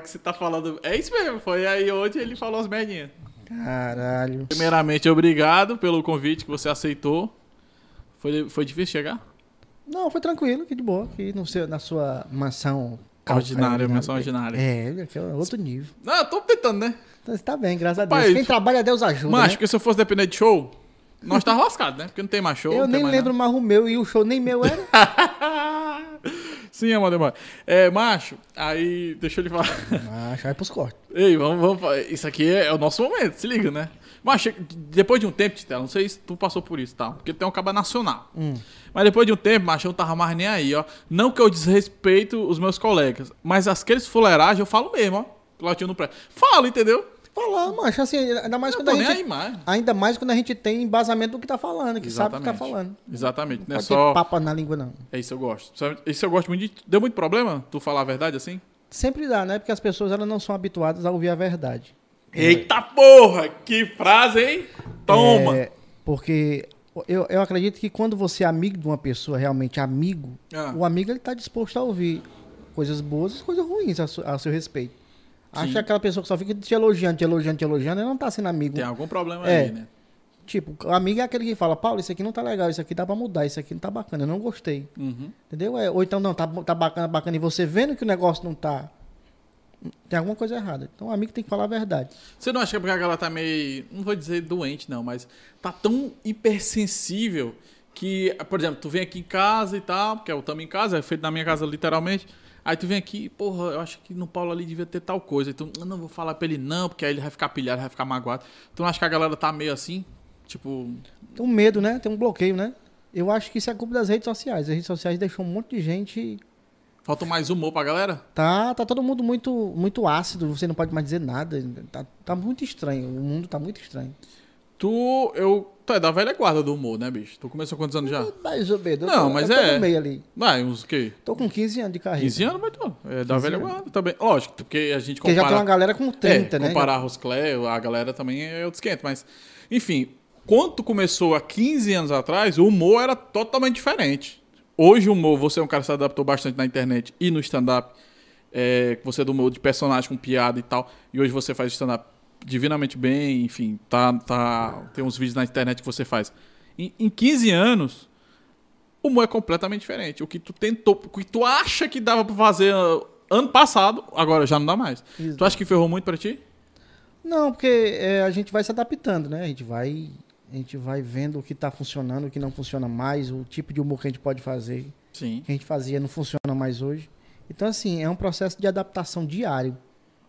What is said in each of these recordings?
que você tá falando. É isso mesmo, foi aí onde ele falou as merdinhas. Caralho. Primeiramente, obrigado pelo convite que você aceitou. Foi, foi difícil chegar? Não, foi tranquilo, que de boa. Aqui no seu, na sua mansão Ordinária, mansão ordinária. É, é outro nível. Não, eu tô tentando, né? Então, você tá bem, graças a Deus. Quem trabalha, Deus ajuda. Mas, né? porque se eu fosse depender de show, nós tava lascado, né? Porque não tem mais show. Eu não tem nem mais lembro mais o meu e o show nem meu era. Sim, amor demais. É, macho, aí, deixa eu lhe falar. Mas vai pros cortes. Ei, vamos, vamos. Isso aqui é, é o nosso momento, se liga, né? Mas depois de um tempo, Titela, não sei se tu passou por isso, tá? Porque tem um caba nacional. Hum. Mas depois de um tempo, macho, eu não tava mais nem aí, ó. Não que eu desrespeito os meus colegas, mas aqueles fuleiragens eu falo mesmo, ó. Pilotinho no pré. Falo, entendeu? Falar, macho, assim, ainda mais Não quando a gente. aí. Ainda mais quando a gente tem embasamento do que tá falando, que sabe o que tá Exatamente. falando. Exatamente. Não é Pode só. papo na língua, não. É isso eu gosto. Isso eu gosto muito de. Deu muito problema tu falar a verdade assim? Sempre dá, né? Porque as pessoas elas não são habituadas a ouvir a verdade. Eita porra! Que frase, hein? Toma! É, porque eu, eu acredito que quando você é amigo de uma pessoa, realmente amigo, Ah. o amigo ele tá disposto a ouvir coisas boas e coisas ruins a, su- a seu respeito. Acho Sim. que aquela pessoa que só fica te elogiando, te elogiando, te elogiando, ele não tá sendo amigo. Tem algum problema É. aí, né? Tipo, o amigo é aquele que fala, Paulo, isso aqui não tá legal, isso aqui dá pra mudar, isso aqui não tá bacana, eu não gostei. Uhum. Entendeu? É, ou então, não, tá, tá bacana, bacana, e você vendo que o negócio não tá. Tem alguma coisa errada. Então o amigo tem que falar a verdade. Você não acha que é porque a galera tá meio. Não vou dizer doente, não, mas tá tão hipersensível que, por exemplo, tu vem aqui em casa e tal, porque eu tamo em casa, é feito na minha casa literalmente. Aí tu vem aqui, porra, eu acho que no Paulo ali devia ter tal coisa. Então, eu não vou falar pra ele não, porque aí ele vai ficar pilhado, vai ficar magoado. Tu não acha que a galera tá meio assim? Tipo, Tem um medo, né? Tem um bloqueio, né? Eu acho que isso é culpa das redes sociais. As redes sociais deixam um monte de gente. falta mais humor pra galera? Tá, tá todo mundo muito, muito ácido, você não pode mais dizer nada. Tá, tá muito estranho. O mundo tá muito estranho. Tu, eu. Tu é da velha guarda do humor, né, bicho? Tu começou quantos anos já? Mais ou menos. Não, tô- mas eu tô é. no meio ali. Vai, uns o quê? Tô com 15 anos de carreira. 15 anos, mas tô. É da 15 velha anos. guarda também. Lógico, porque a gente Porque já compara... tem uma galera com 30, é, né? comparar Rosclé, a galera também é outro esquenta, mas... Enfim, quando tu começou há 15 anos atrás, o humor era totalmente diferente. Hoje o humor, você é um cara que se adaptou bastante na internet e no stand-up. É, você é do humor de personagem com piada e tal. E hoje você faz stand-up divinamente bem, enfim, tá, tá, tem uns vídeos na internet que você faz. Em, em 15 anos, o humor é completamente diferente. O que tu tentou, o que tu acha que dava pra fazer ah, ano passado, agora já não dá mais. Tu acha que ferrou muito pra ti? Não, porque é, a gente vai se adaptando, né? A gente vai, a gente vai vendo o que tá funcionando, o que não funciona mais, o tipo de humor que a gente pode fazer, Sim. que a gente fazia não funciona mais hoje. Então, assim, é um processo de adaptação diário.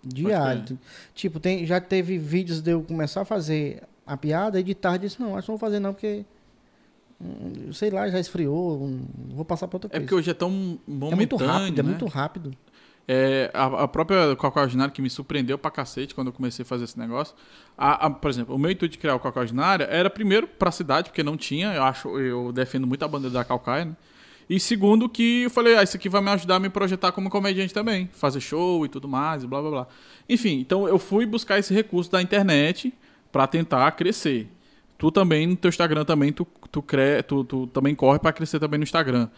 Diário. Tipo, tem, já teve vídeos de eu começar a fazer a piada e de tarde eu disse, não, acho que não vou fazer não, porque hum, sei lá, já esfriou, hum, vou passar pra outra É coisa. porque hoje é tão momentâneo, é muito rápido, é né? muito rápido. É, a, a própria Cacau que me surpreendeu pra cacete quando eu comecei a fazer esse negócio. A- a- por exemplo, o meu intuito de criar o Cacau era primeiro pra cidade, porque não tinha, eu acho, eu defendo muito a bandeira da Calcaia, né? E segundo que eu falei, ah, isso aqui vai me ajudar a me projetar como comediante também, fazer show e tudo mais, blá blá blá. Enfim, então eu fui buscar esse recurso da internet pra tentar crescer. Tu também, no teu Instagram também, tu, tu, cre... tu, tu também corre pra crescer também no Instagram.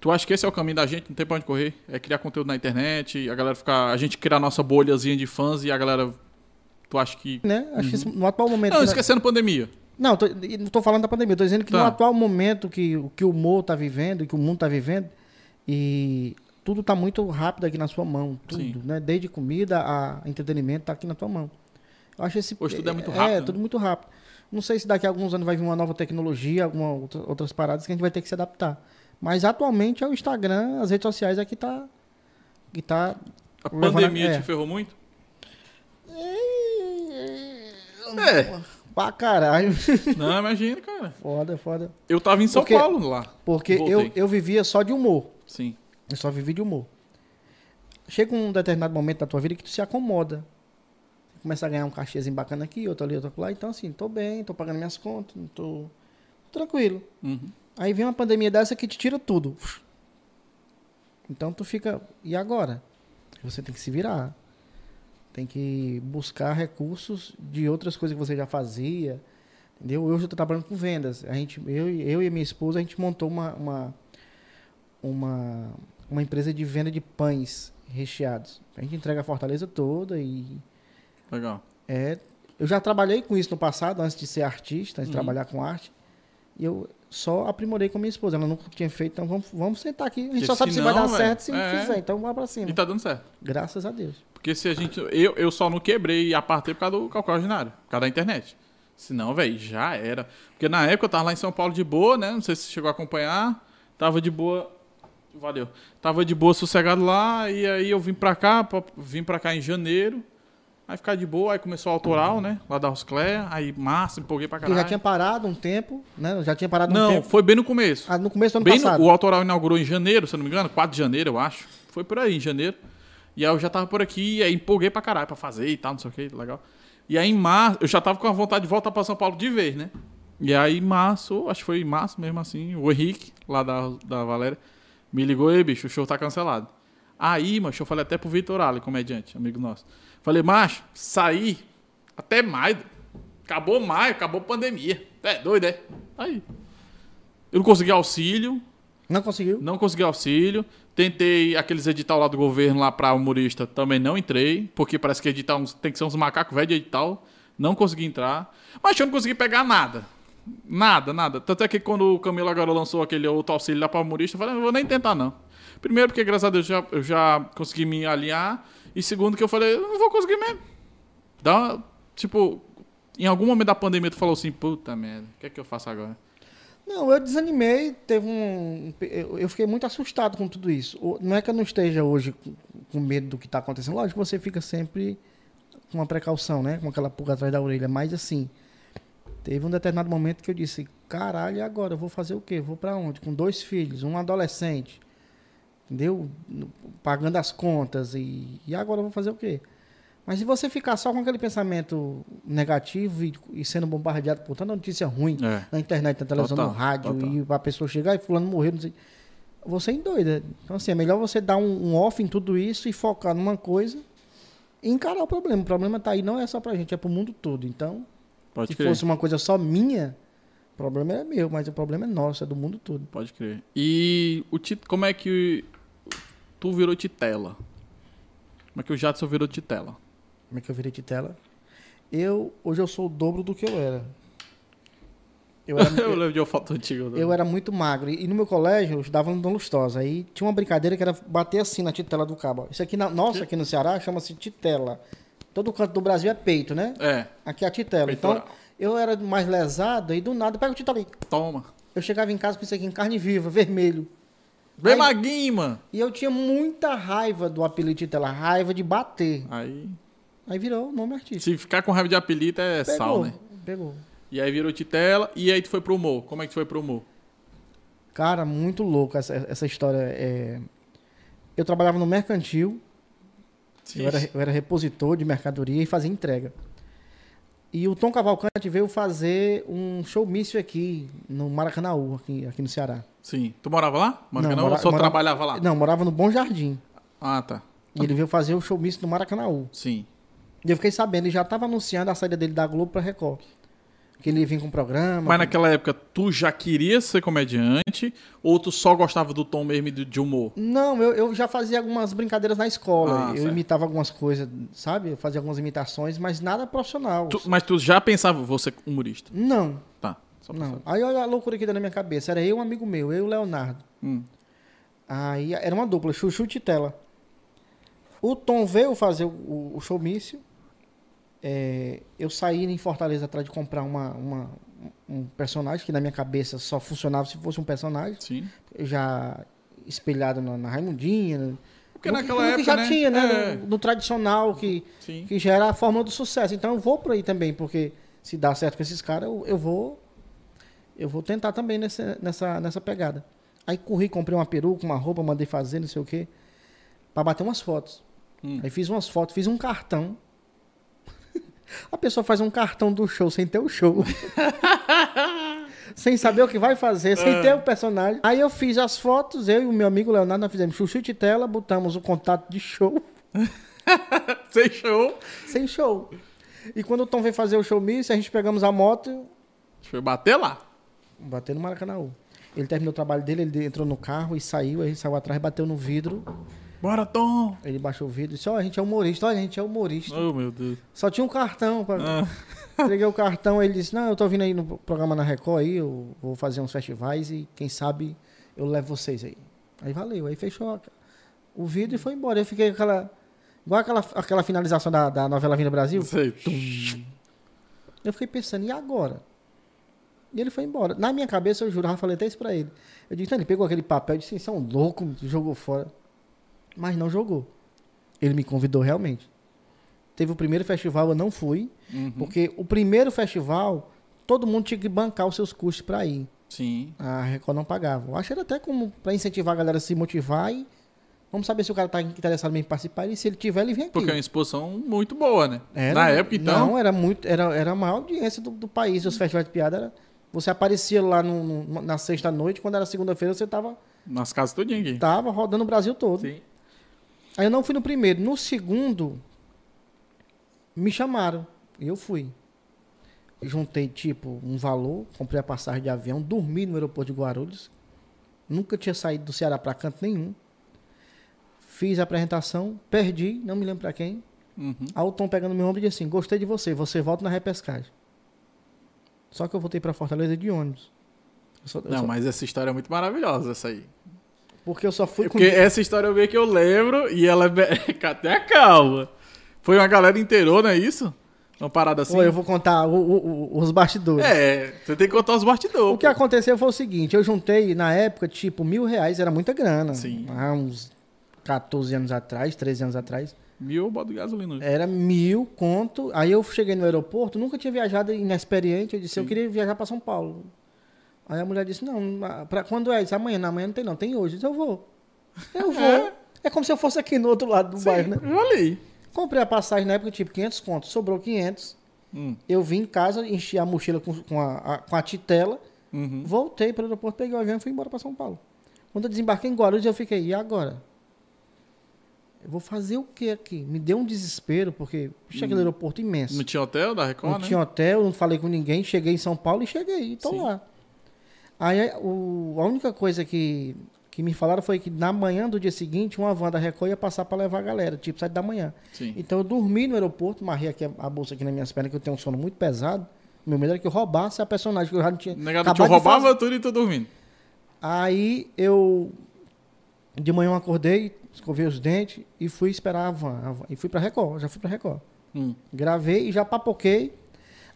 Tu acha que esse é o caminho da gente? Não tem pra onde correr? É criar conteúdo na internet, a galera ficar. A gente criar a nossa bolhazinha de fãs e a galera. Tu acha que. Né? Acho que isso, no atual momento. Não, que- esquecendo pandemia. Não, tô, não tô falando da pandemia, tô dizendo que Tá. no atual momento que, o- que o humor tá vivendo, que o mundo tá vivendo, e tudo tá muito rápido aqui na sua mão. Tudo, Sim. né? Desde comida a entretenimento tá aqui na tua mão. Eu acho esse. Hoje tudo é muito É, rápido, né? tudo muito rápido. Não sei se daqui a alguns anos vai vir uma nova tecnologia, alguma outra, outras paradas que a gente vai ter que se adaptar. Mas atualmente é o Instagram, as redes sociais é que tá. Que tá. A Levando a- pandemia é. te ferrou muito? É. Pra caralho. Não, imagina, cara. foda, foda. Eu tava em São Porque- Paulo lá. Porque Voltei. eu, eu vivia só de humor. Sim. Eu só vivi de humor. Chega um determinado momento da tua vida que tu se acomoda. Começa a ganhar um cachezinho bacana aqui, outro ali, outro lá. Então, assim, tô bem, tô pagando minhas contas, tô tranquilo. Uhum. Aí vem uma pandemia dessa que te tira tudo. Então tu fica. E agora? Você tem que se virar. Tem que buscar recursos de outras coisas que você já fazia. Entendeu? Hoje eu tô trabalhando com vendas. A gente, eu, e- eu e a minha esposa, a gente montou uma, uma, uma, uma empresa de venda de pães recheados. A gente entrega a Fortaleza toda e Legal. é. Eu já trabalhei com isso no passado, antes de ser artista, antes de Uhum. trabalhar com arte. E eu só aprimorei com minha esposa. Ela nunca tinha feito, então vamos, vamos sentar aqui. A gente Porque só sabe se vai senão, dar certo se é. fizer. Então vamos pra cima. E tá dando certo. Graças a Deus. Porque se a gente. Eu, eu só não quebrei e apartei por causa do cálculo ordinário, por causa da internet. Senão, velho, já era. Porque na época eu tava lá em São Paulo de boa, né? Não sei se você chegou a acompanhar. Tava de boa. Valeu. Tava de boa, sossegado lá. E aí eu vim pra cá, pra- vim pra cá em janeiro. Aí ficar de boa, aí começou o autoral, né? Lá da Roscléia. Aí massa, empolguei pra caralho. já tinha parado um tempo, né? Já tinha parado um Não, tempo. foi bem no começo. Ah, no começo do ano Bem no- passado. o autoral inaugurou em janeiro, se não me engano, 4 de janeiro, eu acho. Foi por aí, em janeiro. E aí eu já tava por aqui, e aí empolguei pra caralho pra fazer e tal, não sei o que, legal. E aí em março, eu já tava com a vontade de voltar pra São Paulo de vez, né? E aí em março, acho que foi em março mesmo assim, o Henrique, lá da, da Valéria, me ligou, ei bicho, o show tá cancelado. Aí, macho, eu falei até pro Vitor Ali, comediante, amigo nosso. Falei, macho, saí até maio. Acabou maio, acabou pandemia. É doido, é? Aí. Eu não consegui auxílio, Não conseguiu? não consegui auxílio. Tentei aqueles edital lá do governo lá pra humorista, também não entrei, porque parece que edital tem que ser uns macacos velho de edital. Não consegui entrar. Mas eu não consegui pegar nada. Nada, nada. Tanto é que quando o Camilo agora lançou aquele outro auxílio lá pra humorista, eu falei, não vou nem tentar não. Primeiro porque, graças a Deus, já, eu já consegui me alinhar. E segundo que eu falei, eu não vou conseguir mesmo. Dá, tipo, em algum momento da pandemia tu falou assim, puta merda, o que é que eu faço agora? Não, eu desanimei, teve um. Eu fiquei muito assustado com tudo isso. Não é que eu não esteja hoje com- medo do que está acontecendo. Lógico você fica sempre com uma precaução, né? Com aquela pulga atrás da orelha. Mas assim, teve um determinado momento que eu disse: caralho, e agora? Eu vou fazer o quê? Vou para onde? Com dois filhos, um adolescente, entendeu? Pagando as contas. E, e agora eu vou fazer o quê? Mas se você ficar só com aquele pensamento negativo e, e sendo bombardeado por tanta notícia ruim, É. na internet, na televisão, Total, no rádio, total. e a pessoa chegar e fulano morreu, não sei. Você endoida. Então, assim, é melhor você dar um, um off em tudo isso e focar numa coisa e encarar o problema. O problema tá aí, não é só pra gente, é pro mundo todo. Então, Pode se crer. fosse uma coisa só minha, o problema é meu, mas o problema é nosso, é do mundo todo. Pode crer. E o tit... como é que tu virou titela? Como é que o Jadson virou titela? Como é que eu virei titela? Eu, hoje eu sou o dobro do que eu era. Eu era, eu lembro de uma foto antiga. Eu era muito magro. E no meu colégio, eu estudava no Dom Lustosa. Aí tinha uma brincadeira que era bater assim na titela do cabo. Isso aqui, na, nossa, aqui no Ceará, chama-se titela. Todo canto do Brasil é peito, né? É, Aqui é a titela. Peitoral. Então, eu era mais lesado e do nada, pega o titela aí. toma. Eu chegava em casa com isso aqui em carne viva, vermelho. Aí- maguinho, mano. E eu tinha muita raiva do apelido titela, raiva de bater. Aí, Aí virou o nome artístico. se ficar com raiva de apelido é Pegou, sal, né? pegou. E aí virou titela e aí tu foi pro humor. Como é que tu foi pro humor? Cara, muito louco essa, essa história. é. Eu trabalhava no mercantil, Eu era, eu era repositor de mercadoria e fazia entrega. E o Tom Cavalcante veio fazer um showmício aqui no Maracanãú, aqui, aqui no Ceará. Sim. Tu morava lá? Maracanã, mora- ou só mora- trabalhava lá? Não, morava no Bom Jardim. Ah, tá. E ele veio fazer o showmício no Maracanãú. Sim. E eu fiquei sabendo, ele já estava anunciando a saída dele da Globo pra Record. Que ele vir com um programa. Mas naquela época tu já queria ser comediante ou tu só gostava do tom mesmo de humor? Não, eu, eu já fazia algumas brincadeiras na escola. Ah, eu certo. imitava algumas coisas, sabe? Eu fazia algumas imitações, mas nada profissional. Tu- mas tu já pensava você humorista? Não, Tá. Não. Aí olha a loucura que deu na minha cabeça. Era eu um amigo meu, eu e o Leonardo. Hum. Aí era uma dupla, Chuchu e Titela. O Tom veio fazer o, o showmício. É, eu saí em Fortaleza atrás de comprar uma, uma- um personagem que na minha cabeça só funcionava se fosse um personagem. Sim. Já espelhado na, na Raimundinha. no- Porque no que- naquela no época, já né? tinha, né? É. No, no tradicional, que, Sim. que já era a fórmula do sucesso. Então eu vou por aí também, porque se dá certo com esses caras, eu, eu vou eu vou tentar também nessa, nessa, nessa pegada. Aí corri, comprei uma peruca, uma roupa, mandei fazer, não sei o quê, pra bater umas fotos. Hum. Aí fiz umas fotos, fiz um cartão. A pessoa faz um cartão do show sem ter o show. sem saber o que vai fazer, sem Ah. ter o personagem. Aí eu fiz as fotos, eu e o meu amigo Leonardo, nós fizemos chuchu de tela, botamos o contato de show. Sem show. sem show. E quando o Tom veio fazer o show miss, a gente pegamos a moto Foi bater lá. Bateu no Maracanã. Ele terminou o trabalho dele, ele entrou no carro e saiu, aí saiu atrás, bateu no vidro. Bora, Tom! Ele baixou o vídeo e disse, ó, a gente é humorista, olha, a gente é humorista. Oh, meu Deus. Só tinha um cartão. Pra... Ah, Entreguei o cartão, ele disse, não, eu tô vindo aí no programa na Record aí, eu vou fazer uns festivais e quem sabe eu levo vocês aí. Aí valeu, aí fechou o vídeo e foi embora. Eu fiquei com aquela. Igual aquela, aquela finalização da, da novela Vinda Brasil. sei. Eu fiquei pensando, e agora? E ele foi embora. Na minha cabeça, eu juro, eu falei até isso pra ele. Eu disse, não, ele pegou aquele papel e disse, isso é um louco, jogou fora. Mas não jogou. Ele me convidou realmente. Teve o primeiro festival, eu não fui. Uhum. Porque o primeiro festival, todo mundo tinha que bancar os seus custos pra ir. Sim. A Record não pagava. Eu acho que era até como pra incentivar a galera a se motivar e vamos saber se o cara tá interessado em participar e se ele tiver, ele vem aqui. Porque é uma exposição muito boa, né? Era- Na época, então. Não, era muito. Era, era a maior audiência do, do país, os festivais de piada. Era, você aparecia lá no- no- na sexta-noite, quando era segunda-feira, você tava, Nas casas todinha aqui. tava rodando o Brasil todo. Sim. Aí eu não fui no primeiro. No segundo, me chamaram. E eu fui. Juntei, tipo, um valor, comprei a passagem de avião, dormi no aeroporto de Guarulhos. Nunca tinha saído do Ceará pra canto nenhum. Fiz a apresentação, perdi, não me lembro pra quem. Uhum. Aí o Tom pegando meu ombro e disse assim: Gostei de você, você volta na repescagem. Só que eu voltei pra Fortaleza de ônibus. Eu eu Não, mas essa história é muito maravilhosa, essa aí. Porque eu só fui com. Porque essa história eu vi que eu lembro e ela é. Até calma. Foi uma galera inteirou, não é isso? Uma parada assim? Pô, eu vou contar o- o- os bastidores. É, você tem que contar os bastidores. O que aconteceu foi o seguinte: eu juntei na época, tipo, mil reais, era muita grana. Sim. Há uns 14 anos atrás, 13 anos atrás. Mil eu boto gasolina. Era mil conto. Aí eu cheguei no aeroporto, nunca tinha viajado inexperiente. Eu disse, eu Sim. queria viajar para São Paulo. Aí a mulher disse, não, pra, quando é? Disse, amanhã, não, amanhã não tem não, tem hoje. Eu disse, eu vou. Eu vou. É como se eu fosse aqui no outro lado do Sim, bairro, né? eu ali. Comprei a passagem na época, tipo, 500 contos. Sobrou 500. Hum, Eu vim em casa, enchi a mochila com, com, a, a- com a titela. uhum. Voltei para o aeroporto, peguei o avião e fui embora para São Paulo. Quando eu desembarquei em Guarulhos, eu fiquei, e agora? Eu vou fazer o que aqui? Me deu um desespero, porque puxa, aquele aeroporto imenso. Não tinha hotel da Record, Não né? tinha hotel, não falei com ninguém, cheguei em São Paulo e cheguei, e Sim. lá. Aí o, a única coisa que, que me falaram foi que na manhã do dia seguinte, uma van da Record ia passar para levar a galera, tipo, sete da manhã. Sim. Então eu dormi no aeroporto, marrei aqui a, a bolsa aqui nas minhas pernas, que eu tenho um sono muito pesado. Meu medo era que eu roubasse a personagem, que eu já não tinha. Negado de roubava fazer. tudo e tu dormindo. Aí eu de manhã eu acordei, escovei os dentes e fui esperar a van. a van. E fui pra Record, já fui pra Record. Hum. Gravei e já papoquei.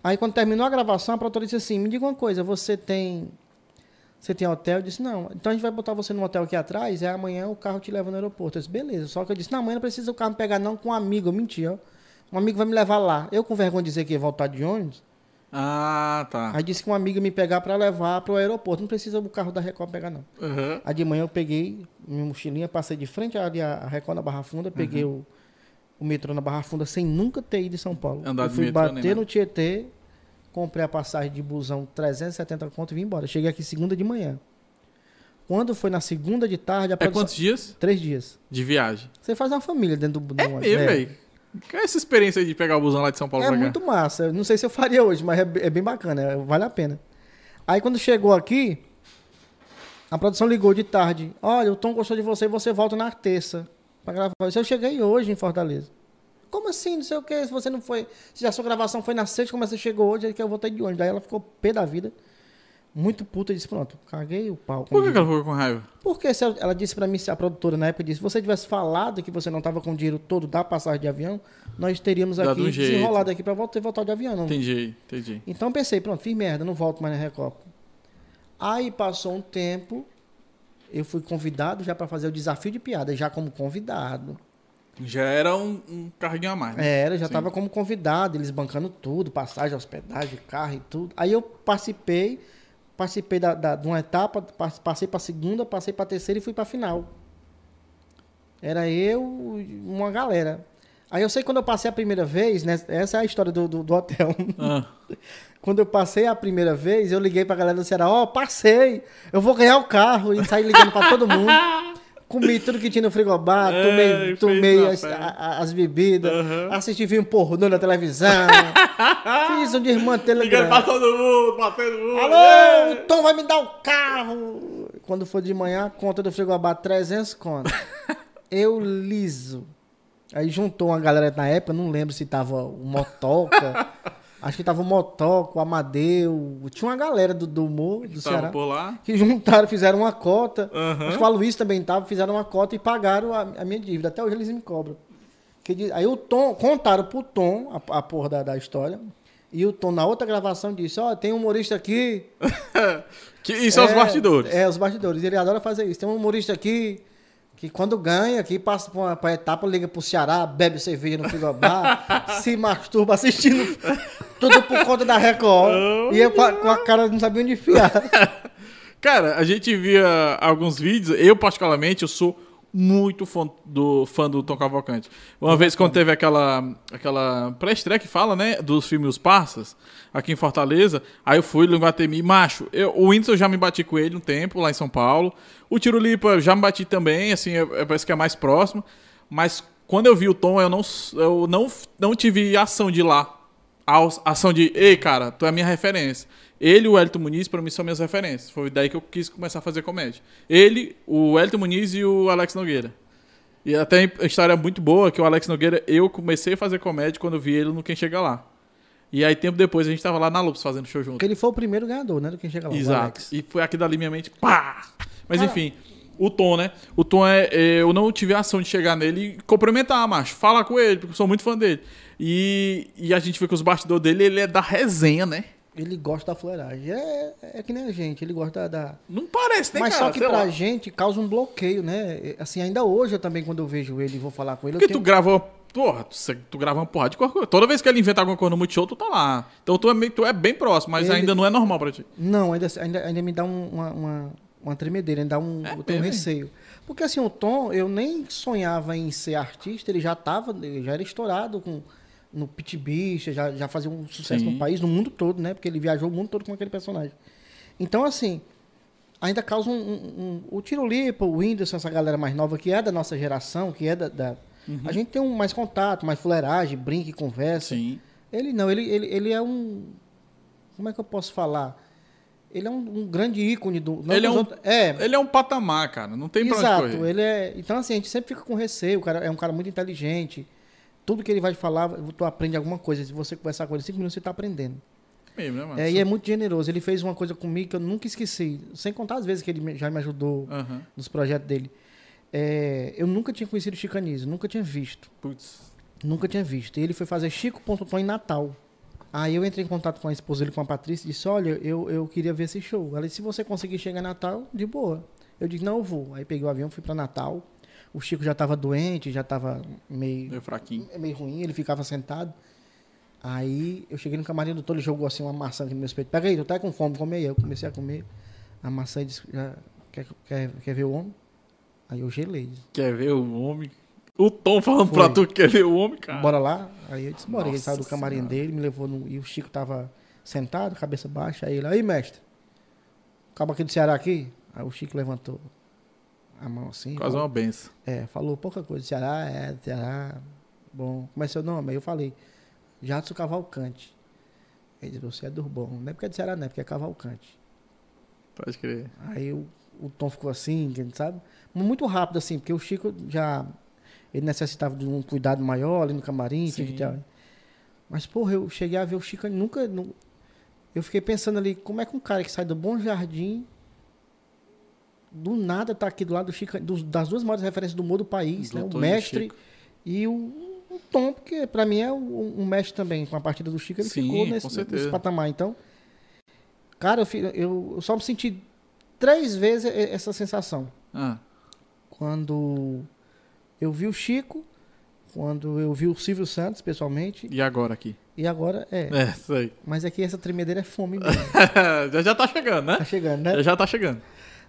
Aí quando terminou a gravação, a produtora disse assim: "Me diga uma coisa, você tem você tem hotel?" Eu disse: "Não. Então a gente vai botar você no hotel aqui atrás, e amanhã o carro te leva no aeroporto." Eu disse: "Beleza". Só que eu disse: "Não, amanhã não precisa o carro me pegar não com um amigo." Eu menti, ó. Um amigo vai me levar lá. Eu com vergonha de dizer que ia voltar de ônibus. Ah, tá. Aí disse que um amigo ia me pegar pra levar pro aeroporto. Não precisa o carro da Record pegar não. Uhum. Aí de manhã eu peguei minha mochilinha, passei de frente ali a Record na Barra Funda, peguei o, o metrô na Barra Funda sem nunca ter ido em São Paulo. Andar eu de fui metrô, bater no Tietê, comprei a passagem de busão 370 conto e vim embora. Cheguei aqui segunda de manhã. Quando foi na segunda de tarde, a É produção- quantos dias Três dias. de viagem? Você faz uma família dentro do... É mesmo, velho. Qual é essa experiência aí de pegar o busão lá de São Paulo É pra cá? muito massa. Eu Não sei se eu faria hoje, mas é, é bem bacana. é- vale a pena. Aí quando chegou aqui, a produção ligou de tarde. Olha, o Tom gostou de você e você volta na terça pra gravar. Eu cheguei hoje em Fortaleza. Como assim? Não sei o que. Se você não foi. Se a sua gravação foi na sexta, como você chegou hoje, aí que eu voltei de ônibus. Daí ela ficou pé da vida. Muito puta e disse: Pronto, caguei o pau. Por que, que ela ficou com raiva? Porque se ela, ela disse pra mim, se a produtora na época disse, se você tivesse falado que você não tava com o dinheiro todo da passagem de avião, nós teríamos Dado aqui um jeito. desenrolado aqui pra voltar, voltar de avião. Não. Entendi, entendi. Então pensei, pronto, fiz merda, não volto mais na Recopa. Aí passou um tempo, eu fui convidado já pra fazer o desafio de piada, já como convidado. Já era um, um carrinho a mais, né? Era, já Sim. tava como convidado, eles bancando tudo, passagem, hospedagem, carro e tudo. Aí eu participei, participei da, da- de uma etapa, pa- passei pra segunda, passei pra terceira e fui pra final. Era eu e uma galera. Aí eu sei que quando eu passei a primeira vez, né? Essa é a história do, do, do hotel. Ah, Quando eu passei a primeira vez, eu liguei pra galera do Ceará, ó, passei, eu vou ganhar o carro, e saí ligando pra todo mundo. Comi tudo que tinha no frigobar, É, tomei, tomei as, a- as bebidas, Aham. assisti filme pornô na televisão, fiz um desmantelho ligando pra todo mundo, pra todo mundo. Alô, o Tom vai me dar o carro. Quando for de manhã, conta do frigobar 300 conto. eu liso. Aí juntou uma galera na época, não lembro se tava o Motoca, acho que tava o Motoca, o Amadeu, tinha uma galera do, do humor do Ceará por lá. que juntaram, fizeram uma cota. Aham. Acho que o Aloysio também tava, fizeram uma cota e pagaram a, a minha dívida. Até hoje eles me cobram. Que aí o Tom, contaram pro Tom a, a porra da, da história. E o Tom, na outra gravação, disse: Ó, tem um humorista aqui. Que, isso é, os bastidores. É, os bastidores. Ele adora fazer isso. Tem um humorista aqui que quando ganha, aqui passa pra, uma, pra etapa, liga pro Ceará, bebe cerveja no frigobar, se masturba assistindo tudo por conta da Record. e eu com a, com a cara não sabia onde enfiar. Cara, a gente via alguns vídeos, eu particularmente, eu sou muito fã do, fã do Tom Cavalcante. Uma vez quando teve aquela, aquela pré-estreia que fala, né, dos filmes Os Parças, aqui em Fortaleza, aí eu fui no Guatemi, macho, eu, o Whindersson já me bati com ele um tempo, lá em São Paulo, o Tirulipa já me bati também, assim, eu- eu parece que é mais próximo, mas quando eu vi o Tom, eu não, eu não, não tive ação de lá, ação de, ei, cara, tu é a minha referência. Ele e o Elton Muniz, pra mim, são minhas referências. Foi daí que eu quis começar a fazer comédia. Ele, o Elton Muniz e o Alex Nogueira. E até a história é muito boa, que o Alex Nogueira, eu comecei a fazer comédia quando eu vi ele no Quem Chega Lá. E aí, tempo depois, a gente tava lá na Lupus fazendo show junto. Porque ele foi o primeiro ganhador, né? Do quem chega lá. o Exato. Alex. E foi aqui dali minha mente, pá! Mas Cara- enfim, o Tom, né? O Tom é, é, Eu não tive a ação de chegar nele e cumprimentar, macho. Falar com ele, porque eu sou muito fã dele. E, e a gente vê que os bastidores dele, ele é da resenha, né? Ele gosta da fuleiragem. É, é que nem a gente, ele gosta da. Não parece, né, Mas cara? só que pra lá. gente causa um bloqueio, né? Assim, ainda hoje eu também, quando eu vejo ele e vou falar com ele, Porque tu tenho... grava. Porra, tu, tu grava uma porra de coisa. Toda vez que ele inventa alguma coisa no Multishow, tu tá lá. Então tu é, meio- tu é bem próximo, mas Ele- ainda não é normal pra ti. Não, ainda, ainda, ainda me dá um- uma, uma, uma tremedeira, ainda dá um, É eu tenho um receio. Porque assim, o Tom, eu nem sonhava em ser artista, ele já tava, ele já era estourado com, no Pit Bicha, já, já fazia um sucesso Sim. no país, no mundo todo, né? Porque ele viajou o mundo todo com aquele personagem. Então, assim, ainda causa um. um- um- o Tirolipa, o Whindersson, essa galera mais nova, que é da nossa geração, que é da. da- Uhum. A gente tem um mais contato, mais fuleiragem, brinca e conversa. Sim. Ele não, ele, ele, ele é um. Como é que eu posso falar? Ele é um, um grande ícone do. Ele é um- outros- é, Ele é um patamar, cara. Não tem pra exato. Ele é, então, assim, a gente sempre fica com receio. O cara é um cara muito inteligente. Tudo que ele vai falar, tu aprende alguma coisa. Se você conversar com ele cinco minutos, você está aprendendo. Mesmo, né, mano? É, e é muito generoso. Ele fez uma coisa comigo que eu nunca esqueci. Sem contar as vezes que ele já me ajudou Aham. nos projetos dele. É, eu nunca tinha conhecido o Chicanismo, nunca tinha visto. Putz. Nunca tinha visto. E ele foi fazer Chico.tom em Natal. Aí eu entrei em contato com a esposa dele, com a Patrícia, e disse: Olha, eu, eu queria ver esse show. Ela disse: Se você conseguir chegar em Natal, de boa. Eu disse: Não, eu vou. Aí peguei o avião, fui para Natal. O Chico já estava doente, já estava meio, Meio fraquinho. meio ruim, ele ficava sentado. Aí eu cheguei no camarim do todo, ele jogou assim uma maçã aqui no meu peito. Pega aí, tu tá com fome, come aí. Eu comecei a comer a maçã e disse: quer, quer, quer ver o homem? Aí eu gelei. Quer ver o homem? O Tom falando Foi. pra tu que quer ver o homem, cara. Bora lá? Aí eu disse, bora. ele saiu do camarim Senhora. dele, me levou no. E o Chico tava sentado, cabeça baixa. Aí ele, aí, mestre, acaba aqui do Ceará aqui? Aí o Chico levantou a mão assim. Quase falou, uma benção. É, falou pouca coisa. Ceará, é, Ceará. Bom, como é seu nome? Aí eu falei, Jadson Cavalcante. Ele disse, você é do bom. Não é porque é de Ceará, não, é porque é Cavalcante. Pode crer. Aí o, o Tom ficou assim, sabe? Muito rápido, assim, porque o Chico já. Ele necessitava de um cuidado maior ali no camarim. tinha que Sim. ter- Mas, porra, eu cheguei a ver o Chico nunca. nu- Eu fiquei pensando ali, como é que um cara que sai do Bom Jardim. Do nada tá aqui do lado do Chico, dos- das duas maiores referências do humor do país, Do né? O do mestre Chico. e o, o Tom, porque pra mim é um, um mestre também. Com a partida do Chico, ele Sim, ficou nesse, nesse patamar. Então, cara, eu, eu, eu só me senti três vezes essa sensação. Ah, Quando eu vi o Chico, quando eu vi o Silvio Santos, pessoalmente, e agora aqui? e agora é. É, aí. Mas aqui essa tremedeira é fome mesmo. já já tá chegando, né? tá chegando, né? Já já tá chegando.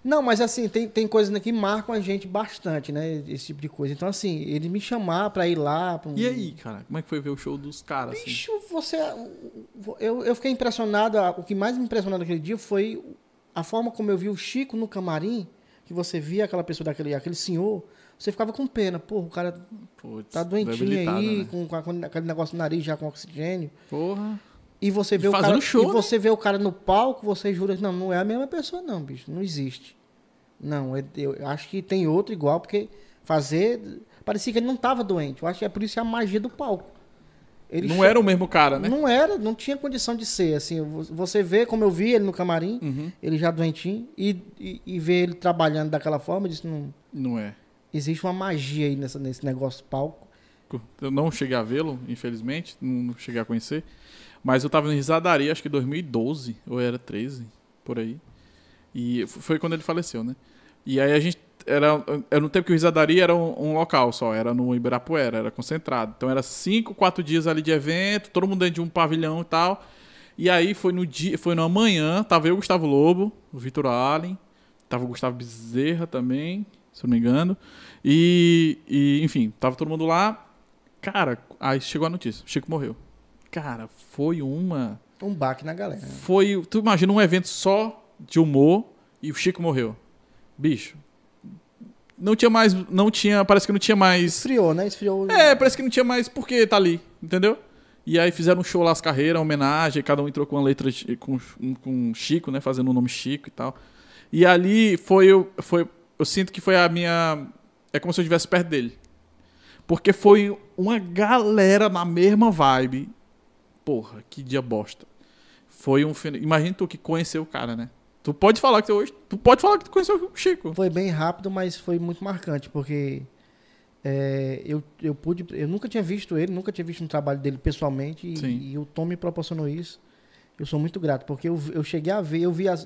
Não, mas assim, tem, tem coisas né, que marcam a gente bastante, né? Esse tipo de coisa. Então, assim, ele me chamar pra ir lá. Pra um... E aí, cara, como é que foi ver o show dos caras, assim? Bicho, você. Eu, eu fiquei impressionado. O que mais me impressionou naquele dia foi a forma como eu vi o Chico no camarim, que você via aquela pessoa, daquele, aquele senhor, você ficava com pena. Pô, o cara Putz, tá doentinho aí, né? com, com aquele negócio no nariz já com oxigênio. Porra. E você vê E o cara. show, e né? você vê o cara no palco, você jura não, não é a mesma pessoa, não, bicho. Não existe. Não, eu, eu acho que tem outro igual, porque fazer. Parecia que ele não tava doente. Eu acho que é por isso que é a magia do palco. Ele Não era o mesmo cara, né? Não era, não tinha condição de ser. Assim, vo- você vê como eu vi ele no camarim, Uhum. ele já doentinho, e, e, e ver ele trabalhando daquela forma, eu disse, não, Não é. existe uma magia aí nessa, nesse negócio palco. Eu não cheguei a vê-lo, infelizmente, não cheguei a conhecer. Mas eu tava no Risadaria, acho que em 2012, ou era 13, por aí. E foi quando ele faleceu, né? E aí a gente. Era, era um tempo que o Risadaria era um, um local só, era no Ibirapuera, era concentrado. Então era cinco, quatro dias ali de evento, todo mundo dentro de um pavilhão e tal. E aí foi no dia, foi na manhã, tava eu, Gustavo Lobo, o Vitor Allen, tava o Gustavo Bezerra também, se eu não me engano. E, e, enfim, tava todo mundo lá. Cara, aí chegou a notícia, o Chico morreu. Cara, foi uma. Um baque na galera. Foi. Tu imagina um evento só de humor e o Chico morreu. Bicho. Não tinha mais. Não tinha. Parece que não tinha mais. Esfriou, né? Esfriou. É, parece que não tinha mais por que tá ali, entendeu? E aí fizeram um show lá, as carreiras, homenagem, cada um entrou com uma letra de- com, com Chico, né? Fazendo o nome Chico e tal. E ali foi, o- foi. Eu sinto que foi a minha. É como se eu estivesse perto dele. Porque foi uma galera na mesma vibe. Porra, que dia bosta. Foi um. Imagina tu que conheceu o cara, né? Tu pode falar que tu hoje. Tu pode falar que tu conheceu o Chico. Foi bem rápido, mas foi muito marcante, porque é, eu, eu pude. Eu nunca tinha visto ele, nunca tinha visto um trabalho dele pessoalmente, e, e o Tom me proporcionou isso. Eu sou muito grato, porque eu, eu cheguei a ver, eu vi as,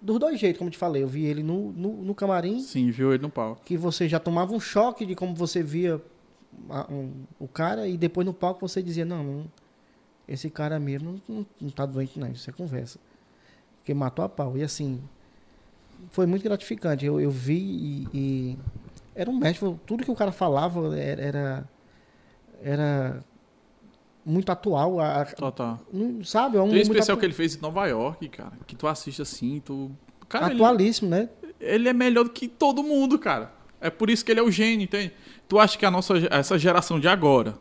dos dois jeitos, como eu te falei. Eu vi ele no, no, no camarim, Sim, viu ele no palco. que você já tomava um choque de como você via a- um- o cara, e depois no palco você dizia: não, não, esse cara mesmo não, não, tá doente, não, isso é conversa. Porque matou a pau. E assim, foi muito gratificante. Eu, eu vi e, e era um mestre, tudo que o cara falava era, era, era muito atual. a- Total. não- sabe? É um Tem um especial atu- que ele fez em Nova York, cara. Que tu assiste assim, tu. Cara, ele, atualíssimo, né? ele é melhor do que todo mundo, cara. É por isso que ele é o gênio, entende? Tu acha que a nossa, essa geração de agora.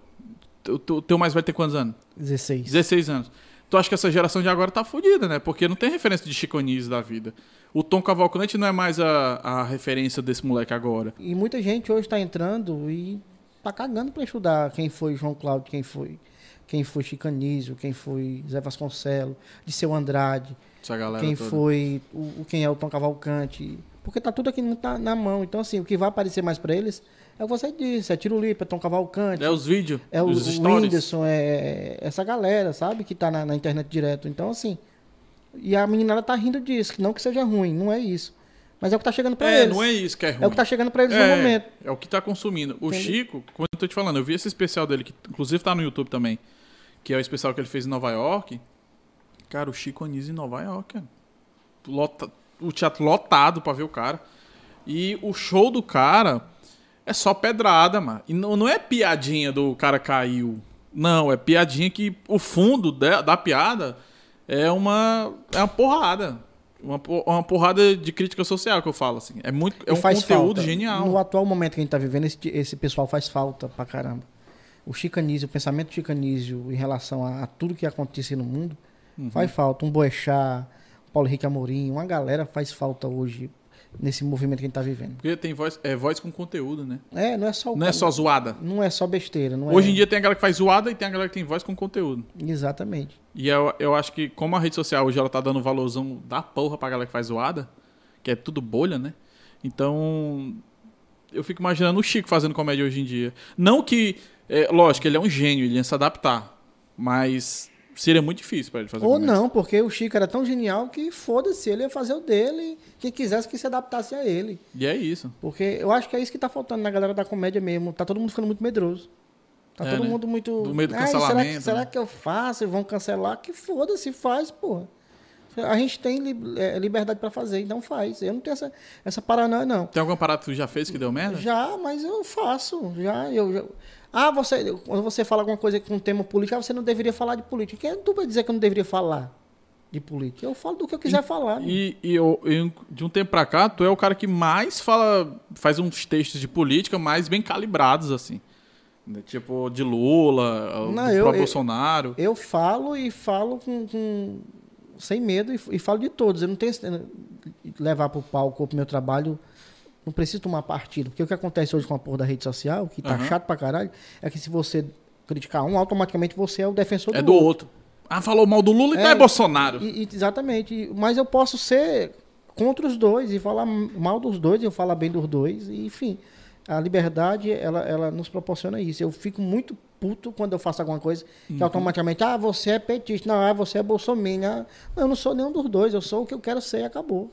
O teu- mais vai ter quantos anos? 16. 16 anos. Tu acha que essa geração de agora tá fodida, né? Porque não tem referência de Chiconise da vida. O Tom Cavalcante não é mais a, a referência desse moleque agora. E muita gente hoje está entrando e tá cagando para estudar quem foi João Cláudio, quem foi quem foi Chicanísio, quem foi Zé Vasconcelos, de seu Andrade, Essa galera quem toda. foi o- quem é o Tom Cavalcante, porque tá tudo aqui na, na mão. Então assim, o que vai aparecer mais para eles é o que você disse, é Tiro Lipa, é Tom Cavalcante, É os vídeos, é o, os o stories. Whindersson, é essa galera, sabe, que tá na, na internet direto. Então assim, e a meninada tá rindo disso, não que seja ruim, não é isso. Mas é o que tá chegando para É, eles. não é isso que é ruim. É o que tá chegando para eles é, no momento. É o que tá consumindo. O Entendeu? Chico, como eu tô te falando, eu vi esse especial dele, que inclusive tá no YouTube também, que é o especial que ele fez em Nova York. Cara, o Chico Anísio em Nova York, cara. Lota- o teatro lotado pra ver o cara. E o show do cara é só pedrada, mano. E não, não é piadinha do cara caiu. Não, é piadinha que o fundo da, da piada é uma, é uma porrada. Uma, uma porrada de crítica social que eu falo, assim. É, muito, é E um faz conteúdo falta. genial. No atual momento que a gente tá vivendo, esse, esse pessoal faz falta pra caramba. O chicanísio, o pensamento chicanísio em relação a, a tudo que acontece no mundo, Uhum. faz falta. Um Boechat, Paulo Henrique Amorim, uma galera faz falta hoje nesse movimento que a gente tá vivendo. Porque tem voz, é voz com conteúdo, né? É, não é só o Não é só zoada. não é só besteira, não Hoje é... em dia tem a galera que faz zoada e tem a galera que tem voz com conteúdo. Exatamente. E eu, eu acho que como a rede social hoje ela tá dando valorzão da porra pra galera que faz zoada, que é tudo bolha, né? Então, eu fico imaginando o Chico fazendo comédia hoje em dia. Não que, é, lógico, ele é um gênio, ele ia se adaptar, mas seria muito difícil pra ele fazer Ou não, porque o Chico era tão genial que foda-se, ele ia fazer o dele, quem quisesse que se adaptasse a ele. E é isso. Porque eu acho que é isso que tá faltando na galera da comédia mesmo. Tá todo mundo ficando muito medroso. Tá É, todo né? mundo muito. Do medo do "Ai, será, cancelamento, que, será né? que eu faço? Vão cancelar? Que foda-se, faz, porra. A gente tem é, liberdade pra fazer, então faz. Eu não tenho essa, essa paranoia, não. Tem alguma parada que tu já fez que deu merda? Já, mas eu faço. Já, eu, já- Ah, você, quando você fala alguma coisa com tema político, ah, você não deveria falar de política. Quem é tu vai dizer que eu não deveria falar de política? Eu falo do que eu quiser falar. né? E, e eu- eu- de um tempo pra cá, tu é o cara que mais fala, faz uns textos de política mais bem calibrados, assim. Né? Tipo, de Lula, Não, do eu- próprio eu- Bolsonaro. Eu falo e falo com, com- sem medo e, e falo de todos. Eu não tenho levar para o palco ou para o meu trabalho Não preciso tomar partido. Porque o que acontece hoje com a porra da rede social, que tá Aham. chato pra caralho, é que se você criticar um, automaticamente você é o defensor É do do outro. outro. Ah, falou mal do Lula e É, então é Bolsonaro. E- exatamente. Mas eu posso ser contra os dois e falar mal dos dois, e eu falar bem dos dois, e, enfim. A liberdade, ela, ela nos proporciona isso. Eu fico muito puto quando eu faço alguma coisa Uhum. que automaticamente, ah, você é petista, não, ah, você é bolsominion. Ah, não, eu não sou nenhum dos dois, eu sou o que eu quero ser e acabou.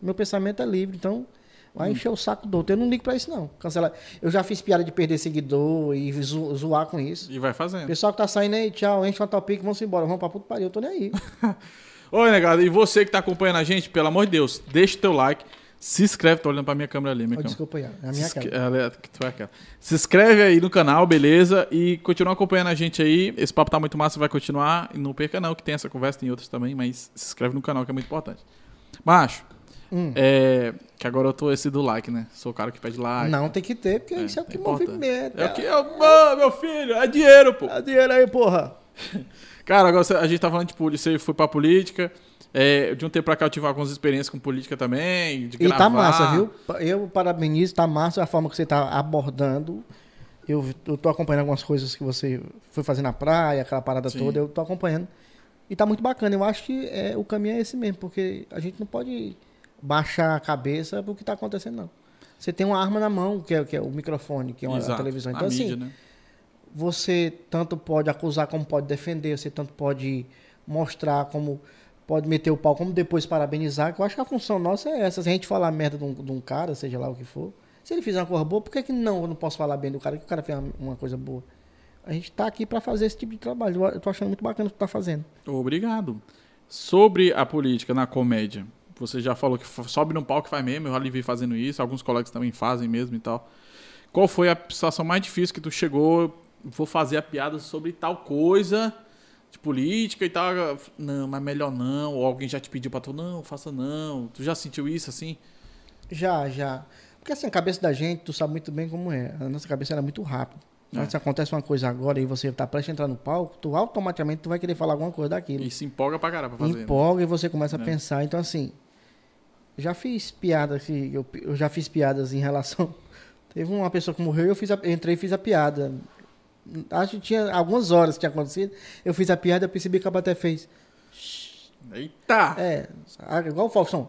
Meu pensamento é livre, então vai encher o saco do outro. Eu não ligo pra isso, não. Cancela. Eu já fiz piada de perder seguidor e zo- zoar com isso. E vai fazendo. pessoal que tá saindo aí, tchau, enche uma topic, vamos embora, vamos pra puto pariu, eu tô nem aí. Oi, negado. E você que tá acompanhando a gente, pelo amor de Deus, deixa o teu like. Se inscreve, tô olhando pra minha câmera ali, minha Oh, câmera. desculpa aí, é a minha ela é- é. Se inscreve aí no canal, beleza? E continua acompanhando a gente aí. Esse papo tá muito massa, vai continuar. E não perca não, que tem essa conversa, tem outras também, mas se inscreve no canal que é muito importante. Macho, Hum. é. Que agora eu tô esse do like, né? Sou o cara que pede like. Não, tem que ter, porque isso é o que importante. movimenta. É o que eu. Mano, meu filho, é dinheiro, pô. Dá dinheiro aí, porra. Cara, agora a gente tá falando de política, você foi pra política. É, de um tempo pra cá eu tive algumas experiências com política também. De E tá gravar. massa, viu? Eu parabenizo, tá massa a forma que você tá abordando. Eu, eu tô acompanhando algumas coisas que você foi fazer na praia, aquela parada Sim. toda, eu tô acompanhando. E tá muito bacana. Eu acho que é, o caminho é esse mesmo, porque a gente não pode baixar a cabeça pro que tá acontecendo, não. Você tem uma arma na mão, que é, que é o microfone, que é uma a Exato, televisão. a Então, assim, mídia, né? você tanto pode acusar como pode defender, você tanto pode mostrar como pode meter o pau, como depois parabenizar, que eu acho que a função nossa é essa. Se a gente falar merda de um, de um cara, seja lá o que for, se ele fizer uma coisa boa, por que, que não eu não posso falar bem do cara, que o cara fez uma, coisa boa? A gente tá aqui para fazer esse tipo de trabalho. Eu- tô achando muito bacana o que tu tá fazendo. Obrigado. Sobre a política na comédia, você já falou que sobe no palco e faz mesmo, eu já lhe vi fazendo isso, alguns colegas também fazem mesmo e tal. Qual foi a situação mais difícil que tu chegou, vou fazer a piada sobre tal coisa, de política e tal, não, mas melhor não, ou alguém já te pediu pra tu, não, faça não, tu já sentiu isso assim? Já, já. Porque assim, a cabeça da gente, tu sabe muito bem como é. A nossa cabeça era muito rápida. Então, É. se acontece uma coisa agora e você tá prestes a entrar no palco, tu automaticamente tu vai querer falar alguma coisa daquilo. E se empolga pra caramba pra fazer. né? empolga e você começa a É. pensar. Então, assim, já fiz piadas, eu, eu já fiz piadas em relação. Teve uma pessoa que morreu, eu fiz a- entrei e fiz a piada. Acho que tinha algumas horas que tinha acontecido. Eu fiz a piada, eu percebi que a até fez. Eita! É, ah, igual o Faustão.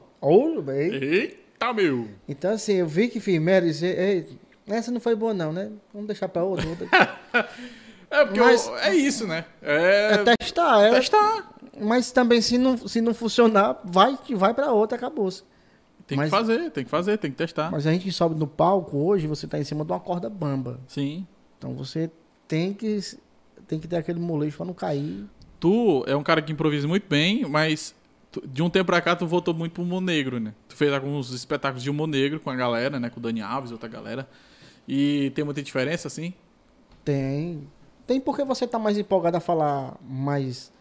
Bem. Eita, meu! Então, assim, eu vi que fiz merda e disse, "Ei, essa não foi boa, não, né? Vamos deixar pra outra. outra. É porque Mas- eu- é isso, né? É, É testar, é. testar. Mas também, se não, se não funcionar, vai, vai pra outra, acabou-se. Tem Mas- que fazer, tem que fazer, tem que testar. Mas a gente sobe no palco hoje, você tá em cima de uma corda bamba. Sim. Então você tem que, tem que ter aquele molejo pra não cair. Tu é um cara que improvisa muito bem, mas de um tempo pra cá tu voltou muito pro humor negro, né? Tu fez alguns espetáculos de humor negro com a galera, né? Com o Dani Alves e outra galera. E tem muita diferença, assim? Tem. Tem porque você tá mais empolgado a falar mais,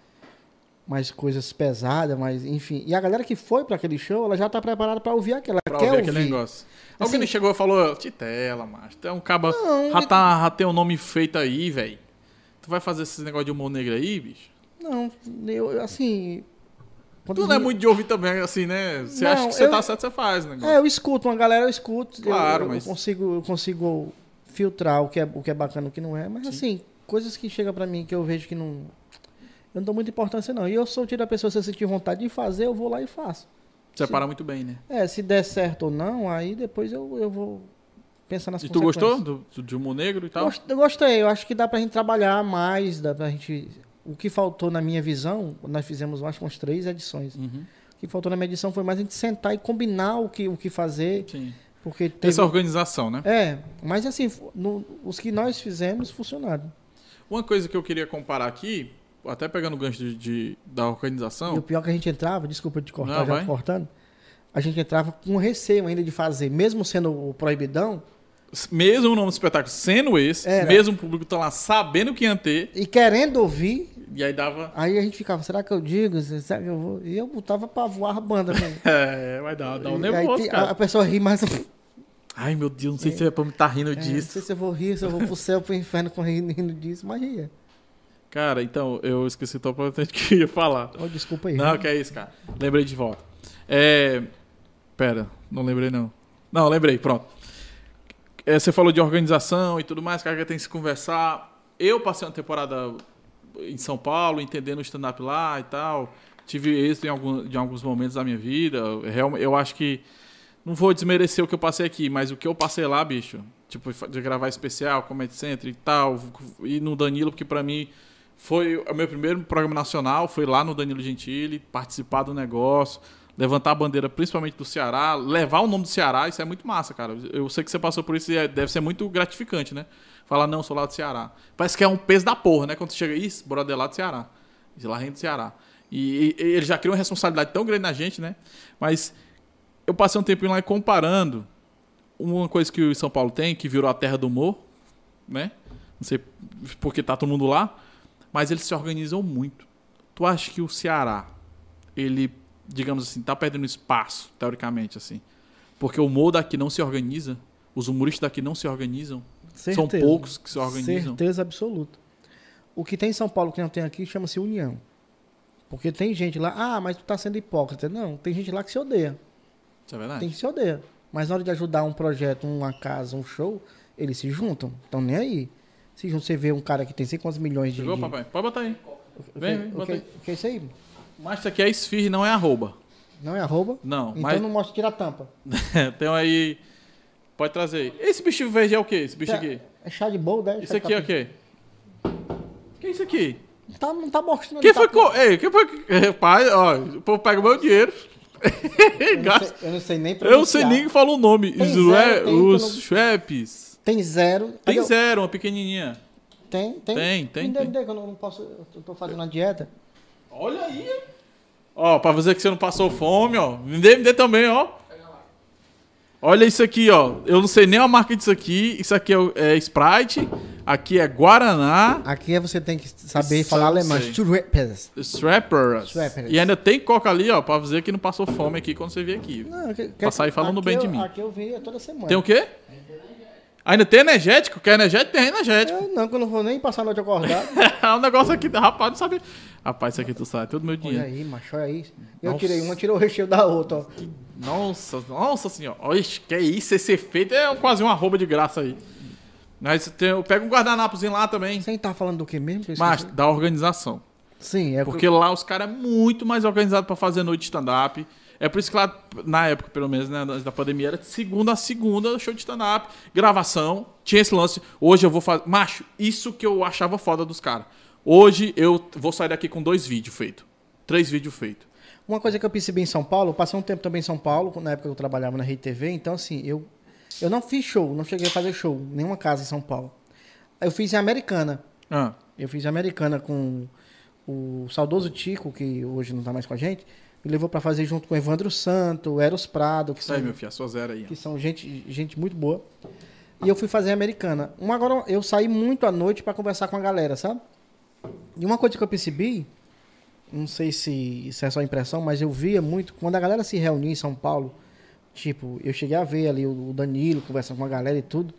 mais coisas pesadas, mais, enfim. E a galera que foi pra aquele show, ela já tá preparada pra ouvir aquela. Pra quer ouvir ouvir. aquele negócio. Alguém Assim- não chegou e falou, Titela, macho, tu é um caba. Não, Já, tá, já tem um nome feito aí, velho. Tu vai fazer esse negócio de humor negro aí, bicho? Não, eu, assim. Quando Tu não é muito de ouvir também, assim, né? Você Não, acha que você eu- tá certo, você faz negócio. É, eu escuto, uma galera eu escuto. eu- Claro, eu, mas- consigo, eu consigo filtrar o que é, o que é bacana e o que não é. Mas Sim. assim, coisas que chegam pra mim que eu vejo que não. Eu não dou muita importância, não. E eu sou o tipo da pessoa, se eu sentir vontade de fazer, eu vou lá e faço. Separa muito bem, né? É, se der certo ou não, aí depois eu, eu vou pensar nas E tu gostou do, humor negro e tal? Eu gostei, eu acho que dá pra gente trabalhar mais, dá pra gente. O que faltou na minha visão, nós fizemos acho umas três edições. Uhum. O que faltou na minha edição foi mais a gente sentar e combinar o que, o que fazer, Sim. porque teve... essa organização, né? É, mas assim, no- os que nós fizemos funcionaram. Uma coisa que eu queria comparar aqui, até pegando o gancho de, de- da E o organização, pior é que a gente entrava, desculpa te cortar, Não, já vai. cortando, a gente entrava com receio ainda de fazer, mesmo sendo o proibidão, mesmo o nome do espetáculo sendo esse, Era. mesmo o público tá lá sabendo que ia ter, e querendo ouvir, e aí dava. aí a gente ficava, será que eu digo? Será que eu vou? E eu botava pra voar a banda. Né? É, vai dar, dá um nervoso, cara. a pessoa ri mais. Ai, meu Deus, não sei se é pra me estar rindo É, não disso. sei se eu vou rir, se eu vou pro céu, pro inferno com rindo, rindo disso, mas ria. Cara, então, eu esqueci tão importante que eu ia falar. Oh, desculpa aí. Não, que é isso, cara. Lembrei de volta. É. Pera, não lembrei não. Não, lembrei, pronto. É, você falou de organização e tudo mais, cara, que tem que se conversar. Eu passei uma temporada em São Paulo, entendendo o stand-up lá e tal. Tive êxito em, algum, em alguns momentos da minha vida. Eu, eu acho que. Não vou desmerecer o que eu passei aqui, mas o que eu passei lá, bicho, tipo, de gravar especial, Comedy Center e tal, e no Danilo, porque pra mim foi o meu primeiro programa nacional, foi lá no Danilo Gentili, participar do negócio, levantar a bandeira principalmente do Ceará, levar o nome do Ceará, isso é muito massa, cara. Eu sei que você passou por isso e é, deve ser muito gratificante, né? Falar, não, sou lá do Ceará. Parece que é um peso da porra, né? Quando você chega, isso, brother lá do Ceará. De lá do Ceará. E, e, ele já cria uma responsabilidade tão grande na gente, né? Mas eu passei um tempinho lá comparando uma coisa que o São Paulo tem, que virou a terra do humor, né? Não sei porque tá todo mundo lá, mas eles se organizam muito. Tu acha que o Ceará, ele, digamos assim, tá perdendo espaço, teoricamente, assim, porque o humor daqui não se organiza, os humoristas daqui não se organizam, Certeza. são poucos que se organizam. Certeza absoluta. O que tem em São Paulo que não tem aqui chama-se união. Porque tem gente lá, ah, mas tu tá sendo hipócrita. Não, tem gente lá que se odeia. Isso é verdade. Tem que se odeia. Mas na hora de ajudar um projeto, uma casa, um show, eles se juntam. Estão nem aí. Se você vê um cara que tem sei quantos milhões de. Chegou, de... papai? Pode botar aí. Vem, vem, bota aí. O que é isso aí? Mas isso aqui é esfirra não é arroba. Não é arroba? Não. Então mas... não mostra tirar a tampa. tem aí. Pode trazer aí. Esse bicho verde é o quê? Esse bicho é, aqui? É chá de bolo, né? Isso aqui é o quê? O que é isso aqui? Não tá, não tá mostrando. Quem tá foi. Ei, quem foi. Pai, ó, o povo pega o meu dinheiro. Eu não, sei, eu não sei nem Eu não sei nem fala o nome. Tem zero, tem os Schweppes. Tem zero. Tem eu... zero, uma pequenininha. Tem, tem. Tem, tem. Me dê, que eu não posso. Eu tô fazendo a dieta. Olha aí. Ó, pra dizer que você não passou fome, ó. Me dê, me dê também, ó. Olha isso aqui, ó. Eu não sei nem a marca disso aqui. Isso aqui é, é Sprite. Aqui é Guaraná. Aqui é você tem que saber isso falar alemão. Strappers. Strappers. E ainda tem coca ali, ó, pra dizer que não passou fome aqui quando você vier aqui. Não, que, pra sair falando bem eu, de mim. Aqui eu vi toda semana. Tem o quê? Ainda tem energético? Quer energético? Tem energético. Eu não, que eu não vou nem passar a noite acordado. é um negócio aqui, rapaz, não sabe. Rapaz, isso aqui tu sabe, todo meu dinheiro. Olha aí, macho, olha aí. Eu nossa. tirei uma, tirou o recheio da outra, ó. Nossa, nossa senhora. Olha, que isso, esse efeito é quase uma arroba de graça aí. Mas tem, eu pego um guardanapozinho lá também. Você tá falando do que mesmo? Que Mas, da organização. Sim, é porque lá os caras é muito mais organizado para fazer noite de stand-up. É por isso que lá, na época, pelo menos, né, da pandemia, era segunda a segunda show de stand-up, gravação, tinha esse lance. Hoje eu vou fazer. Macho, isso que eu achava foda dos caras. Hoje eu vou sair daqui com dois vídeos feitos. Três vídeos feitos. Uma coisa que eu percebi em São Paulo, passei um tempo também em São Paulo, na época que eu trabalhava na Rede TV, então assim, eu, eu não fiz show, não cheguei a fazer show, nenhuma casa em São Paulo. Eu fiz em Americana. Ah. Eu fiz em Americana com o saudoso Tico, que hoje não está mais com a gente me levou para fazer junto com o Evandro Santo, Eros Prado, que são, aí, meu filho, sua zero aí. Que são gente, gente muito boa. E eu fui fazer a americana. Uma agora eu saí muito à noite para conversar com a galera, sabe? E uma coisa que eu percebi, não sei se isso é só impressão, mas eu via muito quando a galera se reunia em São Paulo, tipo, eu cheguei a ver ali o Danilo conversando com a galera e tudo.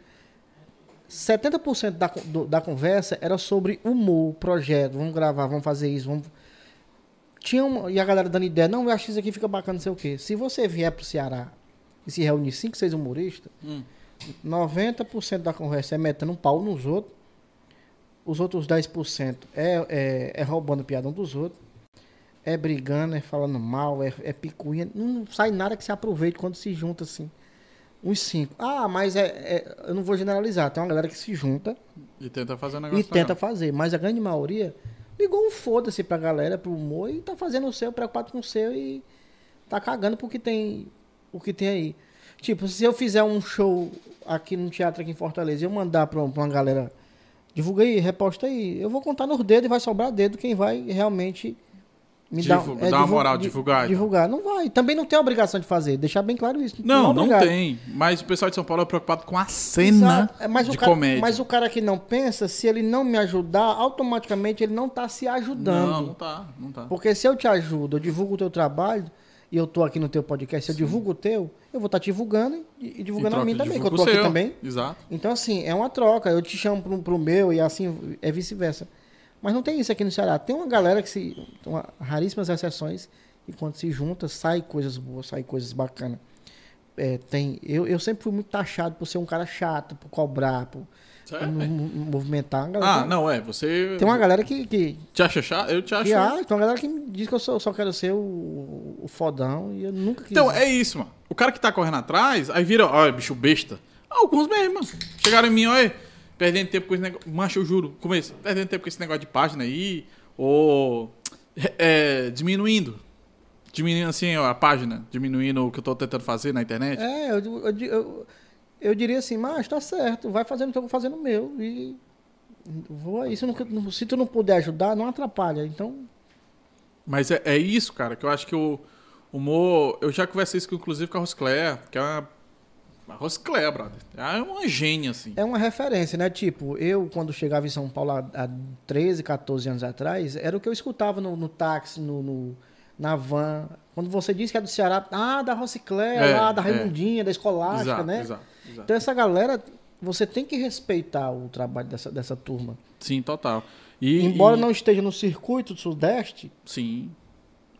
70% da, do, da conversa era sobre humor, projeto, vamos gravar, vamos fazer isso, vamos tinha uma, e a galera dando ideia, não, eu acho que isso aqui fica bacana, não sei o quê. Se você vier pro Ceará e se reunir 5, 6 humoristas, hum. 90% da conversa é metendo um pau nos outros, os outros 10% é, é, é roubando piada um dos outros, é brigando, é falando mal, é, é picuinha, não sai nada que se aproveite quando se junta assim. Uns 5. Ah, mas é, é, Eu não vou generalizar. Tem uma galera que se junta. E tenta fazer um negócio. E tenta fazer. Mas a grande maioria ligou um foda-se pra galera, pro humor, e tá fazendo o seu, preocupado com o seu e tá cagando porque tem o que tem aí. Tipo, se eu fizer um show aqui no teatro aqui em Fortaleza e eu mandar pra uma galera, divulga aí, reposta aí, eu vou contar nos dedos e vai sobrar dedo quem vai realmente me Divu dá, é, dá uma moral, divulgar. Então. Divulgar. Não vai. Também não tem obrigação de fazer. Deixar bem claro isso. Não, não, não tem. Mas o pessoal de São Paulo é preocupado com a cena é, mas de cara, comédia. Mas o cara que não pensa, se ele não me ajudar, automaticamente ele não está se ajudando. Não, não tá, não tá. Porque se eu te ajudo, eu divulgo o teu trabalho, e eu tô aqui no teu podcast, se eu divulgo o teu, eu vou estar tá te divulgando e, divulgando a mim também, que eu tô aqui também. Exato. Então, assim, é uma troca. Eu te chamo pro, pro meu e assim é vice-versa. Mas não tem isso aqui no Ceará. Tem uma galera que se. Uma, raríssimas exceções. E quando se junta, sai coisas boas, sai coisas bacanas. é, tem. Eu, eu sempre fui muito taxado por ser um cara chato, por cobrar, por, movimentar. A galera Ah, tem, não, é. Você. tem uma galera que. que Te acha chato? Eu te acho. que, ah, tem uma galera que me diz que eu só, só quero ser o, o fodão e eu nunca quis. Então, é isso, mano. O cara que tá correndo atrás, aí vira, ó, bicho besta. Alguns mesmo, mano. Chegaram em mim, olha, perdendo tempo com esse negócio. Macho, eu juro, começo, perdendo tempo com esse negócio de página aí, ou é, diminuindo. Diminuindo assim ó, a página, diminuindo o que eu tô tentando fazer na internet. É, eu, eu, eu, eu diria assim, mas tá certo, vai fazendo o que eu vou fazendo o meu. E vou aí. Se, não- se tu não puder ajudar, não atrapalha. Então, Mas é, é isso, cara, que eu acho que o humor. Eu já conversei isso inclusive com a Roscléa, que é uma. A Roscléa, brother. É uma gênia, assim. é uma referência, né? Tipo, eu, quando chegava em São Paulo há, há 13, 14 anos atrás, era o que eu escutava no, no táxi, no, no- na van. Quando você disse que é do Ceará, ah, da Rociclé, É, lá, da é. Raimundinha, da Escolástica, exato, né? exato, exato. Então essa galera, você tem que respeitar o trabalho dessa, dessa turma. Sim, total. E, Embora e- não esteja no circuito do Sudeste, Sim.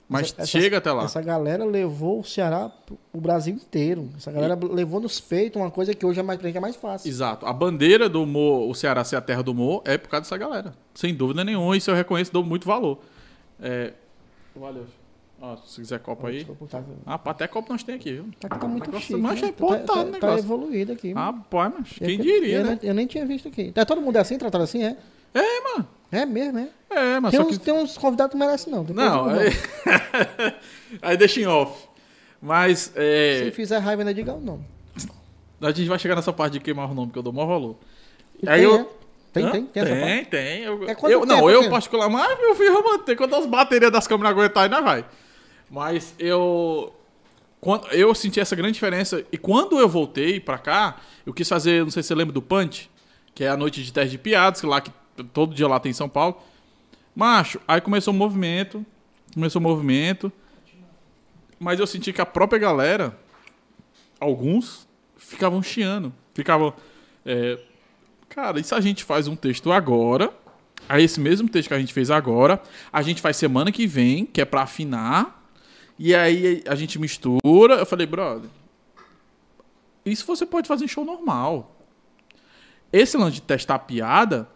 Mas essa- essa- chega até lá. Essa galera levou o Ceará o Brasil inteiro. Essa galera levou nos peitos uma coisa que hoje é mais, é mais fácil. Exato. A bandeira do humor, o Ceará ser a terra do humor, é por causa dessa galera. Sem dúvida nenhuma. Isso eu reconheço, dou muito valor. É... Valeu. Ó, se quiser copo aí. Desculpa, tá, Ah, até copo nós tem aqui, viu? tá, tá muito Negócio chique. mais né? reportado tá, o tá, tá negócio. evoluído aqui. Ah, pô, mas Eu- quem diria, eu, né? nem- eu nem tinha visto aqui. Tá todo mundo assim, tratado assim, é? É, mano. É mesmo, é? É, mas Tem só uns, que... tem uns convidados que merecem, não. Não, eu- aí... aí deixa em off. Mas, é... Se fizer raiva, ainda diga o nome. A gente vai chegar nessa parte de queimar o nome, que eu dou maior valor. E Aí tem, eu- é? Tem, Hã? tem, tem. Tem, tem. Eu, É eu- não, tempo, eu particularmente, meu filho, vou manter. Quando as baterias das câmeras aguentarem, nós vai. Mas eu. Quando, eu senti essa grande diferença. E quando eu voltei pra cá, eu quis fazer, não sei se você lembra do Punch, que é a noite de teste de piadas, que lá que todo dia lá tem em São Paulo. Macho, aí começou o movimento. Começou o movimento. Mas eu senti que a própria galera, alguns, ficavam chiando. Ficavam. é, Cara, e se a gente faz um texto agora? Aí esse mesmo texto que a gente fez agora, a gente faz semana que vem, que é pra afinar. E aí a gente mistura. Eu falei, brother, isso você pode fazer em show normal. Esse lance de testar piada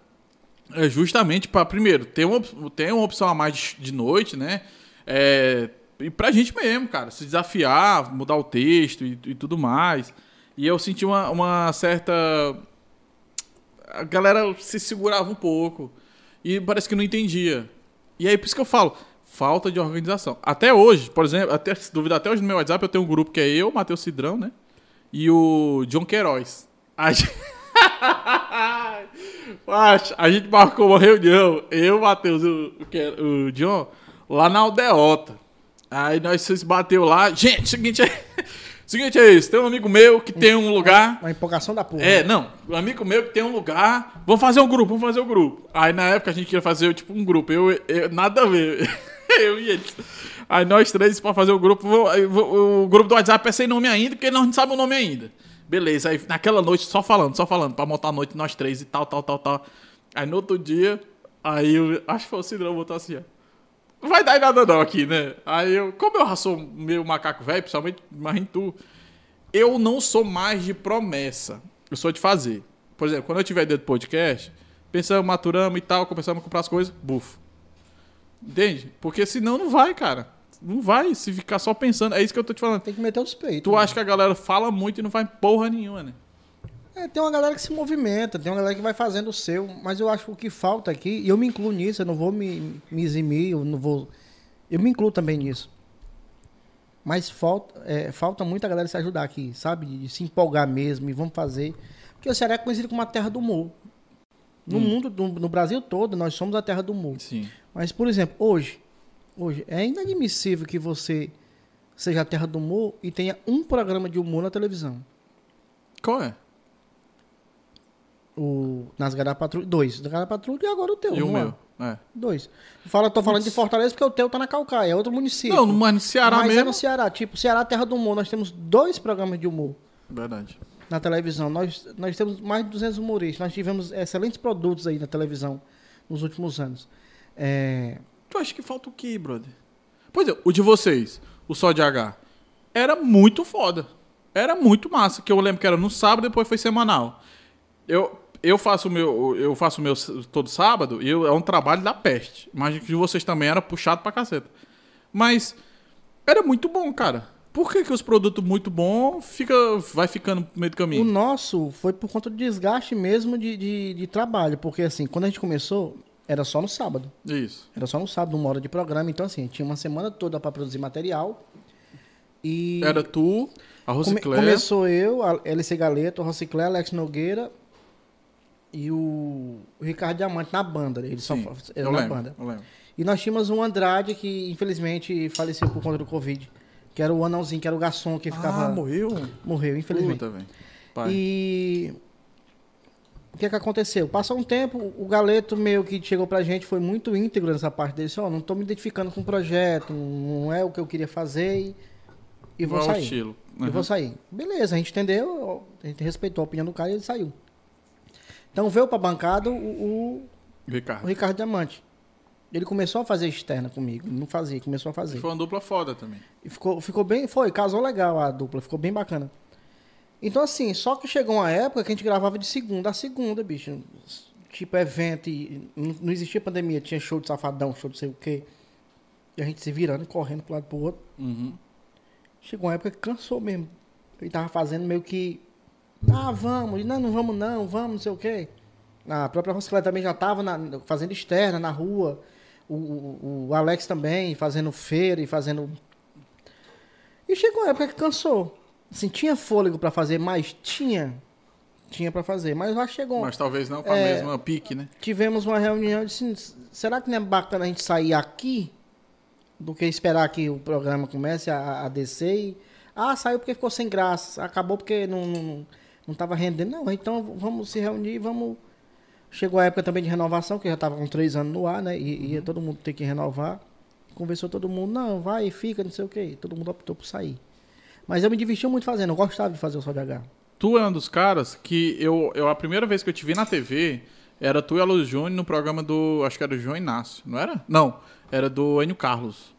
é justamente para primeiro ter uma, ter uma opção a mais de, noite, né? É, e pra gente mesmo, cara, se desafiar, mudar o texto e, e tudo mais. E eu senti uma, uma certa a galera se segurava um pouco. E parece que não entendia. E aí, por isso que eu falo, falta de organização. Até hoje, por exemplo, até, se duvidar, até hoje no meu WhatsApp eu tenho um grupo que é eu, Matheus Cidrão, né? E o John Queiroz. A gente... A gente marcou uma reunião, eu, Matheus e o, o o John, lá na Aldeota. Aí nós se bateu lá. Gente, seguinte é... seguinte é isso, tem um amigo meu que tem um lugar... Uma empolgação da porra. É, não. Um amigo meu que tem um lugar. Vamos fazer um grupo, vamos fazer um grupo. Aí na época a gente queria fazer tipo um grupo. Eu, eu- nada a ver. eu e eles. Aí nós três pra fazer o grupo. O grupo do WhatsApp é sem nome ainda, porque nós não sabemos o nome ainda. Beleza, aí naquela noite só falando, só falando, pra montar a noite nós três e tal, tal, tal, tal. Aí no outro dia, aí eu acho que foi o Cidrão botou assim, ó. Não vai dar em nada não aqui, né? Aí eu, como eu já sou meio macaco velho, principalmente, imagina tu, eu não sou mais de promessa. Eu sou de fazer. Por exemplo, quando eu tiver dentro do podcast, pensamos, maturamos e tal, começamos a comprar as coisas, bufo. Entende? Porque senão não vai, cara. Não vai se ficar só pensando. É isso que eu tô te falando. Tem que meter os peitos. Tu acha que a galera fala muito e não faz porra nenhuma, né? É, tem uma galera que se movimenta, tem uma galera que vai fazendo o seu, mas eu acho que o que falta aqui, e eu me incluo nisso, eu não vou me, me eximir, eu não vou. Eu me incluo também nisso. Mas falta, é, falta muita galera se ajudar aqui, sabe? De se empolgar mesmo e vamos fazer. Porque o Ceará é conhecido como a terra do humor. No mundo, no, no Brasil todo, nós somos a terra do humor. Sim. Mas, por exemplo, hoje, hoje é inadmissível que você seja a terra do humor e tenha um programa de humor na televisão. Qual é? O Nasgará Patrulha. Dois. Nasgará Patrulha e agora o teu. E o é? meu? É. Dois. Fala, tô falando de Fortaleza porque o teu tá na Calcaia, é outro município. Não, mas no Ceará Mas é mesmo. no Ceará. Tipo, Ceará Terra do Humor. Nós temos dois programas de humor Verdade. Na televisão. Nós, nós temos mais de 200 humoristas. Nós tivemos excelentes produtos aí na televisão nos últimos anos. É, Tu acha que falta o quê, brother? Pois é, o de vocês, o Só de H, era muito foda. Era muito massa, que eu lembro que era no sábado, depois foi semanal. Eu, eu faço o meu, eu faço meu todo sábado e eu, é um trabalho da peste. Imagino que de vocês também era puxado pra caceta. Mas era muito bom, cara. Por que, que os produtos muito bons fica, vai ficando no meio do O caminho? nosso foi por conta do desgaste mesmo de, de, de trabalho. Porque assim, quando a gente começou, era só no sábado. Isso. Era só no sábado, uma hora de programa. Então, assim, tinha uma semana toda para produzir material. E Era tu, a come- Rosicléia. começou eu, a LC Galeto, a Rociclé, Alex Nogueira e o o Ricardo Diamante na banda. Ele só Sim, eu era na lembro, banda. E nós tínhamos um Andrade que, infelizmente, faleceu por conta do Covid. Que era o anãozinho, que era o garçom que ficava. Ah, morreu? morreu, infelizmente. Puta. E o que que aconteceu? Passou um tempo, o Galeto meio que chegou pra gente, foi muito íntegro nessa parte dele, disse, ó, não tô me identificando com o projeto, não é o que eu queria fazer e, e vou Qual é o sair. estilo? E Uhum. vou sair. Beleza, a gente entendeu, a gente respeitou a opinião do cara e ele saiu. Então veio pra bancada o, o, o Ricardo. Ricardo Diamante. Ele começou a fazer externa comigo, não fazia, começou a fazer. Foi uma dupla foda também. E ficou, ficou bem, foi, casou legal a dupla, ficou bem bacana. Então, assim, só que chegou uma época que a gente gravava de segunda a segunda, bicho. Tipo, evento, e não não existia pandemia, tinha show de safadão, show de sei o quê. E a gente se virando e correndo pro lado pro outro. Uhum. Chegou uma época que cansou mesmo. Ele tava fazendo meio que. Ah, vamos, não, não vamos não, vamos, não sei o quê. A própria Rosclé também já tava na- fazendo externa na rua. O, o- o Alex também fazendo feira e fazendo. E chegou uma época que cansou. Assim, tinha fôlego pra fazer, mas tinha. Tinha pra fazer. Mas já chegou. Mas talvez não com a É. mesma pique, né? Tivemos uma reunião e disse, será que não é bacana a gente sair aqui do que esperar que o programa comece a, a descer? E, ah, saiu porque ficou sem graça, acabou porque não, não, não tava rendendo. Não, então vamos se reunir e vamos... Chegou a época também de renovação, que já tava com três anos no ar, né? E ia todo mundo ter que renovar. Conversou todo mundo, não, vai, fica, não sei o quê. Todo mundo optou por sair. Mas eu me divertia muito fazendo, eu gostava de fazer o Sol de H. Tu é um dos caras que eu, eu. A primeira vez que eu te vi na TV era tu e a Luz Júnior no programa do. Acho que era do João Inácio, não era? Não, era do Enio Carlos.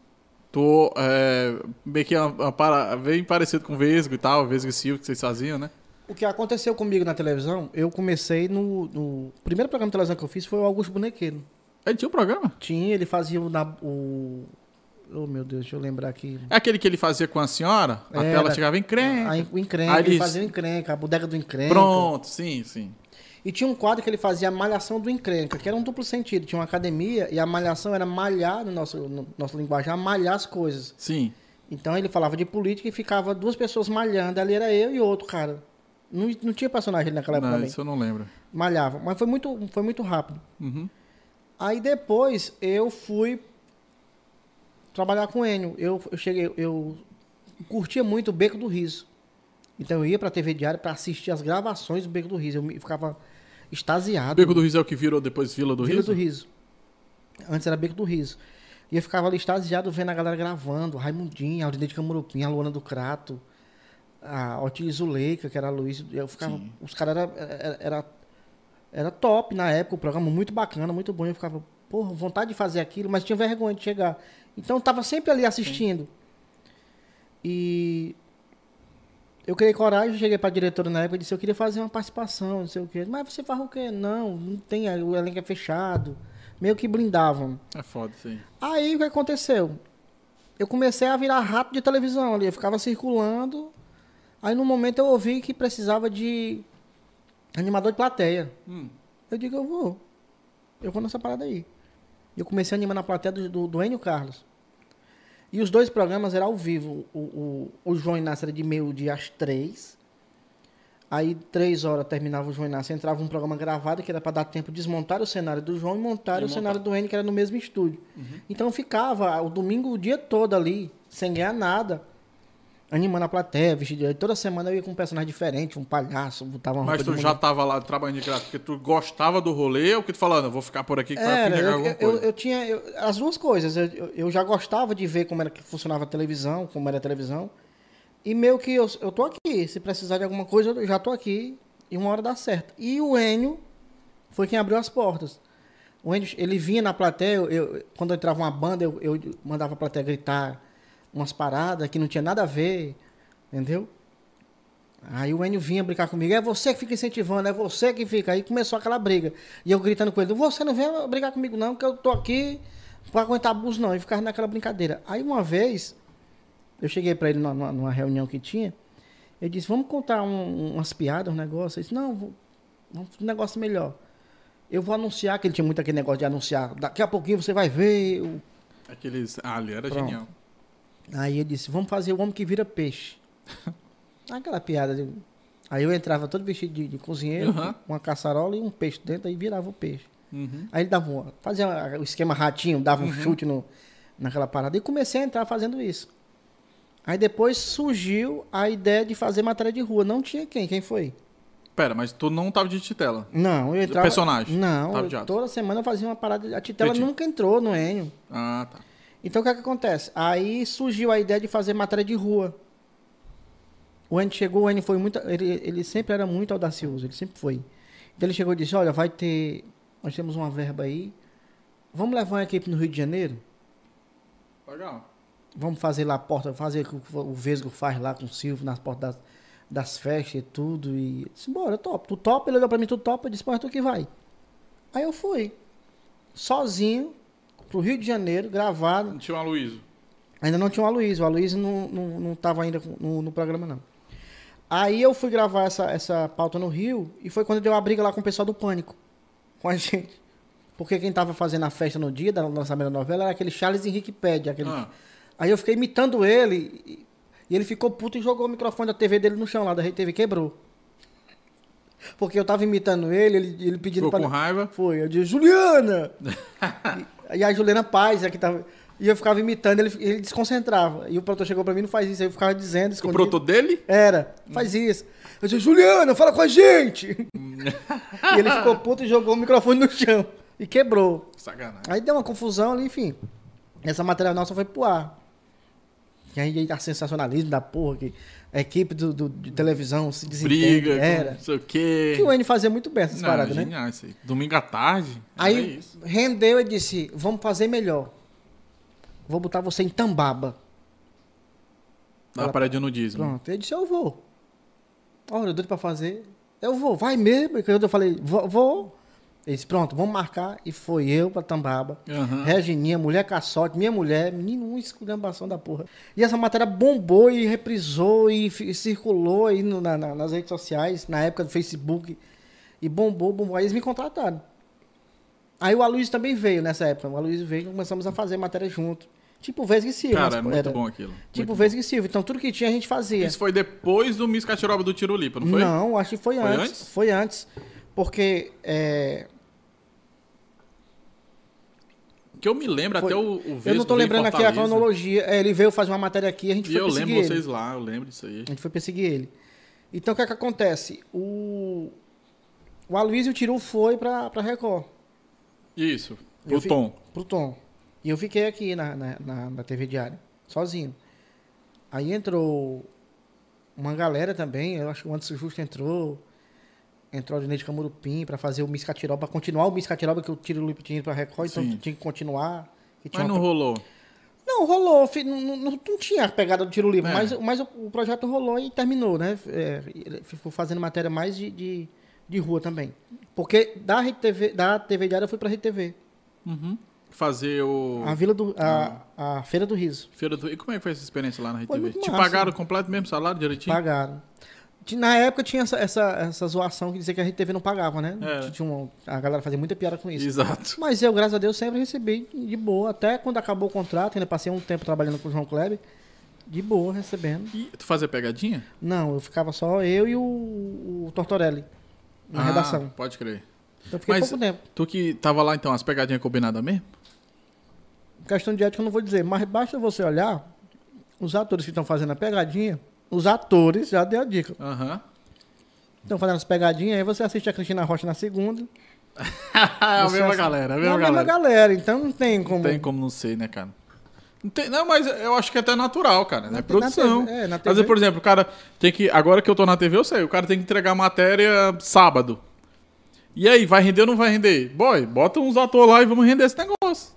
Tu é, meio que uma, uma para- bem parecido com o Vesgo e tal, Vesgo e Silvio que vocês faziam, né? O que aconteceu comigo na televisão, eu comecei no, no o primeiro programa de televisão que eu fiz foi o Augusto Bonequeiro. Ele tinha um programa? Tinha, ele fazia o, na- o oh meu Deus, deixa eu lembrar aqui. É aquele que ele fazia com a senhora? Até Era. ela chegava em creme. A, o encrenca, Aí ele eles- fazia o encrenca, a bodega do encrenca. Pronto, sim, sim. E tinha um quadro que ele fazia a malhação do encrenca, que era um duplo sentido. Tinha uma academia e a malhação era malhar, no nosso, no nosso linguagem, malhar as coisas. Sim. Então ele falava de política e ficava duas pessoas malhando. Ali era eu e outro cara. Não, não tinha personagem naquela época Não, também. isso eu não lembro. Malhava. Mas foi muito, foi muito rápido. Uhum. Aí depois eu fui trabalhar com o Enio. Eu, eu cheguei, eu curtia muito o Beco do Riso. Então eu ia pra TV Diária pra assistir as gravações do Beco do Riso. Eu me- ficava extasiado. Beco do Riso é o que virou depois Vila do Vila Riso? do Riso. Antes era Beco do Riso. E eu ficava ali extasiado vendo a galera gravando. Raimundinho, Aldinei de Camurupim, a Luana do Crato, a Otis Zuleika, que era a Luiz. Eu ficava, Sim. os caras era, era, era, top na época, o programa muito bacana, muito bom. Eu ficava, porra, vontade de fazer aquilo, mas tinha vergonha de chegar. Então eu tava sempre ali assistindo. E eu criei coragem, cheguei pra diretora na época e disse, eu queria fazer uma participação, não sei o quê. Mas você faz o quê? Não, não tem, o elenco é fechado. Meio que blindavam. É foda, sim. Aí o que aconteceu? Eu comecei a virar rato de televisão ali, eu ficava circulando. Aí no momento eu ouvi que precisava de animador de plateia. Hum. Eu digo, eu vou. Eu vou nessa parada aí. Eu comecei a animar na plateia do, do, do Enio Carlos. E os dois programas eram ao vivo. O, o, o João Inácio era de meio-dia às três. Aí, três horas, terminava o João Inácio. Entrava um programa gravado, que era para dar tempo de desmontar o cenário do João e montar E o montar. cenário do Enio, que era no mesmo estúdio. Então, eu ficava o domingo o dia todo ali, sem ganhar nada. Animando a plateia, vestido. de- Toda semana eu ia com um personagem diferente, um palhaço, botava uma Mas tu já mulher. tava lá trabalhando de graça porque tu gostava do rolê ou que tu falando, eu vou ficar por aqui que vai Era, pegar eu, alguma eu, coisa? eu tinha eu- as duas coisas. Eu, eu- eu já gostava de ver como era que funcionava a televisão, como era a televisão. E meio que eu, eu tô aqui. Se precisar de alguma coisa, eu já tô aqui. E uma hora dá certo. E o Enio foi quem abriu as portas. O Enio, ele vinha na plateia, eu, eu- quando entrava uma banda, eu, eu mandava a plateia gritar umas paradas que não tinha nada a ver. Entendeu? Aí o Enio vinha brincar comigo, é você que fica incentivando, é você que fica. Aí começou aquela briga. E eu gritando com ele, você não vem brigar comigo não, que eu tô aqui pra aguentar abuso não. E ficava naquela brincadeira. Aí uma vez, eu cheguei pra ele numa, numa reunião que tinha, ele disse, vamos contar um- umas piadas, um negócio. Eu disse, não, vou- vamos um negócio melhor. Eu vou anunciar, que ele tinha muito aquele negócio de anunciar. Daqui a pouquinho você vai ver. o- Aqueles. Ah, ali era Pronto. genial. Aí ele disse, vamos fazer o homem que vira peixe. Aquela piada. de- Aí eu entrava todo vestido de, de cozinheiro, Uhum. uma caçarola e um peixe dentro, aí virava o peixe. Uhum. Aí ele dava uma, fazia o esquema ratinho, dava um chute no, naquela parada. E comecei a entrar fazendo isso. Aí depois surgiu a ideia de fazer matéria de rua. Não tinha quem, quem foi? Pera, mas tu não tava de titela. Não, eu entrava... personagem? Não, eu- toda semana eu fazia uma parada. A Titela nunca entrou no Enio. Ah, tá. Então o que, é que acontece? Aí surgiu a ideia de fazer matéria de rua. O Enio chegou, o Enio foi muito. Ele, ele sempre era muito audacioso, ele sempre foi. Então ele chegou e disse: Olha, vai ter. Nós temos uma verba aí. Vamos levar uma equipe no Rio de Janeiro? Legal. Vamos fazer lá a porta, fazer o que o Vesgo faz lá com o Silvio nas portas das, das festas e tudo. E eu disse, bora, top. Tu topa, ele olhou pra mim, tu topa, eu disse, mas tu que vai. Aí eu fui. Sozinho, pro Rio de Janeiro, gravado. Tinha o Aloysio. Ainda não tinha o Aloysio, o Aloysio não, não, não tava ainda no, no programa, não. Aí eu fui gravar essa, essa pauta no Rio e foi quando deu a briga lá com o pessoal do Pânico, com a gente. Porque quem tava fazendo a festa no dia da lançamento da novela era aquele Charles Henrique Pede. Aquele... Ah. Aí eu fiquei imitando ele e, e ele ficou puto e jogou o microfone da TV dele no chão lá, da Rede TV, quebrou. Porque eu tava imitando ele, ele, ele pedindo Ficou com raiva. Foi, eu disse, Juliana! e, e a Juliana Paz, é que tava... E eu ficava imitando, ele, ele desconcentrava. E o produtor chegou pra mim, não faz isso. Aí eu ficava dizendo, O escondido. produtor dele? Era, faz isso. Eu disse, Juliana, fala com a gente! e ele ficou puto e jogou o microfone no chão. E quebrou. Sacanagem. Aí deu uma confusão ali, enfim. Essa matéria nossa foi pro ar. E aí tá sensacionalismo da porra, que a equipe do, do- de televisão se desentende. Briga, Era. não sei o quê. Que o N fazia muito bem essas Não, paradas, né? genial isso aí. Domingo à tarde. Aí rendeu e disse: Vamos fazer melhor. Vou botar você em Tambaba. Na parede de nudismo. Pronto. Ele disse: Eu vou. Olha, eu doido pra fazer. Eu vou, vai mesmo. Eu falei: Vou. Ele disse: Pronto, vamos marcar. E foi eu pra Tambaba. Aham. Regininha, mulher caçote, minha mulher, menino, uma esculhambação da porra. E essa matéria bombou e reprisou e fi- circulou aí no- na- na- nas redes sociais, na época do Facebook. E bombou, bombou. Aí eles me contrataram. Aí o Aloysio também veio nessa época. O Aloysio veio e começamos a fazer matéria junto. Tipo Vesga e Silva. Cara, é muito era bom aquilo. Tipo Vesga e Silva. Então tudo que tinha a gente fazia. Isso foi depois do Miss Catiroba do Tirulipa, não foi? Não, acho que foi, Foi antes. antes? Foi antes. Porque é, Que eu me lembro, Foi. até o, o eu não tô lembrando aqui a cronologia. É, ele veio fazer uma matéria aqui, a gente E foi eu perseguir lembro ele. vocês lá, eu lembro disso aí. A gente foi perseguir ele. Então o que é que acontece? O, o Aloysio Tiru foi pra, pra Record, Isso, Eu pro vi- Tom. pro Tom. E eu fiquei aqui na, na, na, na TV Diária, sozinho. Aí entrou uma galera também, eu acho que o Anderson Justo entrou. Entrou o Dinei de Camurupim pra fazer o Miss Catiroba, pra continuar o Miss Catiroba que o Tiro Lupe tinha ido pra Record, então Sim. tinha que continuar. que Mas uma não rolou. Não, rolou. Não, não, não- tinha a pegada do tiro livre, É. mas, mas o, o projeto rolou e terminou, né? É, ficou fazendo matéria mais de, de, de rua também. Porque da, Rede TV, da TV Diária eu fui pra Rede TV. Uhum. Fazer o. A Vila do. A, a Feira do Riso. Feira do... E como é que foi essa experiência lá na Foi RTV? muito Te massa. pagaram completo mesmo salário direitinho? Pagaram. Na época tinha essa, essa, essa zoação que dizia que a Rede TV não pagava, né? É. Tinha uma- a galera fazia muita piada com isso. Exato. Mas eu, graças a Deus, sempre recebi de boa. Até quando acabou o contrato, ainda passei um tempo trabalhando com o João Kleber. De boa, recebendo. E tu fazia pegadinha? Não, eu ficava só eu e o, o Tortorelli na Ah, redação. Pode crer. Então eu fiquei mas- pouco tempo. Tu que tava lá então, as pegadinhas combinadas mesmo? Questão de ética eu não vou dizer, mas basta você olhar os atores que estão fazendo a pegadinha. Os atores, já dei a dica. Aham. Estão fazendo as pegadinhas, aí você assiste a Cristina Rocha na segunda. a você mesma assi- galera, a Não, mesma a mesma galera. galera, então não tem como. Não tem como não ser, né, cara? Não, tem- não, mas eu acho que é até natural, cara. É Na- produção. na TV, é, na TV. vezes, por exemplo, o cara tem que. Agora que eu tô na TV, eu sei, o cara tem que entregar matéria sábado. E aí, vai render ou não vai render? Boy, bota uns atores lá e vamos render esse negócio.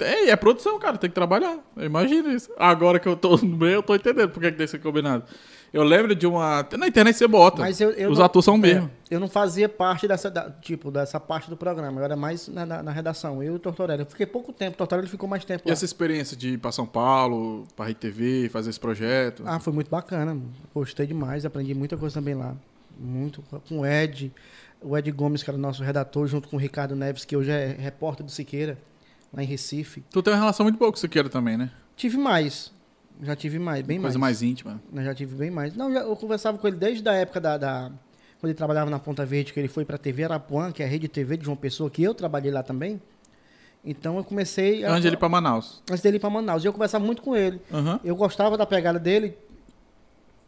É, é produção, cara, tem que trabalhar. Imagina isso. Agora que eu tô no meio, eu tô entendendo por que, que tem que ser combinado. Eu lembro de uma. Na internet você bota. Mas eu, eu Os não- atores são é, mesmo. eu não fazia parte dessa, da- tipo, dessa parte do programa. Eu era mais na, na- na redação. Eu e o Tortorelli. Eu fiquei pouco tempo. O Tortorelli ficou mais tempo E lá. essa experiência de ir pra São Paulo, pra Rede TV, fazer esse projeto? Ah, foi muito bacana. Gostei demais. Aprendi muita coisa também lá. Muito. Com o Ed. O Ed Gomes, que era o nosso redator, junto com o Ricardo Neves, que hoje é repórter do Siqueira, lá em Recife. Tu tem uma relação muito boa com o Siqueira também, né? Tive mais. Já tive mais, bem Coisa mais. mais íntima. Eu já tive bem mais. Não, eu conversava com ele desde a época da, da- Quando ele trabalhava na Ponta Verde, que ele foi pra TV Arapuã, que é a rede TV de João Pessoa, que eu trabalhei lá também. Então eu comecei. a- Antes de ele ir pra Manaus. antes dele ir pra Manaus. E eu conversava muito com ele. Aham. Eu gostava da pegada dele.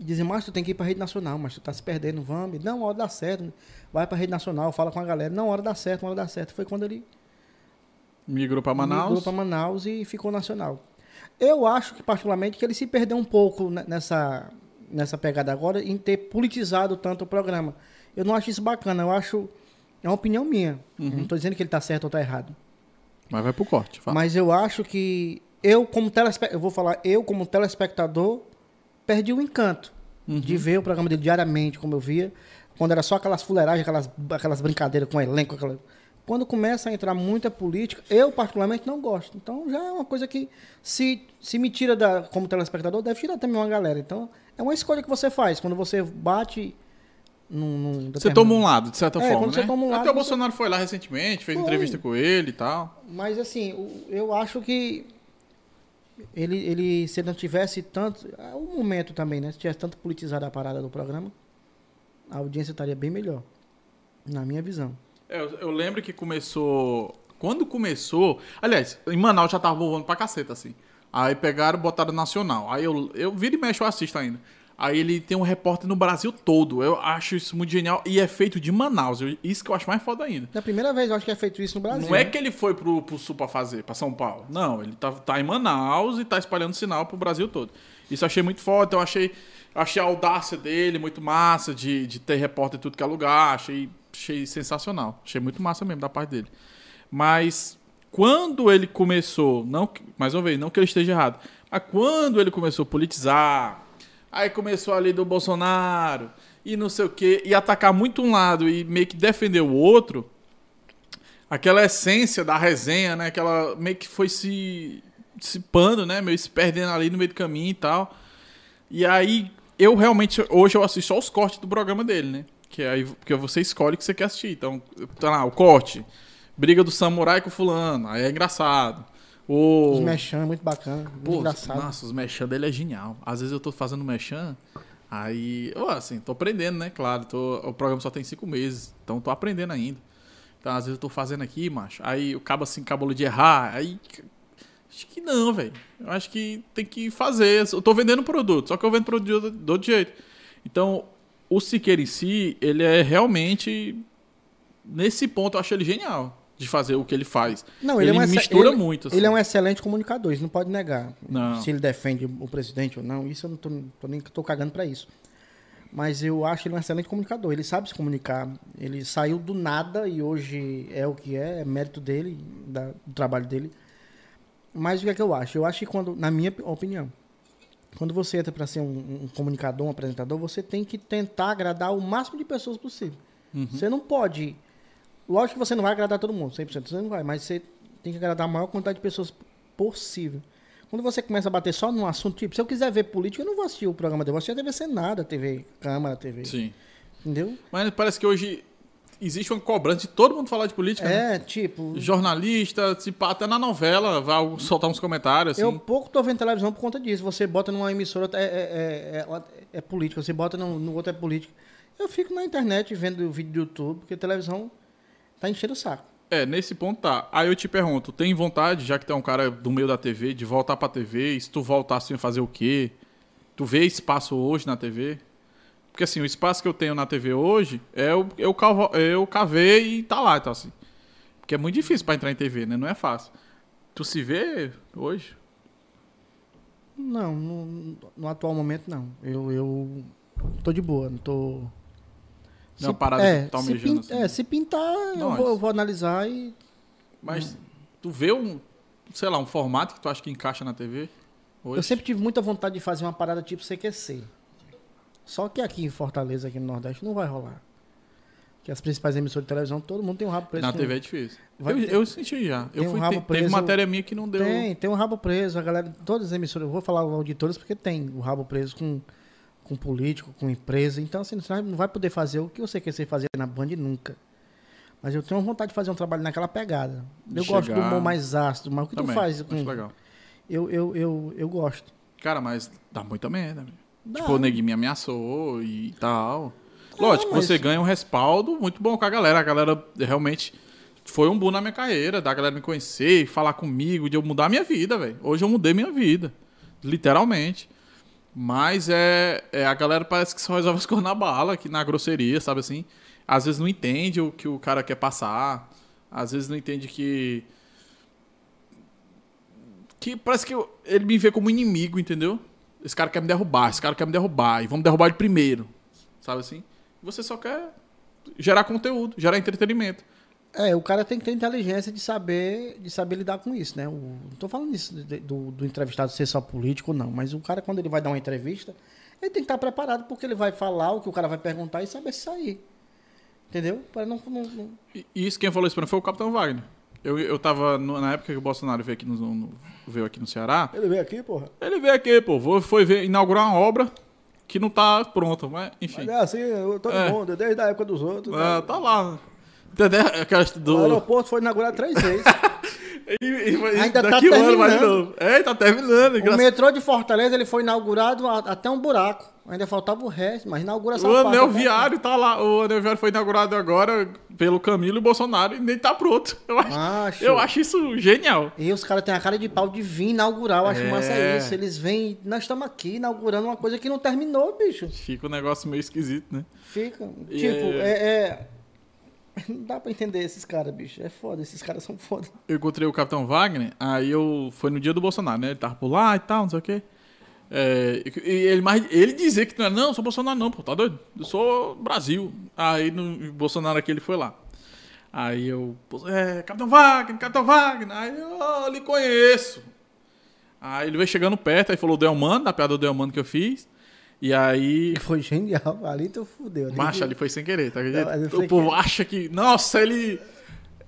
E dizia, mas tu tem que ir pra rede nacional, mas tu tá se perdendo, vamos. Não, uma hora dá certo. Vai pra rede nacional, fala com a galera. Não, uma hora dá certo, uma hora dá certo. Foi quando ele Migrou pra Manaus. migrou pra Manaus e ficou nacional. Eu acho que, particularmente, que ele se perdeu um pouco ne- nessa, nessa pegada agora em ter politizado tanto o programa. Eu não acho isso bacana, eu acho. É uma opinião minha. Uhum. Não estou dizendo que ele está certo ou está errado. Mas vai pro corte. Fala. Mas eu acho que eu, como telespectador, eu vou falar, eu, como telespectador, perdi o encanto Uhum. de ver o programa dele diariamente, como eu via. Quando era só aquelas fuleiragens, aquelas, aquelas brincadeiras com elenco. Aquela... Quando começa a entrar muita política, eu particularmente não gosto. Então já é uma coisa que, se, se me tira da, como telespectador, deve tirar também uma galera. Então é uma escolha que você faz. Quando você bate num. num Você toma um lado, de certa É, forma, né? você toma um lado, Até o você- Bolsonaro foi lá recentemente, fez Foi. entrevista com ele e tal. Mas assim, eu acho que ele, ele se não tivesse tanto. É um momento também, né? Se tivesse tanto politizado a parada do programa, a audiência estaria bem melhor. Na minha visão. É, eu, eu lembro que começou. Quando começou. Aliás, em Manaus já tava voando pra caceta, assim. Aí pegaram e botaram nacional. Aí eu, eu viro e mexo, eu assisto ainda. Aí ele tem um repórter no Brasil todo. Eu acho isso muito genial. E é feito de Manaus. Eu- isso que eu acho mais foda ainda. É a primeira vez eu acho que é feito isso no Brasil. Não é né? que ele foi pro, pro sul pra fazer, pra São Paulo. Não, ele tá, tá em Manaus e tá espalhando sinal pro Brasil todo. Isso eu achei muito foda. Eu achei, achei a audácia dele muito massa de, de ter repórter em tudo que é lugar. Achei, achei sensacional. Achei muito massa mesmo da parte dele. Mas quando ele começou, não, mais uma vez, não que ele esteja errado, mas quando ele começou a politizar, aí começou ali do Bolsonaro e não sei o quê, e atacar muito um lado e meio que defender o outro, aquela essência da resenha, né? Aquela meio que foi se dissipando, né? Meio se perdendo ali no meio do caminho e tal. E aí, eu realmente, hoje eu assisto só os cortes do programa dele, né? Que aí porque você escolhe o que você quer assistir. Então, tá lá, o corte. Briga do samurai com fulano. Aí é engraçado. O... Os mechan é muito bacana, muito Pô, engraçado. Nossa, os mechan dele é genial. Às vezes eu tô fazendo mechan, aí, ó, assim, tô aprendendo, né? Claro, tô, o programa só tem cinco meses, então tô aprendendo ainda. Então, às vezes eu tô fazendo aqui, macho, aí o cabo assim, cabelo de errar, aí. Acho que não, velho. Eu acho que tem que fazer. Eu tô vendendo produto, só que eu vendo produto do outro jeito. Então, o Siqueira em si, ele é realmente. Nesse ponto, eu acho ele genial de fazer o que ele faz. Não, ele, ele é um mistura ele- muito. Ele é assim. um excelente comunicador, isso não pode negar. Não. Se ele defende o presidente ou não, isso eu não tô, tô nem tô cagando pra isso. Mas eu acho ele um excelente comunicador. Ele sabe se comunicar. Ele saiu do nada e hoje é o que é, é mérito dele, da- do trabalho dele. Mas o que é que eu acho? Eu acho que quando, na minha opinião, quando você entra para ser um, um comunicador, um apresentador, você tem que tentar agradar o máximo de pessoas possível. Uhum. Você não pode. Lógico que você não vai agradar todo mundo, 100% você não vai, mas você tem que agradar a maior quantidade de pessoas possível. Quando você começa a bater só num assunto, tipo, se eu quiser ver política, eu não vou assistir o programa dele, eu vou assistir a TV TV Câmara, TV. Sim. Entendeu? Mas parece que hoje existe uma cobrança de todo mundo falar de política. né? É, tipo. Jornalista, pá, até na novela, vai soltar uns comentários assim. Eu pouco tô vendo televisão por conta disso. Você bota numa emissora, é, é, é, é, é política. Você bota no, no outro, é política. Eu fico na internet vendo vídeo do YouTube, porque televisão tá enchendo o saco. É, nesse ponto tá. Aí eu te pergunto, tem vontade, já que tu é um cara do meio da TV, de voltar pra TV? E se tu voltar assim, fazer o quê? Tu vê espaço hoje na TV? Porque assim, o espaço que eu tenho na TV hoje é eu, eu, eu cavei e tá lá, então assim. Porque é muito difícil pra entrar em TV, né? Não é fácil. Tu se vê hoje? Não, no, no atual momento não. Eu, eu tô de boa, não tô. Não é uma parada tu tá se pin- assim. É, se pintar, eu Não, vou, é. eu vou analisar e. Mas tu vê um, sei lá, um formato que tu acha que encaixa na TV? Hoje? Eu sempre tive muita vontade de fazer uma parada tipo CQC. Só que aqui em Fortaleza, aqui no Nordeste, não vai rolar. Que as principais emissoras de televisão, todo mundo tem um rabo preso. Na com- TV é difícil. Vai Eu, eu senti já. Eu tem um fui, rabo te- teve preso- matéria minha que não deu. Tem, tem um rabo preso. A galera, todas as emissoras, eu vou falar auditores porque tem o rabo preso com, com político, com empresa. Então, assim, você não vai poder fazer o que você quer fazer na Band nunca. Mas eu tenho vontade de fazer um trabalho naquela pegada. De Eu gosto do chegar- humor mais ácido, mas o que Também, tu faz acho com. legal. Eu, eu, eu, eu gosto. Cara, mas dá muita merda. meu. Dá. Tipo, o neguinho me ameaçou e tal. Lógico, mas- você ganha um respaldo muito bom com a galera. A galera realmente foi um boom na minha carreira, da galera me conhecer, falar comigo, de eu mudar a minha vida, velho. Hoje eu mudei minha vida. Literalmente. Mas é, é a galera parece que só resolve as coisas na bala, que na grosseria, sabe assim? Às vezes não entende o que o cara quer passar. Às vezes não entende que. Que parece que eu- ele me vê como inimigo, entendeu? Esse cara quer me derrubar, esse cara quer me derrubar, e vamos derrubar ele primeiro. Sabe assim? Você só quer gerar conteúdo, gerar entretenimento. É, o cara tem que ter inteligência de saber, de saber lidar com isso, né? O, não tô falando isso de- do, do entrevistado ser só político, não. Mas o cara, quando ele vai dar uma entrevista, ele tem que estar preparado porque ele vai falar o que o cara vai perguntar e saber se sair. Entendeu? Para não, não- não- E isso quem falou isso pra mim foi o Capitão Wagner. Eu, eu tava, no- na época que o Bolsonaro veio aqui no, no- veio aqui no Ceará, Ele veio aqui, porra. ele veio aqui, pô, vou- foi ver, inaugurar uma obra que não tá pronta, mas enfim. Mas é assim, todo É. mundo, desde a época dos outros. Ah, né? tá lá. Entendeu? Aquela O do. aeroporto foi inaugurado três vezes. E, e, Ainda tá um ano terminando. novo. É, tá terminando. o metrô de Fortaleza ele foi inaugurado a- até um buraco. Ainda faltava o resto, mas inaugura essa O anel né? viário tá lá. O anel viário foi inaugurado agora pelo Camilo e Bolsonaro e nem tá pronto. Eu acho, Macho. eu acho isso genial. E os caras têm a cara de pau de vir inaugurar, eu acho É. massa isso. Eles vêm, nós estamos aqui inaugurando uma coisa que não terminou, bicho. Fica um negócio meio esquisito, né? Fica. E tipo, é- é... é- Não dá pra entender esses caras, bicho. É foda, esses caras são foda. Eu encontrei o Capitão Wagner, aí eu. Foi no dia do Bolsonaro, né? Ele tava por lá e tal, não sei o quê. É, e ele, mas ele dizia que não é, não, eu sou Bolsonaro não, pô, tá doido? Eu sou Brasil. Aí no Bolsonaro aqui ele foi lá. Aí eu, é, Capitão Wagner, Capitão Wagner, aí eu "Ah, lhe conheço. Aí ele veio chegando perto, aí falou do Elmano, da piada do Elmano que eu fiz. E aí. Foi genial. Ali tu fudeu. Ali Macho, ali foi sem querer, tá Não, mas eu acredita? sei O povo que- acha que. Nossa, ele.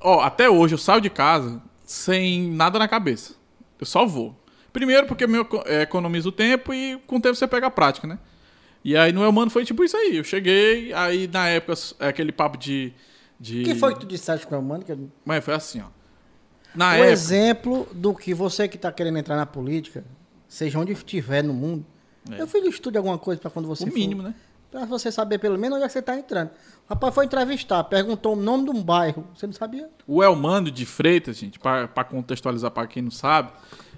Ó, até hoje eu saio de casa sem nada na cabeça. Eu só vou. Primeiro porque eu economizo o tempo e com o tempo você pega a prática, né? E aí no Elmano foi tipo isso aí. Eu cheguei, aí na época, é aquele papo de. de... O que foi que tu disseste com o mano? Que... eu- Mas foi assim, ó. Na Um época. exemplo do que você que tá querendo entrar na política, seja onde estiver no mundo, É. meu filho estude alguma coisa pra quando você O for. mínimo, né? Pra você saber pelo menos onde é que você tá entrando. O rapaz foi entrevistar, perguntou o nome de um bairro. Você não sabia? O Elmano de Freitas, gente, para contextualizar para quem não sabe,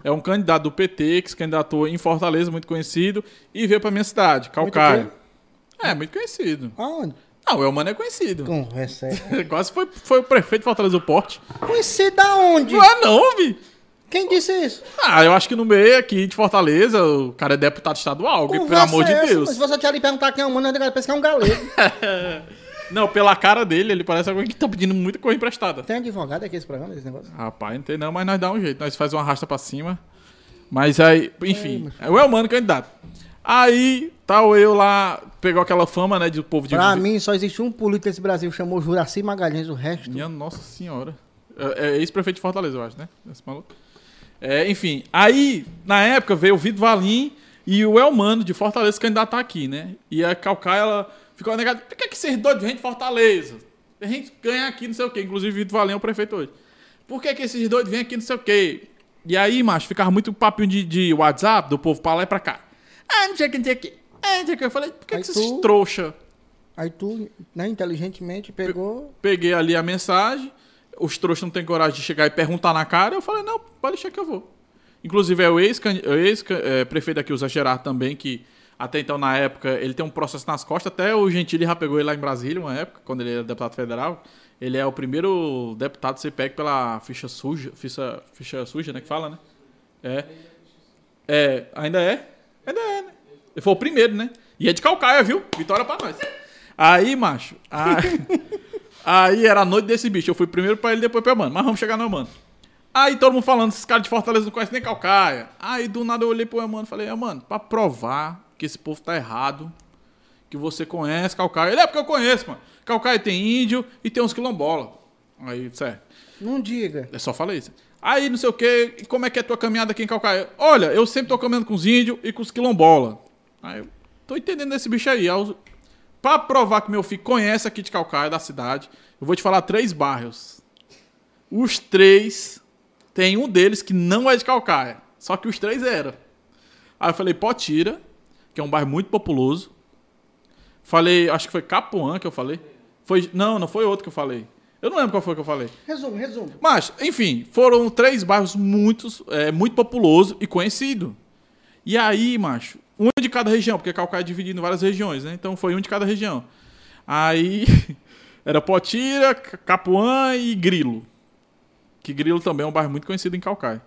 é um candidato do PT que se candidatou em Fortaleza, muito conhecido, e veio para minha cidade, Calcaia. É, muito conhecido. Aonde? Não, o Elmano é conhecido. Conversa. Quase foi, foi o prefeito de Fortaleza do Porte. Conheci da onde? Não é não, vi. Quem disse isso? Ah, eu acho que no meio aqui de Fortaleza, o cara é deputado estadual, pelo Conversa amor de é essa? Deus. Se você tinha ali perguntar quem é o mano, eu pensa que é um galego. Não, pela cara dele, ele parece alguém que tá pedindo muita coisa emprestada. Tem advogado aqui esse programa, esse negócio? Rapaz, não tem não, mas nós dá um jeito. Nós faz uma arrasta pra cima. Mas aí, enfim, é o Elmano candidato. Aí, tal eu lá, pegou aquela fama, né, de o povo de... Pra mim, só existe um político nesse Brasil, chamou Juraci Magalhães, o resto... Minha nossa senhora. É, é ex-prefeito de Fortaleza, eu acho, né? Esse maluco. É, enfim, aí, na época, veio o Vitor Valim e o Elmano de Fortaleza candidatar aqui, né? E a Calcaia, ela ficou negada. Por que, que vocês dois vêm de Fortaleza? A gente ganha aqui, não sei o quê. Inclusive, o Vitor Valim é o prefeito hoje. Por que, que esses dois vêm aqui, não sei o quê? E aí, macho, ficava muito papinho de, de WhatsApp do povo pra lá e pra cá. Ah, não sei o que, não sei o que. Ah, não sei o que. Eu falei, por que, Aí que esses tu- trouxa Aí tu, né, inteligentemente, pegou... Peguei ali a mensagem, os trouxas não têm coragem de chegar e perguntar na cara, eu falei, não, pode deixar que eu vou. Inclusive é o ex-prefeito ex, prefeito aqui, o Zé Gerardo também, que até então, na época, ele tem um processo nas costas, até o Gentili já pegou ele lá em Brasília, uma época, quando ele era deputado federal. Ele é o primeiro deputado pego pela ficha suja, ficha, ficha suja, né, que fala, né? É. É, ainda é? Ainda é, né? Ele foi o primeiro, né? E é de Calcaia, viu? Vitória pra nós. Aí, macho, aí, aí era a noite desse bicho. Eu fui primeiro pra ele, depois pra mano. Mas vamos chegar no mano. Aí todo mundo falando, esses caras de Fortaleza não conhecem nem Calcaia. Aí do nada eu olhei pro mano e falei, mano, pra provar que esse povo tá errado, que você conhece Calcaia. Ele é porque eu conheço, mano. Calcaia tem índio e tem uns quilombola. Aí, certo. Não diga. É só falei isso. Aí, não sei o que, como é que é a tua caminhada aqui em Calcaia? Olha, eu sempre tô caminhando com os índios e com os quilombola. Aí eu tô entendendo esse bicho aí. Aí Pra provar que meu filho conhece aqui de Calcaia, da cidade, eu vou te falar três bairros. Os três, tem um deles que não é de Calcaia. Só que os três eram. Aí eu falei Potira, que é um bairro muito populoso. Falei, acho que foi Capuã que eu falei. Foi, não, não foi outro que eu falei. Eu não lembro qual foi que eu falei. Resumo, resumo. Mas, enfim, foram três bairros muito, é, muito populoso e conhecido. E aí, macho, um de cada região, porque Calcaia é dividido em várias regiões, né? Então foi um de cada região. Aí era Potira, Capuã e Grilo. Que Grilo também é um bairro muito conhecido em Calcaia.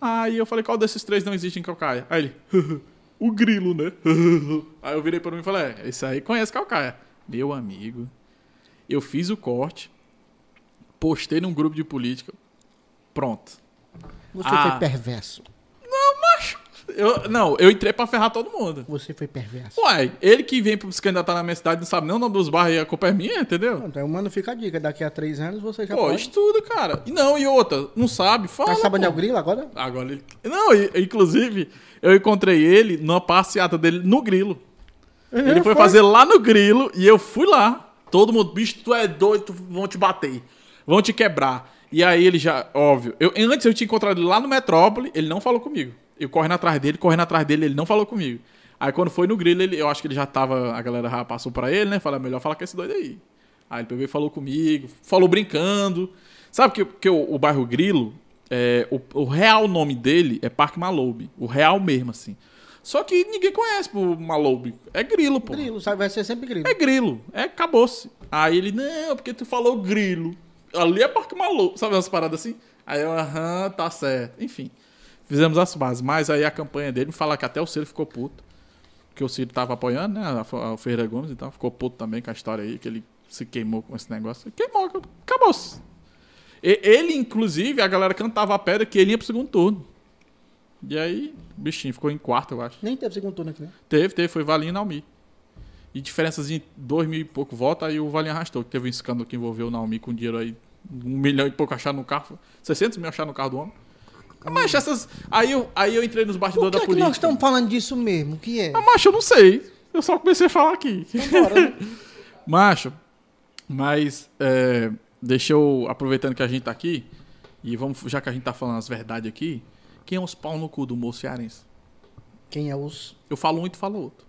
Aí eu falei, qual desses três não existe em Calcaia? Aí ele, o Grilo, né? Aí eu virei para mim e falei, é, esse aí conhece Calcaia. Meu amigo, eu fiz o corte, postei num grupo de política, pronto. Você Ah. foi perverso. Não. Eu, não, eu entrei pra ferrar todo mundo. Você foi perverso. Uai, ele que vem pra se candidatar na minha cidade não sabe nem o nome dos bairros e a culpa é minha, entendeu? Então, eu mando fica a dica. Daqui a três anos você já Pô, pode. estuda, cara. E não, e outra, não sabe, fala. Mas sabe onde é o grilo agora? Agora ele. Não, e- inclusive, eu encontrei ele numa passeata dele no grilo. Ele foi fazer lá no grilo e eu fui lá. Todo mundo, bicho, tu é doido, vão te bater, vão te quebrar. E aí ele já, óbvio, eu, antes eu tinha encontrado ele lá no Metrópole, ele não falou comigo. Eu correndo atrás dele, correndo atrás dele, ele não falou comigo. Aí quando foi no grilo, ele, eu acho que ele já tava, a galera já passou pra ele, né? Falei, melhor falar com esse doido aí. Aí ele pegou e falou comigo, falou brincando. Sabe que, que o, o bairro Grilo, é, o, o real nome dele é Parque Maloube. O real mesmo, assim. Só que ninguém conhece o Maloube. É Grilo, pô. Grilo, sabe? Vai ser sempre grilo. É grilo. É, acabou-se. Aí ele, não, porque tu falou grilo. Ali é Parque Maluco. Sabe umas paradas assim? Aí eu, aham, tá certo. Enfim, fizemos as bases. Mas aí a campanha dele, me fala que até o Ciro ficou puto. Que o Ciro tava apoiando, né? O Ferreira Gomes, então ficou puto também com a história aí, que ele se queimou com esse negócio. Queimou, acabou-se. Ele, inclusive, a galera cantava a pedra que ele ia pro segundo turno. E aí, o bichinho ficou em quarto, eu acho. Nem teve segundo turno aqui, né? Teve, teve, foi Valinho e Naomi. E diferenças em dois mil e pouco votos, aí o Valinho arrastou, que teve um escândalo que envolveu o Naomi com dinheiro aí, um milhão e pouco achar no carro, 600 mil achar no carro do homem. Mas essas. Aí eu, aí eu entrei nos Por bastidores que, da é que política. nós estamos falando disso mesmo? O que é? Ah, macho, eu não sei. Eu só comecei a falar aqui. Bora, né? Macho, mas é, deixa eu, aproveitando que a gente tá aqui, e vamos, já que a gente tá falando as verdades aqui, quem é os pau no cu do moço cearense? Quem é os. Eu falo um e tu fala outro.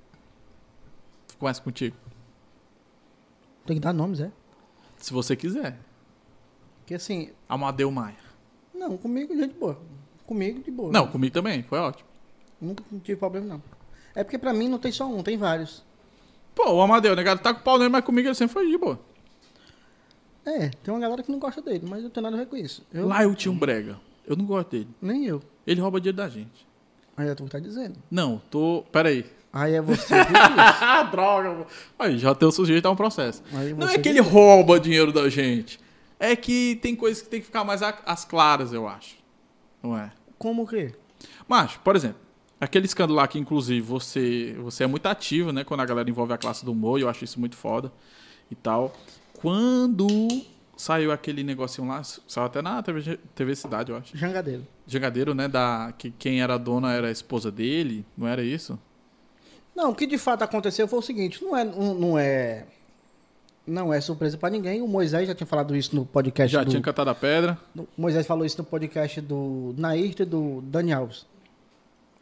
Começa contigo. Tem que dar nomes, é? Se você quiser. Porque assim. Amadeu Maia. Não, comigo, gente boa. Comigo, de boa. Não, comigo também, foi ótimo. Nunca tive problema, não. É porque pra mim não tem só um, tem vários. Pô, o Amadeu, negado, tá com pau nele, mas comigo ele sempre foi de boa. É, tem uma galera que não gosta dele, mas eu não tenho nada a ver com isso. Eu, Lá eu tinha um brega. Eu não gosto dele. Nem eu. Ele rouba dinheiro da gente. Aí é tu que tá dizendo. Não, tô. Pera aí. Aí é você. Ah, droga. pô. Aí já tem o sujeito a um processo. Aí Não é que ele rouba dinheiro da gente. É que tem coisas que tem que ficar mais às claras, eu acho. Não é? Como o quê? Mas, por exemplo, aquele escândalo lá que, inclusive, você, você é muito ativo, né? Quando a galera envolve a classe do humor, e eu acho isso muito foda e tal. Quando saiu aquele negocinho lá, saiu até na TV, TV Cidade, eu acho. Jangadeiro. Jangadeiro, né? Da, que quem era dona era a esposa dele, não era isso? Não, o que de fato aconteceu foi o seguinte, não é, não é, não é surpresa pra ninguém. O Moisés já tinha falado isso no podcast Já do, tinha cantado a pedra. o Moisés falou isso no podcast do Nairto e do Dani Alves.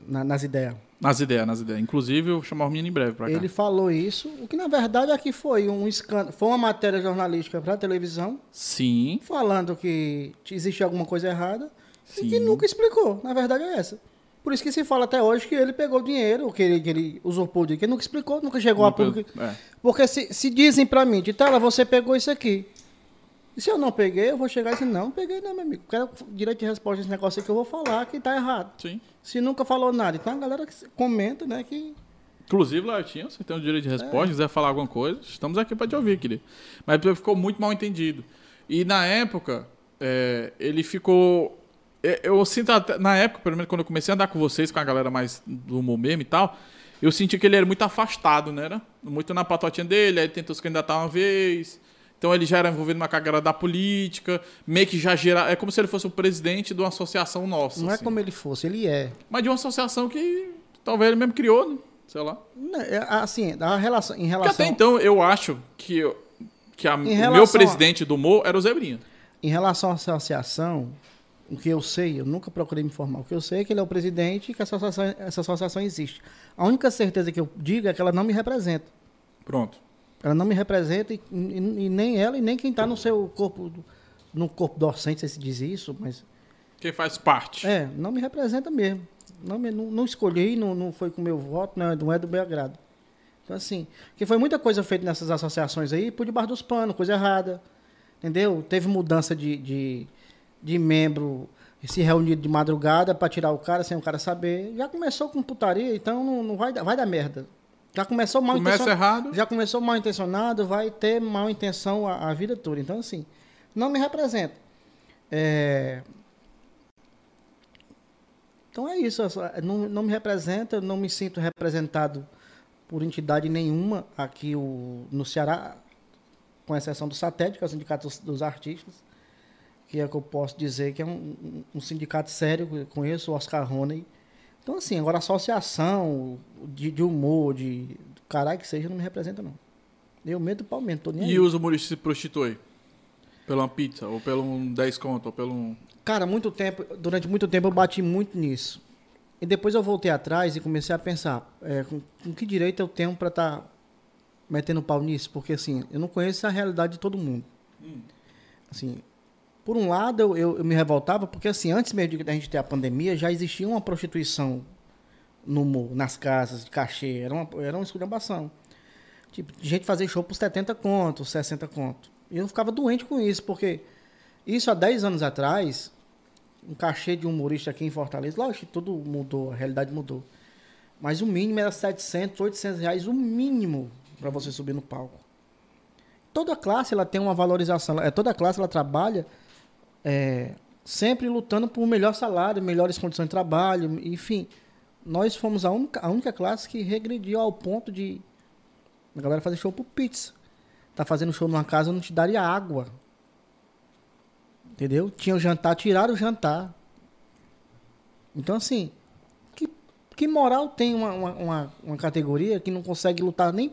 na- nas ideias. Nas ideias, nas ideias. Inclusive, eu vou chamar o menino em breve pra cá. Ele falou isso, o que na verdade aqui foi um escândalo, foi uma matéria jornalística para televisão Sim, falando que existia alguma coisa errada e que Sim. nunca explicou. Na verdade é essa. Por isso que se fala até hoje que ele pegou o dinheiro, que ele, que ele usurpou o dinheiro, que ele nunca explicou, nunca chegou a público. É. Porque se, se dizem pra mim, de tela, você pegou isso aqui. E se eu não peguei, eu vou chegar e dizer, não, peguei não, meu amigo. Quero direito de resposta nesse negócio aqui que eu vou falar que tá errado. Sim. Se nunca falou nada. Então a galera que comenta, né, que... Inclusive, Lartinho, você tem o direito de resposta, É. quiser falar alguma coisa, estamos aqui para te ouvir, querido. Mas ficou muito mal entendido. E na época, é, ele ficou. É, Eu sinto, até- na época, pelo menos quando eu comecei a andar com vocês, com a galera mais do humor mesmo e tal, eu senti que ele era muito afastado, né? Era? Muito na patotinha dele, aí ele tentou se candidatar uma vez. Então ele já era envolvido numa cagada da política, meio que já gera. É como se ele fosse o presidente de uma associação nossa. Não é assim. como ele fosse, ele é. Mas de uma associação que talvez ele mesmo criou, né? sei lá. Não, é, Assim, a relação, em Porque relação, até então eu acho que, que a- o meu relação a- presidente do Mo era o Zebrinha. em relação à associação, o que eu sei, eu nunca procurei me informar. O que eu sei é que ele é o presidente e que essa associação, essa associação existe. A única certeza que eu digo é que ela não me representa. Pronto. Ela não me representa e, e- e nem ela e nem quem está no seu corpo, no corpo docente, se se diz isso, mas Quem faz parte. é, não me representa mesmo. Não, me- não, não escolhi, não, não foi com meu voto, não, é- não é do meu agrado. Então, assim, porque foi muita coisa feita nessas associações aí por debaixo dos panos, coisa errada. Entendeu? Teve mudança de, de, de membro se reunir de madrugada para tirar o cara sem o cara saber. Já começou com putaria, então não, não vai, dar- vai dar merda. Já começou mal Começa intencionado. errado. Já começou mal intencionado, vai ter mal intenção a, a vida toda. Então, assim, não me representa. É, Então é isso. só- Não, não me representa, não me sinto representado por entidade nenhuma aqui o, no Ceará, com exceção do SATED, que é o Sindicato dos, dos Artistas, que é o que eu posso dizer que é um, um- sindicato sério, eu conheço o Oscar Roney. Então, assim, agora associação de, de humor, de caralho que seja, não me representa, não. Eu medo do pau mesmo, tô nem aí. E os humoristas se prostituem? Pela uma pizza, ou pelo um 10 conto, ou pelo um. Cara, muito tempo, durante muito tempo eu bati muito nisso. E depois eu voltei atrás e comecei a pensar, é, com, com que direito eu tenho para estar metendo pau nisso? Porque assim, eu não conheço a realidade de todo mundo. Assim, por um lado eu, eu, eu me revoltava porque assim, antes mesmo de a gente ter a pandemia, já existia uma prostituição no nas casas de cachê, era uma, era uma esculhambação. Tipo, gente fazer show por 70 contos, 60 contos. E eu ficava doente com isso, porque isso há 10 anos atrás, um cachê de humorista aqui em Fortaleza, lógico, tudo mudou, a realidade mudou. Mas o mínimo era 700, 800 reais, o mínimo para você subir no palco. Toda classe ela tem uma valorização, é, toda classe ela trabalha é, sempre lutando por um melhor salário, melhores condições de trabalho, enfim. Nós fomos a única, a única classe que regrediu ao ponto de a galera fazer show por pizza. Tá fazendo show numa casa, não te daria água. Entendeu? Tinha o jantar, tiraram o jantar. Então, assim, que, que moral tem uma, uma, uma, uma categoria que não consegue lutar nem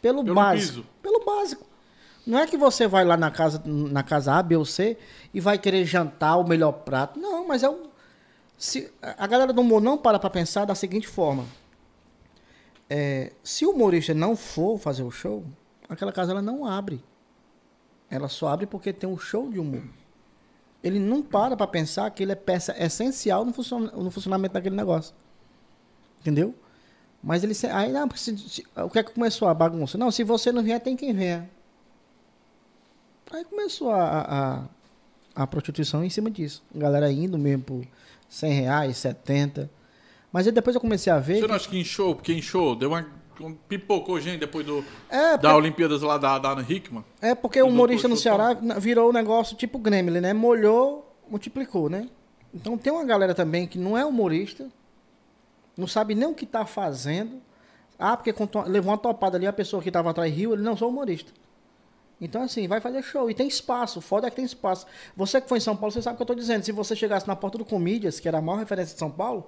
pelo, Pelo básico? piso. Pelo básico. Não é que você vai lá na casa, na casa A, B ou C e vai querer jantar o melhor prato. Não, mas é o. Se, a galera do humor não para pra pensar da seguinte forma. É, se o humorista não for fazer o show, aquela casa ela não abre. Ela só abre porque tem um show de humor. Ele não para pra pensar que ele é peça essencial no, funciona- no funcionamento daquele negócio. Entendeu? Mas ele... Aí, não, se- se- o que é que começou a bagunça? Não, se você não vier, tem quem venha. Aí começou a, a, a prostituição em cima disso. A galera indo mesmo por 100 reais, 70. Mas aí depois eu comecei a ver... Você não acha que inchou? Porque inchou, deu uma. um- Pipocou gente depois do, É, da Olimpíadas lá da, da Ana Hickman. É porque o humorista no. Ceará virou um negócio tipo Gremlin, né? Molhou, multiplicou, né? Então tem uma galera também que não é humorista, não sabe nem o que tá fazendo. Ah, porque levou uma topada ali, a pessoa que tava atrás riu, ele não sou humorista. Então, assim, vai fazer show. E tem espaço. O foda é que tem espaço. Você que foi em São Paulo, você sabe o que eu tô dizendo. Se você chegasse na porta do Comídias, que era a maior referência de São Paulo,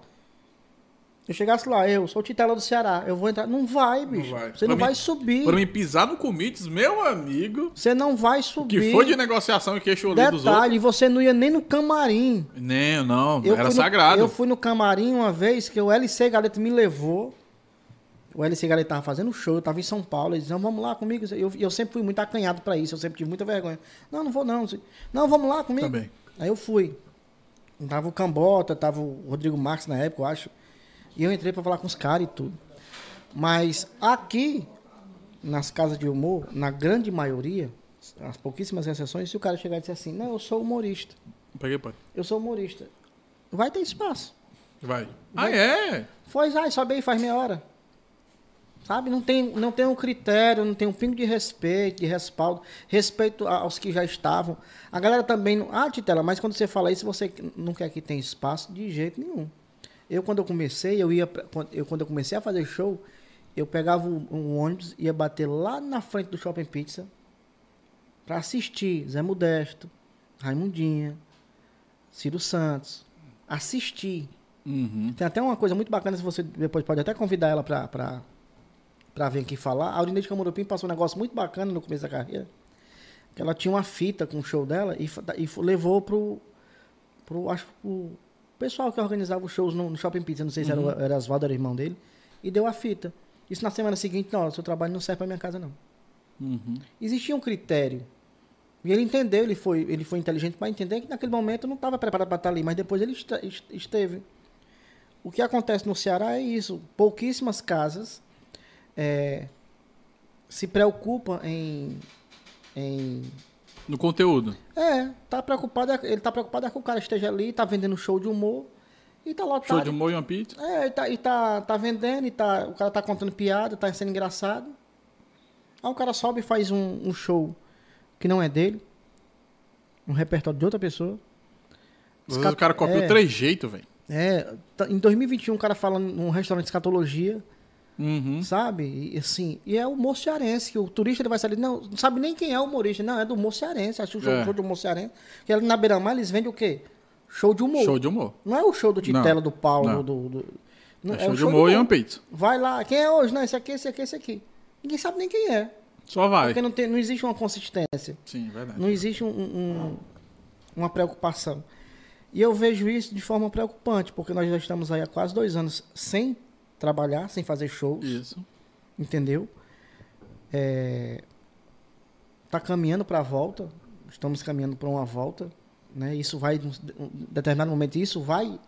eu chegasse lá, eu sou Titela do Ceará, eu vou entrar. Não vai, bicho. vai. Você Pra não mim- vai subir. Pra mim pisar no Comites, meu amigo, Você não vai subir. que foi de negociação e queixo ali dos outros. Detalhe, você não ia nem no camarim. Nem, não, Eu era no- sagrado. eu fui no camarim uma vez que o LC Galeto me levou. O LC Galeto tava fazendo show, eu tava em São Paulo. Eles diziam, vamos lá comigo. Eu, eu sempre fui muito acanhado pra isso, eu sempre tive muita vergonha. Não, não vou não. Não, vamos lá comigo. Também. Aí eu fui. Tava o Cambota, tava o Rodrigo Marques na época, eu acho. E eu entrei pra falar com os caras e tudo. Mas aqui, nas casas de humor, na grande maioria, as pouquíssimas exceções, se o cara chegar e disser assim, não, eu sou humorista. Peguei, pai. Eu sou humorista. Vai ter espaço. Vai. Ah, Vai. é? Foi, ai, sobe aí, faz meia hora. Sabe? Não tem, não tem um critério, não tem um pingo de respeito, de respaldo, respeito aos que já estavam. A galera também não. Ah, Titela, mas quando você fala isso, você não quer que tenha espaço de jeito nenhum. Eu, quando eu comecei, eu ia. Eu, quando eu comecei a fazer show, eu pegava um, ônibus, ia bater lá na frente do Shopping Pizza pra assistir Zé Modesto, Raimundinha, Ciro Santos. Assistir. Uhum. Tem até uma coisa muito bacana, se você depois pode até convidar ela pra, pra vir aqui falar. A Aurinete Camurupim passou um negócio muito bacana no começo da carreira. Que ela tinha uma fita com o show dela e, e levou pro, pro, acho, pro pessoal que organizava os shows no, no Shopping Pizza. Não sei se era, o- era Oswaldo, era o irmão dele. E deu a fita. Isso na semana seguinte, não, seu trabalho não serve pra minha casa, não. Uhum. Existia um critério. E ele entendeu, ele foi, ele foi inteligente para entender que naquele momento não estava preparado para estar ali, mas depois ele este- est- esteve. O que acontece no Ceará é isso. Pouquíssimas casas é, se preocupam em, em No conteúdo. é, tá preocupado, é- ele tá preocupado é que o cara esteja ali, tá vendendo show de humor e tá lotado. Show de humor e uma pizza. É, e tá, e tá, tá vendendo, e tá, o cara tá contando piada, tá sendo engraçado. Aí o cara sobe e faz um, um show que não é dele, um repertório de outra pessoa. Às vezes o cara copiou é, três jeitos, velho. É, tá- em 2021 o cara fala num restaurante de escatologia, Uhum. sabe? E, assim, e é o humor que o turista ele vai sair, não, não sabe nem quem é o humorista, não, é do humor cearense, acho o show, É. show de humor cearense. Que na Beira-Mar eles vendem o quê? Show de humor. Show de humor. Não é o show do Titela, do Paulo, do... do- não, É show de humor e uma pizza. Vai lá, quem é hoje? Não, esse aqui, esse aqui, esse aqui. Ninguém sabe nem quem é. Só vai. Porque não, tem, não existe uma consistência. Sim, verdade. Não existe um- um- uma preocupação. E eu vejo isso de forma preocupante, porque nós já estamos aí há quase dois anos sem trabalhar, sem fazer shows, Isso. entendeu? É, tá caminhando para a volta, estamos caminhando para uma volta, né? Isso vai, em um determinado momento, isso vai,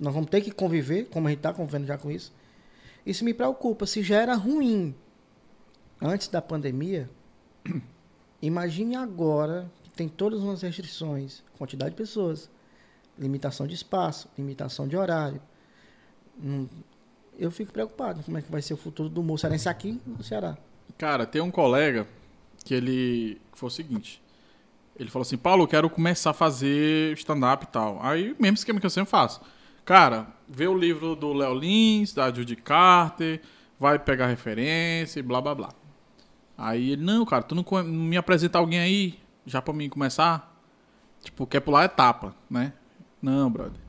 nós vamos ter que conviver, como a gente está convivendo já com isso. Isso me preocupa. Se já era ruim antes da pandemia, imagine agora que tem todas umas restrições, quantidade de pessoas, limitação de espaço, limitação de horário. Eu fico preocupado como é que vai ser o futuro do humor cearense aqui no Ceará. Cara, tem um colega que ele. que foi o seguinte. Ele falou assim, Paulo, eu quero começar a fazer stand-up e tal. Aí, mesmo esquema que eu sempre faço. Cara, vê o livro do Léo Lins, da Judy Carter, vai pegar referência e blá blá blá. Aí ele, não, cara, tu não, me apresenta alguém aí, já pra mim começar? Tipo, quer pular etapa, né? Não, brother.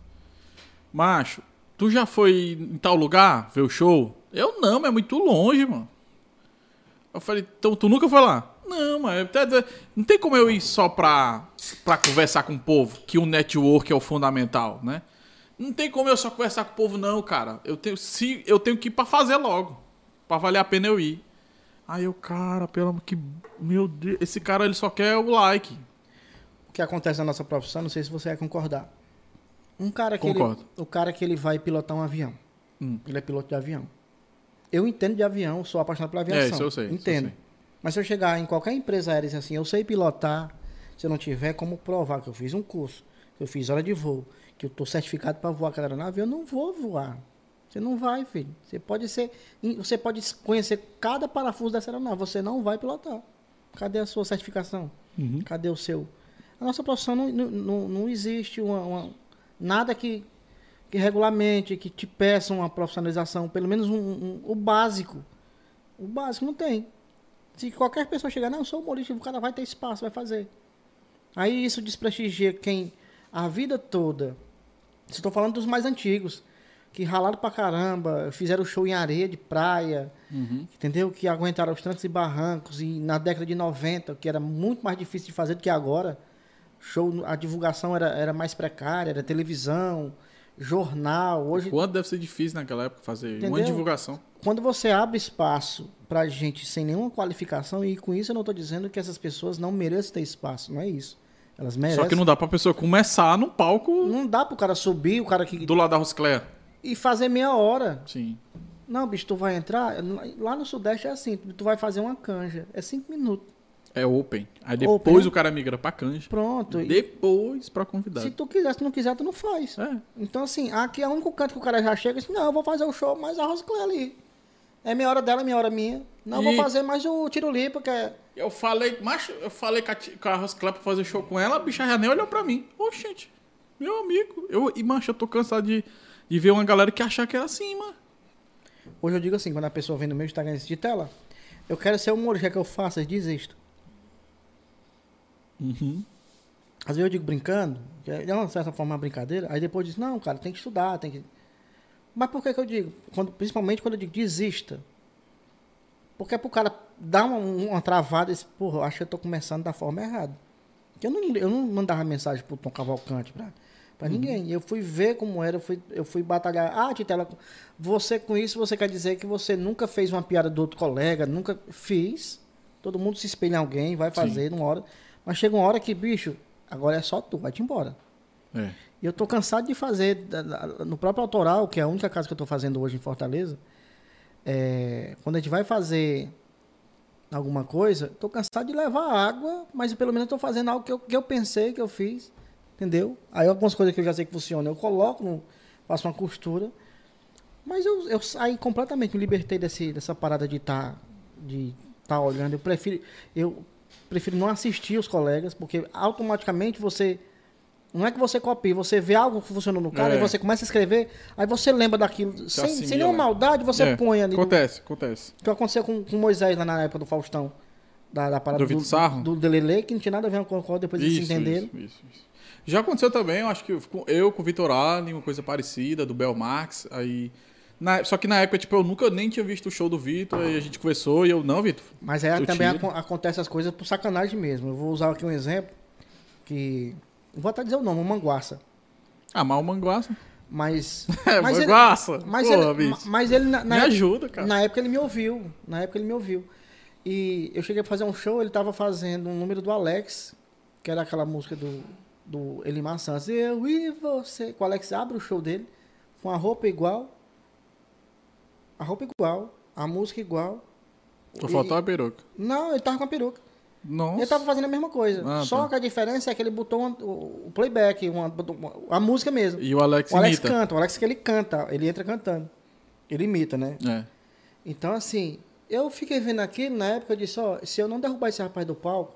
Macho, tu já foi em tal lugar ver o show? Eu não, mas é muito longe, mano. Eu falei, então tu nunca foi lá? Não, mas até- não tem como eu ir só pra, pra conversar com o povo, que o network é o fundamental, né? Não tem como eu só conversar com o povo, não, cara. Eu tenho, se, eu tenho que ir pra fazer logo. Pra valer a pena eu ir. Aí eu, cara, pelo amor que. Meu Deus, esse cara ele só quer o like. O que acontece na nossa profissão, não sei se você vai concordar. Um cara que Concordo. ele, o cara que ele vai pilotar um avião. Hum. Ele é piloto de avião. Eu entendo de avião, sou apaixonado pela aviação. É, isso eu sei, isso eu Entendo. sei. Mas se eu chegar em qualquer empresa aérea e dizer assim, eu sei pilotar, se eu não tiver como provar que eu fiz um curso, que eu fiz hora de voo, que eu estou certificado para voar aquela aeronave, eu não vou voar. Você não vai, filho. Você pode ser, você pode conhecer cada parafuso dessa aeronave, você não vai pilotar. Cadê a sua certificação? Uhum. Cadê o seu? A nossa profissão não, não, não, não existe uma, uma- nada que, que regulamente, que te peça uma profissionalização, pelo menos um, um- o básico. O básico não tem. Se qualquer pessoa chegar, não, eu sou humorista, o cara vai ter espaço, vai fazer. Aí isso desprestigia quem a vida toda. Estou falando dos mais antigos, que ralaram pra caramba, fizeram show em areia de praia, Uhum. entendeu? Que aguentaram os trancos e barrancos. E na década de 90, que era muito mais difícil de fazer do que agora, show, a divulgação era, era mais precária, era televisão, jornal. Hoje, Quanto deve ser difícil naquela época fazer uma Entendeu? divulgação. quando você abre espaço pra gente sem nenhuma qualificação, e com isso eu não estou dizendo que essas pessoas não mereçam ter espaço, não é isso. Elas merecem. Só que não dá pra pessoa começar no palco Não dá pro cara subir, o cara que. do lado da Roscléia. E fazer meia hora. Sim. Não, bicho, tu vai entrar. Lá no Sudeste é assim, tu vai fazer uma canja. É cinco minutos. É open. Aí depois Open, né? o cara migra pra canja. Pronto. Depois pra se convidado. tu quiser, se tu não quiser, tu não faz. É. Então, assim, aqui é o único canto que o cara já chega e diz, não, eu vou fazer o show mais a Rosclé ali. É meia hora dela, meia hora minha. Não, eu E- vou fazer mais o tiro limpo, que é. Eu falei, macho, eu falei com a, com a Roscléia pra fazer show com ela, a bicha já nem olhou pra mim. Ô, gente, meu amigo. Eu, e, macho, eu tô cansado de, de ver uma galera que achar que era assim, mano. Hoje eu digo assim, quando a pessoa vem no meu Instagram de tela, eu quero ser humorista, que eu faço, eu desisto. Uhum. Às vezes eu digo brincando, que é de uma certa forma uma brincadeira, aí depois diz, não, cara, tem que estudar, tem que. Mas por que, que eu digo? Quando, principalmente quando eu digo desista. Porque é pro cara dar uma, uma travada e porra, eu acho que eu tô começando da forma errada. Eu não, eu não mandava mensagem pro Tom Cavalcante pra, pra ninguém. Eu fui ver como era, eu fui, eu fui batalhar. Ah, Titela, você com isso, você quer dizer que você nunca fez uma piada do outro colega, nunca fiz. Todo mundo se espelha em alguém, vai fazer numa hora. Mas chega uma hora que, bicho, agora é só tu, vai-te embora. É. E eu tô cansado de fazer, no próprio autoral, que é a única casa que eu tô fazendo hoje em Fortaleza, é, quando a gente vai fazer alguma coisa, tô cansado de levar água, mas pelo menos eu tô fazendo algo que eu, que eu pensei, que eu fiz, entendeu? Aí algumas coisas que eu já sei que funcionam, eu coloco, faço uma costura, mas eu, eu saí completamente, me libertei desse, dessa parada de estar de tá olhando, eu prefiro, eu prefiro não assistir os colegas, porque automaticamente você não é que você copia, você vê algo que funcionou no cara É. e você começa a escrever, aí você lembra daquilo. Sem, sem assimila. nenhuma maldade, você É, põe ali. Acontece, acontece. O que aconteceu com, com Moisés lá na época do Faustão. Da, da parada Do Vitor Sarro? Do Delele, que não tinha nada a ver com o qual depois eles se entenderam. Isso, isso, isso. Já aconteceu também, eu acho que com- eu com o Vitor Ali, uma coisa parecida, do Belmax, aí... na- só que na época, tipo, eu nunca nem tinha visto o show do Vitor, aí a gente conversou e eu, não, Vitor, Mas aí também acon- acontece as coisas por sacanagem mesmo. Eu vou usar aqui um exemplo que. Vou até dizer o nome, o Manguaça. ah, mas o Manguaça... Mas. É, mas ele- Manguaça, Mas porra, ele, bicho. mas ele na, na Me época- ajuda, cara. Na época ele me ouviu. Na época ele me ouviu. E eu cheguei a fazer um show, ele tava fazendo um número do Alex, que era aquela música do, do Elimar Santos. Eu e você. O Alex abre o show dele com a roupa igual. A roupa igual. A música igual. Só faltou a peruca. Não, ele tava com a peruca. Nossa. Ele tava fazendo a mesma coisa. Ah, Só tá. que a diferença é que ele botou uma- o, playback, uma, uma- a música mesmo. E o Alex o Alex imita. canta, o Alex que ele canta, ele entra cantando. Ele imita, né? É. Então, assim, eu fiquei vendo aquilo, na época eu disse, ó, se eu não derrubar esse rapaz do palco,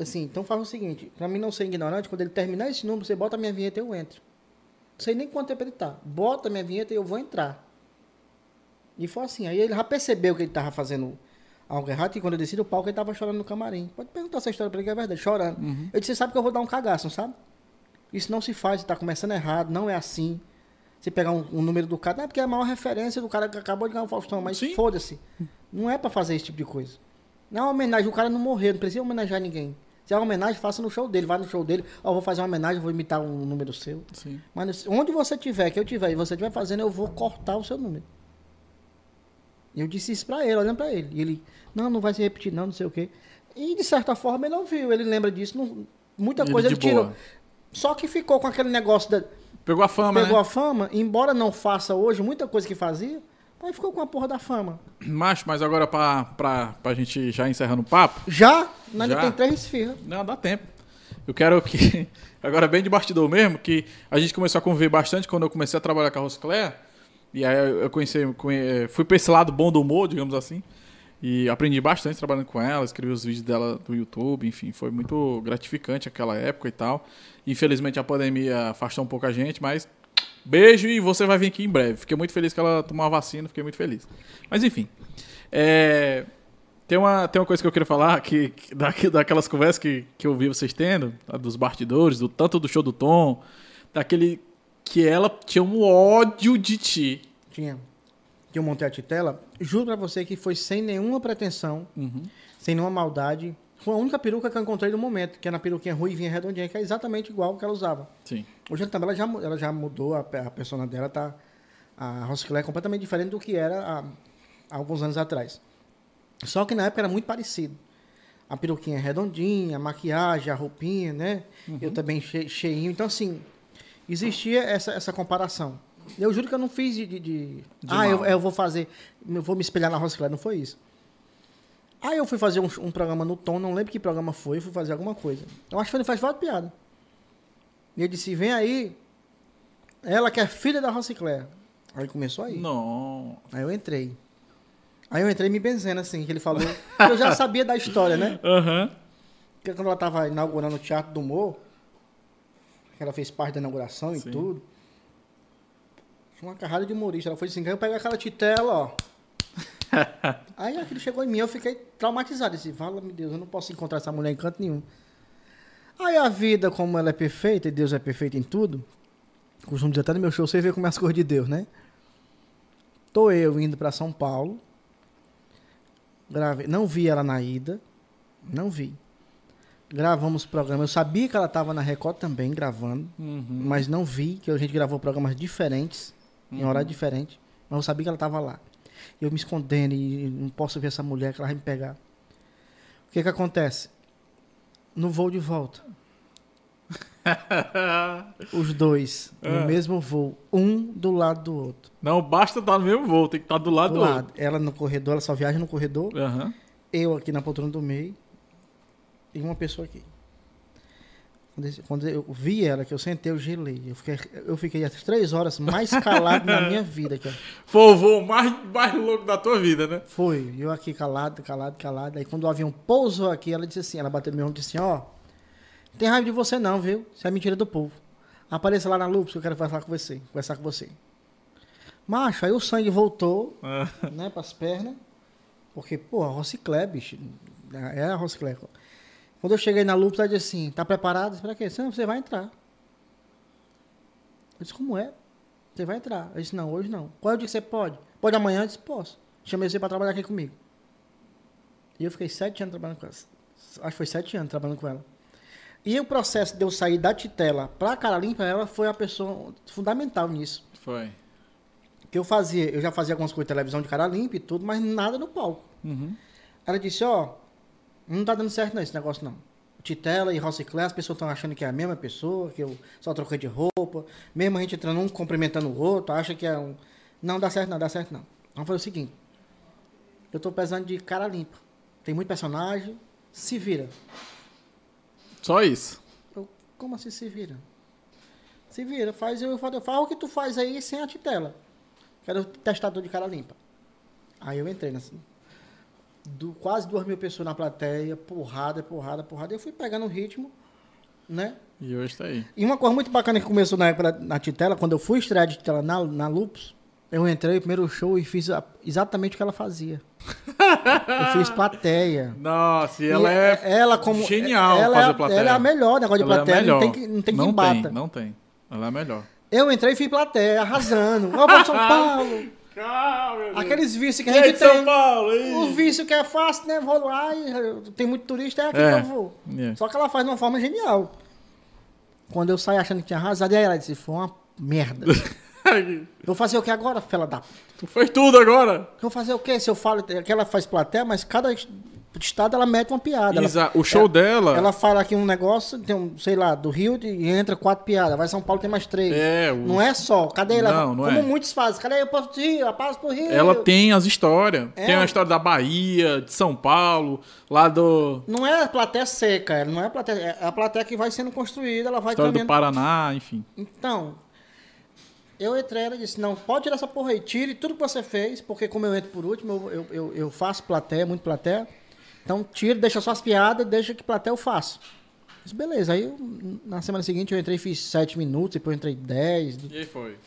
assim, então faz o seguinte, pra mim não ser ignorante, quando ele terminar esse número, você bota a minha vinheta e eu entro. Não sei nem quanto tempo ele tá. Bota a minha vinheta e eu vou entrar. E foi assim, aí ele já percebeu que ele tava fazendo algo errado, e quando eu desci do palco, ele tava chorando no camarim. Pode perguntar essa história pra ele, que é verdade, chorando. Eu disse, você sabe que eu vou dar um cagaço, não sabe? Isso não se faz, tá começando errado, não é assim. Você pegar um, um número do cara, não é porque é a maior referência do cara que acabou de ganhar o Faustão, mas foda-se. Não é pra fazer esse tipo de coisa. Não é uma homenagem, o cara não morreu, não precisa homenagear ninguém. Se é uma homenagem, faça no show dele, vai no show dele, ó, vou fazer uma homenagem, vou imitar um número seu. Sim. Mas onde você tiver, que eu tiver, e você estiver fazendo, eu vou cortar o seu número. Eu disse isso pra ele, olhando pra ele. E ele, não, não vai se repetir, não, não sei o quê. E de certa forma ele ouviu, ele lembra disso. não- muita Ele coisa ele tirou. boa. Só que ficou com aquele negócio da. Pegou a fama, pegou né? a fama, embora não faça hoje muita coisa que fazia, mas ficou com a porra da fama. Macho, mas agora pra, pra, pra gente já encerrando o papo, Já, nós Já? tem três esfirras. Não, dá tempo. Eu quero que. Agora, bem de bastidor mesmo, que a gente começou a conviver bastante quando eu comecei a trabalhar com a Roscler. E aí eu conheci, conhe- fui pra esse lado bom do humor, digamos assim. E aprendi bastante trabalhando com ela, escrevi os vídeos dela do YouTube, enfim, foi muito gratificante aquela época e tal. Infelizmente a pandemia afastou um pouco a gente, mas beijo e você vai vir aqui em breve. Fiquei muito feliz que ela tomou a vacina, fiquei muito feliz. Mas enfim. É, tem, uma, tem uma coisa que eu queria falar, que, que daquelas conversas que, que eu vi vocês tendo, dos bastidores, do, tanto do show do Tom, daquele que ela tinha um ódio de ti. Tinha. Que eu montei a titela. Juro pra você que foi sem nenhuma pretensão, sem nenhuma maldade. Foi a única peruca que eu encontrei no momento, que era a peruquinha ruivinha redondinha, que é exatamente igual que ela usava. Sim. Hoje ela, também, ela, já, ela já mudou, a, a persona dela tá. A Rosclé é completamente diferente do que era há, há alguns anos atrás. Só que na época era muito parecido. A peruquinha redondinha, a maquiagem, a roupinha, né? Eu também che, cheinho. Então, assim, existia essa, essa comparação. Eu juro que eu não fiz de. de- de- ah, eu, eu vou fazer. Eu vou me espelhar na Rosclé, não foi isso. Aí eu fui fazer um, um programa no Tom, não lembro que programa foi, fui fazer alguma coisa. Eu acho que foi no Festival de Piada. E eu disse, vem aí, ela que é filha da Rosicler. Aí começou aí. Não. Aí eu entrei. Aí eu entrei me benzendo, assim, que ele falou. eu já sabia da história, né? Aham. Porque quando ela tava inaugurando o Teatro do Humor, que ela fez parte da inauguração e Sim. tudo. Tinha uma carrada de humorista. Ela foi assim, eu pegar aquela titela, ó. Aí aquilo chegou em mim, eu fiquei traumatizado. Disse, fala, meu Deus, eu não posso encontrar essa mulher em canto nenhum. Aí a vida, como ela é perfeita, e Deus é perfeito em tudo, costumo dizer até no meu show, você vê como é as coisas de Deus, né? Tô eu indo para São Paulo, gravei, não vi ela na ida, não vi. Gravamos programa, eu sabia que ela estava na Record também gravando, Uhum. mas não vi, que a gente gravou programas diferentes, em Uhum. horário diferente, mas eu sabia que ela estava lá. E eu me escondendo e não posso ver essa mulher que ela vai me pegar. O que que acontece? No voo de volta, os dois Ah. no mesmo voo, um do lado do outro. Não basta estar no mesmo voo, tem que estar do lado Do do, lado. Ela no corredor, ela só viaja no corredor, outro. Aham. eu aqui na poltrona do meio e uma pessoa aqui. Quando eu vi ela, que eu sentei, eu gelei. Eu fiquei, eu fiquei as três horas mais calado na minha vida. Cara. Foi o voo mais, mais louco da tua vida, né? Foi, eu aqui calado, calado, calado. Aí quando o avião pousou aqui, ela disse assim, ela bateu no meu ombro e disse assim, ó, não tem raiva de você não, viu? Isso é mentira do povo. Apareça lá na Lupus que eu quero falar com você, conversar com você. Macho, aí o sangue voltou, Ah, né, pras pernas. Porque, pô, a Rociclé, bicho. É a Rociclé. Quando eu cheguei na Lupus, ela disse assim, tá preparado? Espera quê? Não, você vai entrar. Eu disse, como é? Você vai entrar. Eu disse, não, hoje não. Qual é o dia que você pode? Pode amanhã? Eu disse, posso. Chamei você pra trabalhar aqui comigo. E eu fiquei sete anos trabalhando com ela. Acho que foi sete anos trabalhando com ela. E o processo de eu sair da Titela pra Cara Limpa, ela foi a pessoa fundamental nisso. foi. Que eu fazia, eu já fazia algumas coisas de televisão de cara limpa e tudo, mas nada no palco. Uhum. Ela disse, ó, não tá dando certo não esse negócio não. Titela e Rociclé, as pessoas estão achando que é a mesma pessoa, que eu só troquei de roupa, mesmo a gente entrando um cumprimentando o outro, acha que é um. Não dá certo não, dá certo não. Vamos fazer o seguinte. Eu tô precisando de cara limpa. Tem muito personagem, se vira. Só isso. Eu, como assim se vira? Se vira, faz, eu, falo, o que tu faz aí sem a titela. Quero testador de cara limpa. Aí eu entrei nessa. Do, quase duas mil pessoas na plateia, porrada, porrada, porrada. Eu fui pegando o ritmo, né? E hoje tá aí. E uma coisa muito bacana que começou na época na Titela, quando eu fui estrear de Titela na, na Lupus, eu entrei no primeiro show e fiz a- exatamente o que ela fazia. eu fiz plateia. Nossa, e E ela é ela como genial ela fazer é, a- plateia. Ela é a melhor negócio de Ela é a plateia, não melhor. tem que, não tem não bata. tem, não tem. Ela é a melhor. Eu entrei e fiz plateia, arrasando. Ó, São Paulo. Calma, Aqueles vícios que a é gente de São tem. Paulo? O vício que é fácil, né? Vou lá e tem muito turista, é aqui É. que eu vou. É. Só que ela faz de uma forma genial. Quando eu saí achando que tinha arrasado, aí ela disse, foi uma merda. Vou fazer o que agora, fela da... tu fez tudo agora. Vou fazer o quê? Se eu falo que ela faz plateia, mas cada estado ela mete uma piada. Ela- o show dela. Ela fala aqui um negócio, tem um, sei lá, do Rio e entra quatro piadas. Vai São Paulo tem mais três. É, o- Não é só. Cadê ela? Não, não Como é. muitos fazem. Cadê eu posso Rio? Eu passo pro Rio. Ela tem as histórias. É. Tem a história da Bahia, de São Paulo, lá do. Não é a plateia seca, ela não é a plateia. É a plateia que vai sendo construída, ela vai História do caminhando. Paraná, enfim. Então, eu entrei ela disse, não, pode tirar essa porra aí, tire tudo que você fez, porque como eu entro por último, eu, eu, eu faço plateia, muito plateia. Então, tira, deixa só as piadas, deixa que plateia eu faço. Mas beleza, aí eu, na semana seguinte eu entrei e fiz sete minutos, depois eu entrei dez, E aí foi.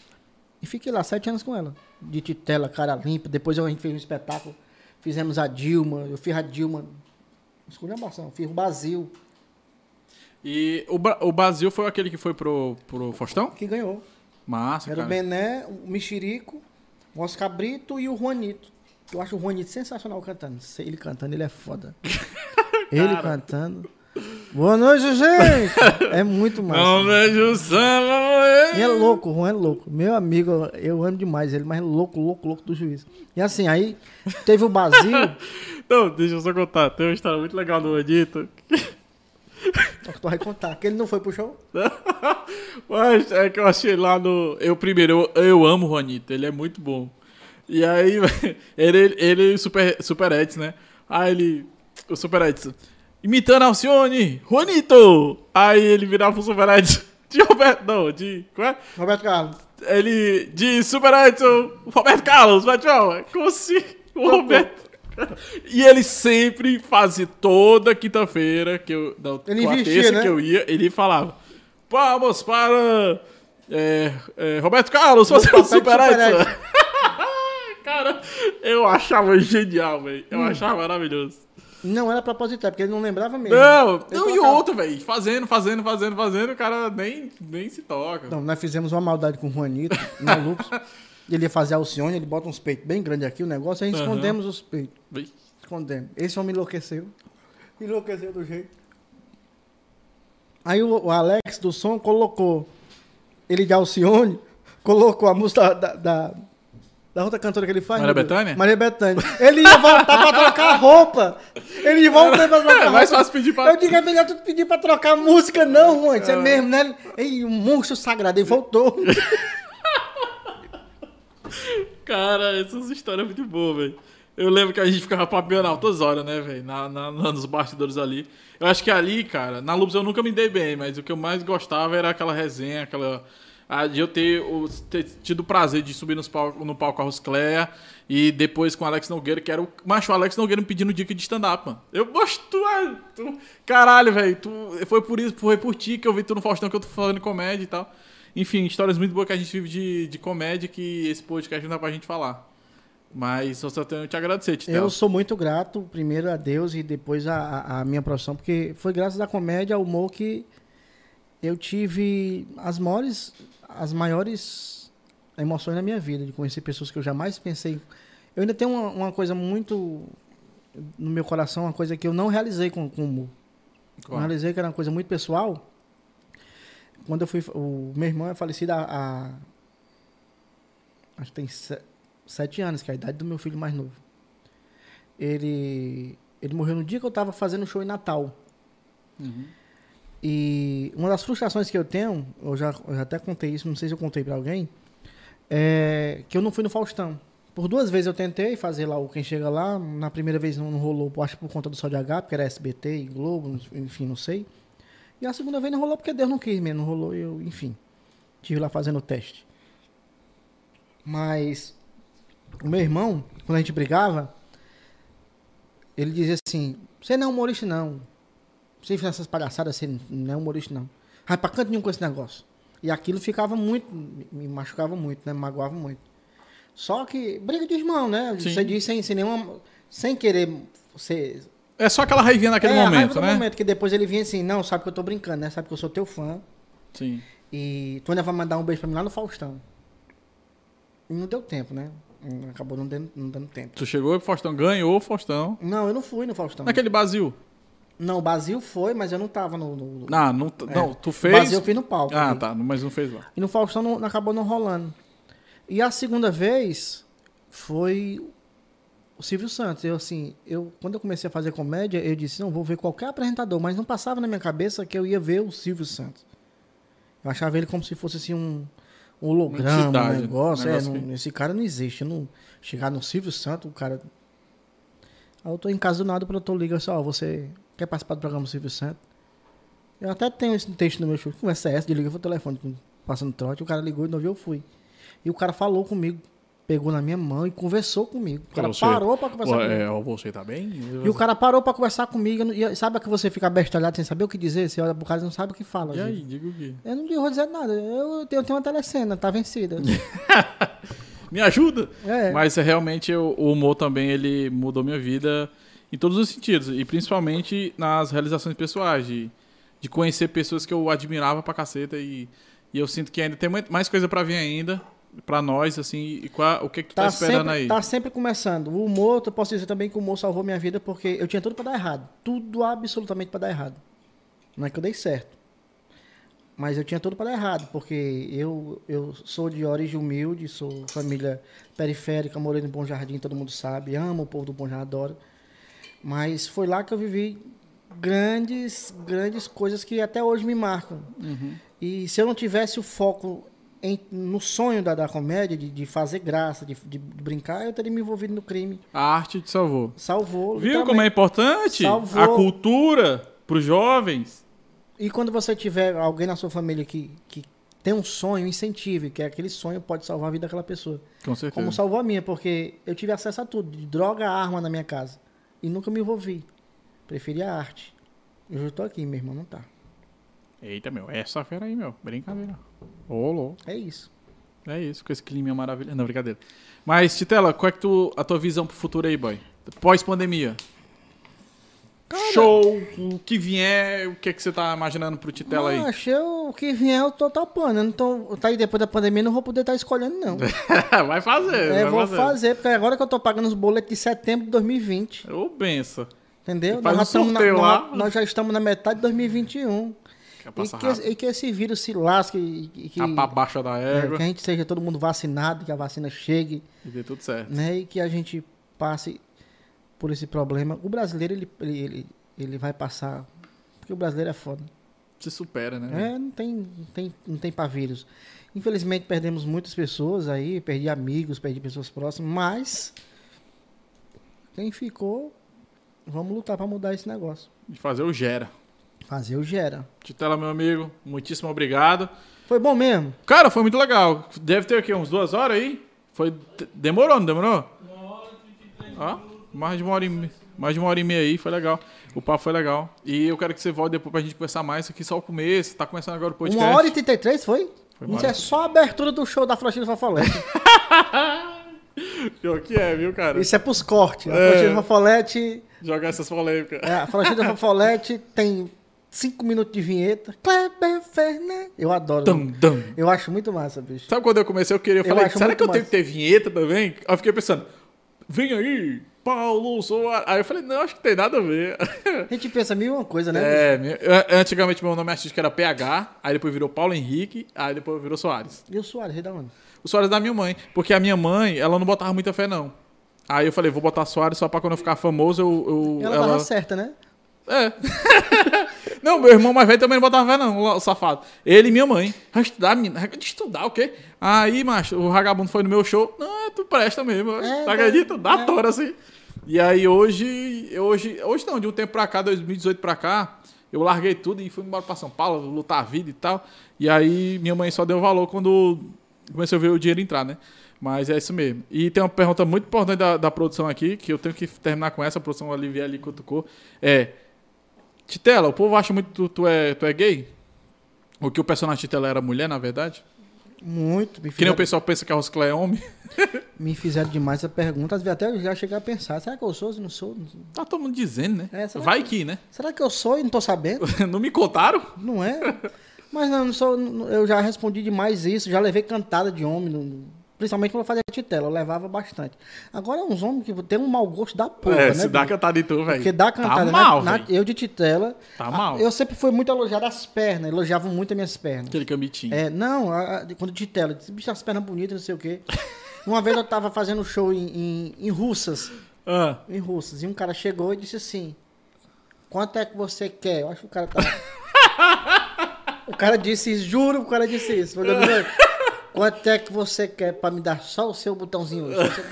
E fiquei lá sete anos com ela. De titela, cara limpa. Depois a gente fez um espetáculo. Fizemos a Dilma. Eu fiz a Dilma. Esculhambação. Fiz o Basil, E o, Ba- o Brasil foi aquele que foi pro, pro Faustão? que ganhou. Massa, Era cara. o Bené, o Mexerico, o Oscar Brito e o Juanito. Eu acho o Juanito sensacional cantando. Ele cantando, ele é foda. ele cantando. Boa noite, gente! É muito massa. Não vejo samba. E é louco, o Juan é louco. Meu amigo, eu amo demais ele, mas é louco, louco, louco do juiz. E assim, aí teve o Basil. Não, deixa eu só contar. Tem uma história muito legal do Anito. Tu vai contar. Que ele não foi pro show? Mas é que eu achei lá no. Eu primeiro, eu, eu amo o Juanito, ele é muito bom. E aí, ele, ele super, super Edson, né? Aí ele. O Super Edson. Imitando Alcione, Juanito! Aí ele virava pro Super Edson. De Roberto. Não, de. Qual é? Roberto Carlos. Ele. De Super Edson, Roberto Carlos, vai tchau. Como assim? O Roberto. E ele sempre fazia toda quinta-feira que eu. Não, Ele com a investia, terça né? que eu ia, ele falava. Vamos para É, é, Roberto Carlos, papel de Super Super Edson. Cara, eu achava genial, velho. Hum. Eu achava maravilhoso. Não era proposital, porque ele não lembrava mesmo. Não, Ele não e outro, velho. Fazendo, fazendo, fazendo, fazendo, o cara nem, nem se toca. Não, nós fizemos uma maldade com o Juanito, na Lux. Ele ia fazer Alcione, ele bota uns peitos bem grandes aqui, o negócio, a gente Aham. escondemos os peitos. Escondemos. Esse homem enlouqueceu. Enlouqueceu do jeito. Aí o, o Alex do som colocou ele de Alcione, colocou a música da, da, da outra cantora que ele faz. Maria. Bethânia? Maria Bethânia. Ele ia voltar pra trocar roupa. Ele ia voltar pra trocar É a mais roupa. fácil pedir pra. Eu digo, é melhor tu pedir pra trocar música, não, Juan. Ah. Isso é mesmo, né? Ei, um monstro sagrado. Ele voltou. Cara, essas histórias são muito boas, velho. Eu lembro que a gente ficava papeando altas horas, né, velho? Na, nos bastidores ali. Eu acho que ali, cara, na Lubs eu nunca me dei bem, mas o que eu mais gostava era aquela resenha, aquela. A de eu ter, ter tido o prazer de subir nos palco, no palco Carlos Cleia e depois com o Alex Nogueira, que era o. Macho, Alex Nogueira me pedindo dica de stand-up, mano. Eu gosto. Tu, é- tu- caralho, velho. Foi por isso, foi por ti que eu vi tu no Faustão que eu tô falando comédia e tal. Enfim, histórias muito boas que a gente vive de, de comédia que esse podcast não dá pra gente falar. Mas eu só tenho que te agradecer, Tito. Eu sou muito grato, primeiro a Deus e depois a, a- a minha profissão, porque foi graças à comédia, ao humor, que eu tive as maiores, as maiores emoções na minha vida, de conhecer pessoas que eu jamais pensei. Eu ainda tenho uma, uma coisa muito no meu coração, uma coisa que eu não realizei com, com o humor. Eu realizei que era uma coisa muito pessoal. Quando eu fui. O meu irmão é falecido há. acho que tem se- sete anos, que é a idade do meu filho mais novo. Ele. Ele morreu no dia que eu tava fazendo show em Natal. Uhum. E uma das frustrações que eu tenho, eu já, eu já até contei isso, não sei se eu contei pra alguém, é que eu não fui no Faustão. Por duas vezes eu tentei fazer lá o Quem Chega Lá, na primeira vez não, não rolou, acho por conta do Sol de H, porque era SBT e Globo, enfim, não sei. E a segunda vez não rolou porque Deus não quis mesmo, não rolou, eu, enfim, tive lá fazendo o teste. Mas o meu irmão, quando a gente brigava, ele dizia assim, você não é humorista não, você faz essas palhaçadas, você não é humorista, não. Vai pra canto nenhum com esse negócio. E aquilo ficava muito, me- machucava muito, né? Me magoava muito. Só que, briga de irmão, né? Sim. Você diz sem, sem nenhuma. Sem querer ser. É só aquela raivinha naquele é, a raiva momento, do né? momento, que depois ele vinha assim, não, sabe que eu tô brincando, né? Sabe que eu sou teu fã. Sim. E tu ainda vai mandar um beijo pra mim lá no Faustão. E não deu tempo, né? Acabou não dando, não dando tempo. Tu chegou e o Faustão ganhou o Faustão. Não, eu não fui no Faustão. Naquele Brasil. Não, o Basil foi, mas eu não tava no. no... Ah, não, É. não tu fez. Basil eu fiz no palco. Ah, tá. Mas não fez lá. E no Faustão não, acabou não rolando. E a segunda vez foi o Silvio Santos. Eu, assim, eu, quando eu comecei a fazer comédia, eu disse, não, vou ver qualquer apresentador, mas não passava na minha cabeça que eu ia ver o Silvio Santos. Eu achava ele como se fosse assim um, holograma, entidade, um negócio. um é, negócio não- esse cara não existe. Não, chegar no Silvio Santos, o cara. Aí eu tô em casa do nada, o produtor liga só, ó, você quer participar do programa do Silvio Santos? Eu até tenho esse texto no meu show. Conversa é essa, desliga o telefone, passando trote. O cara ligou e não viu, eu fui. E o cara falou comigo, pegou na minha mão e conversou comigo. O cara Você- parou pra conversar Ué, comigo. é, você tá bem? E o cara parou pra conversar comigo. E sabe que você fica bestalhado sem saber o que dizer? Você olha pro cara e não sabe o que fala. E às aí, diga o quê? Eu não vou dizer nada. Eu tenho, eu tenho uma telecena, tá vencida. Me ajuda! É. Mas é, realmente o humor também ele mudou minha vida em todos os sentidos. E principalmente nas realizações pessoais. De, de conhecer pessoas que eu admirava pra caceta. E, e eu sinto que ainda tem muito- mais coisa pra vir ainda. Pra nós, assim. E qual, o que, que tu tá, Tá esperando sempre, aí? tá sempre começando. O humor, eu posso dizer também que o humor salvou minha vida porque eu tinha tudo pra dar errado. Tudo absolutamente pra dar errado. Não é que eu dei certo. Mas eu tinha tudo pra dar errado, porque eu, eu sou de origem humilde, sou família periférica, morei no Bom Jardim, todo mundo sabe, amo o povo do Bom Jardim, adoro. Mas foi lá que eu vivi grandes, grandes coisas que até hoje me marcam. Uhum. E se eu não tivesse o foco em- no sonho da, da comédia, de, de fazer graça, de, de brincar, eu teria me envolvido no crime. A arte te salvou. Salvou. Viu como é importante Salvou. a cultura pros jovens? E quando você tiver alguém na sua família que, que tem um sonho, incentive, que é aquele sonho pode salvar a vida daquela pessoa. Com certeza. Como salvou a minha, porque eu tive acesso a tudo, de droga a arma na minha casa. E nunca me envolvi. Preferi a arte. Eu já tô aqui, meu irmão não tá. Eita, meu, essa fera aí, meu. Brincadeira. Ô, louco. É isso. É isso, com esse clima maravilhoso. Não, brincadeira. Mas, Titela, qual é que tu, a tua visão pro futuro aí, boy? Pós-pandemia. Show, o que vier, o que é que você tá imaginando pro Titela aí? Mas eu, o que vier eu tô topando. Eu não tô, tá aí depois da pandemia, não vou poder estar escolhendo, não. vai fazer, É, vai vou fazer. porque agora que eu tô pagando os boletos de setembro de 2020. Ô, benção. Entendeu? Faz um estamos na- sorteio nós- lá. nós já estamos na metade de 2021. Quer E passar que, rápido. e que esse vírus se lasque e e que, Tá pra baixa da é, égua que a gente seja todo mundo vacinado, que a vacina chegue, e dê tudo certo. né? E que a gente passe por esse problema. O brasileiro, ele, ele, ele, vai passar. Porque o brasileiro é foda. Se supera, né? É, não tem, não tem, não tem pra vírus. Infelizmente perdemos muitas pessoas aí, perdi amigos, perdi pessoas próximas, mas quem ficou, vamos lutar pra mudar esse negócio. De fazer o gera. Fazer o gera. Titela, meu amigo, muitíssimo obrigado. Foi bom mesmo? Cara, foi muito legal. Deve ter aqui uns duas horas aí. Foi. Demorou, não demorou? Ó, mais de uma hora e meia. Mais de uma hora e meia aí, foi legal. O papo foi legal. E eu quero que você volte depois pra gente conversar mais. Isso aqui é só o começo. Tá começando agora o podcast. Uma hora e 33 foi? Foi uma Isso é só a abertura do show da Floresta Fafolete. Pior que é, viu, cara? Isso é pros cortes. A É. Floresta Fafolete, Jogar essas polêmicas. é, a Floresta Fafolete tem 5 minutos de vinheta. Kleber Fernandes. Eu adoro. Dum, dum. Eu acho muito massa, bicho. Sabe quando eu comecei, eu queria, eu falei, será que eu tenho massa. que ter vinheta também? Aí eu fiquei pensando, vem aí, Paulo Soares. Aí eu falei, não, acho que tem nada a ver. A gente pensa mil uma coisa, né? É, meu- eu- antigamente meu nome artístico era PH, aí depois virou Paulo Henrique, aí depois virou Soares. E o Soares, rei da onde? O Soares é da minha mãe, porque a minha mãe, ela não botava muita fé, não. Aí eu falei, vou botar Soares só pra quando eu ficar famoso, eu... eu- Ela, tava certa, né? É. não, meu irmão mais velho também não botava fé, não, o safado. Ele e minha mãe. Estudar, menina. Estudar o quê? Aí, macho, o vagabundo foi no meu show. Não, tu presta mesmo. É, tu dá- acredita? Dá é. tora, assim. E aí, hoje, hoje... Hoje não, de um tempo pra cá, 2018 pra cá, eu larguei tudo e fui embora pra São Paulo, lutar a vida e tal. E aí, minha mãe só deu valor quando comecei a ver o dinheiro entrar, né? Mas é isso mesmo. E tem uma pergunta muito importante da, da produção aqui, que eu tenho que terminar com essa, a produção Olivia ali cutucou. É... Titela, o povo acha muito que tu, tu é, tu é gay? Ou que o personagem Titela era mulher, na verdade? Muito. Me Que nem o pessoal pensa que a Rosclé é homem. me fizeram demais essa pergunta. Às vezes até eu já cheguei a pensar, será que eu sou? Não sou? Tá todo mundo dizendo, né? É, Vai que- que, né? Será que eu sou e não tô sabendo? Não me contaram? Não é? Mas não, não sou, não- eu já respondi demais isso, já levei cantada de homem, no- principalmente quando eu fazia titela, eu levava bastante. Agora uns homens que tem um mau gosto da porra, é, né? se dá cantada em tu, velho. Porque dá cantada. Tá na- mal, na- velho. eu de titela. Tá a- mal. Eu sempre fui muito elogiado as pernas, elogiavam muito as minhas pernas. Aquele camitinho. É, não, a- a- quando de tela, disse, bicho, as pernas bonitas, não sei o quê. Uma vez eu tava fazendo show em, em, em Russas, Ah, em Russas, e um cara chegou e disse assim: Quanto é que você quer? Eu acho que o cara tá. o cara disse, isso, juro, o cara disse isso. Falei, "Meu, Quanto é que você quer pra me dar só o seu botãozinho? hoje?"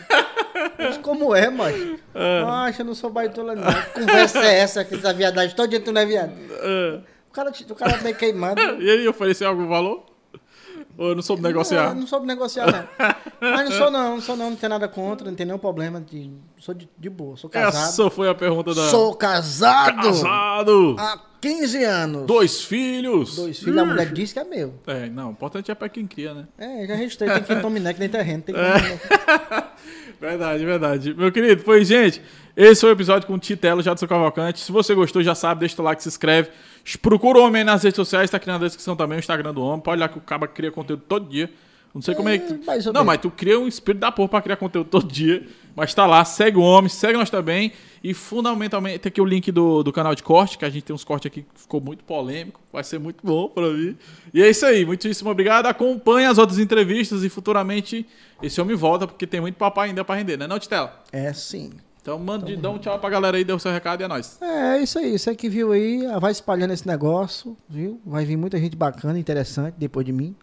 Disse, como é, mano? Acha, eu não sou baitola, não. Que conversa é essa, que essa viadagem? Todo dia tu não é viado. ah. O cara, o cara meio queimado. E aí, ofereceu algum valor? Ou eu não soube negociar? Não, não soube negociar, não. Mas não sou não, não sou não, não tem nada contra, não tem nenhum problema. De, sou de, de boa, sou casado. Essa foi a pergunta da... Sou casado, Casado! há 15 anos. Dois filhos! Dois filhos, a mulher disse que é meu. É, não, o importante é pra quem cria, né? É, já registrei, tem que Tomine, que nem terreno. Tem que ir Verdade, verdade. Meu querido, pois, gente, esse foi o episódio com o Titelo, já do seu Cavalcante. Se você gostou, já sabe, deixa o like, se inscreve. Procura o Homem nas redes sociais, tá aqui na descrição também o Instagram do Homem. Pode olhar que o Caba cria conteúdo todo dia. Não sei como é que. Ou Não, mas tu cria um espírito da porra pra criar conteúdo todo dia. Mas tá lá, segue o Homem, segue nós também. E fundamentalmente, tem aqui o link do, do canal de corte, que a gente tem uns cortes aqui que ficou muito polêmico. Vai ser muito bom pra mim. E é isso aí, muitíssimo obrigado. Acompanhe as outras entrevistas e futuramente esse homem volta, porque tem muito papai ainda pra render, né, não, Titela? É sim. Então manda, dá um tchau pra galera aí, dê o seu recado e é nóis. É, é isso aí. Você que viu aí, vai espalhando esse negócio, viu? Vai vir muita gente bacana, interessante depois de mim,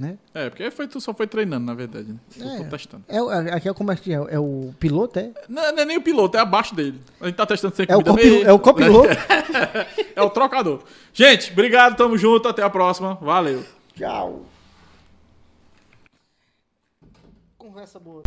né? É, porque foi, tu só foi treinando, na verdade, né? Eu É. tô testando. É, o- aqui é o comércio, é, o- é o piloto, é? Não, não é nem o piloto, é abaixo dele. A gente tá testando sem É o, comida copiloto, mesmo. é o copiloto. É o trocador. Gente, obrigado, tamo junto, até a próxima. Valeu. Tchau. Conversa boa.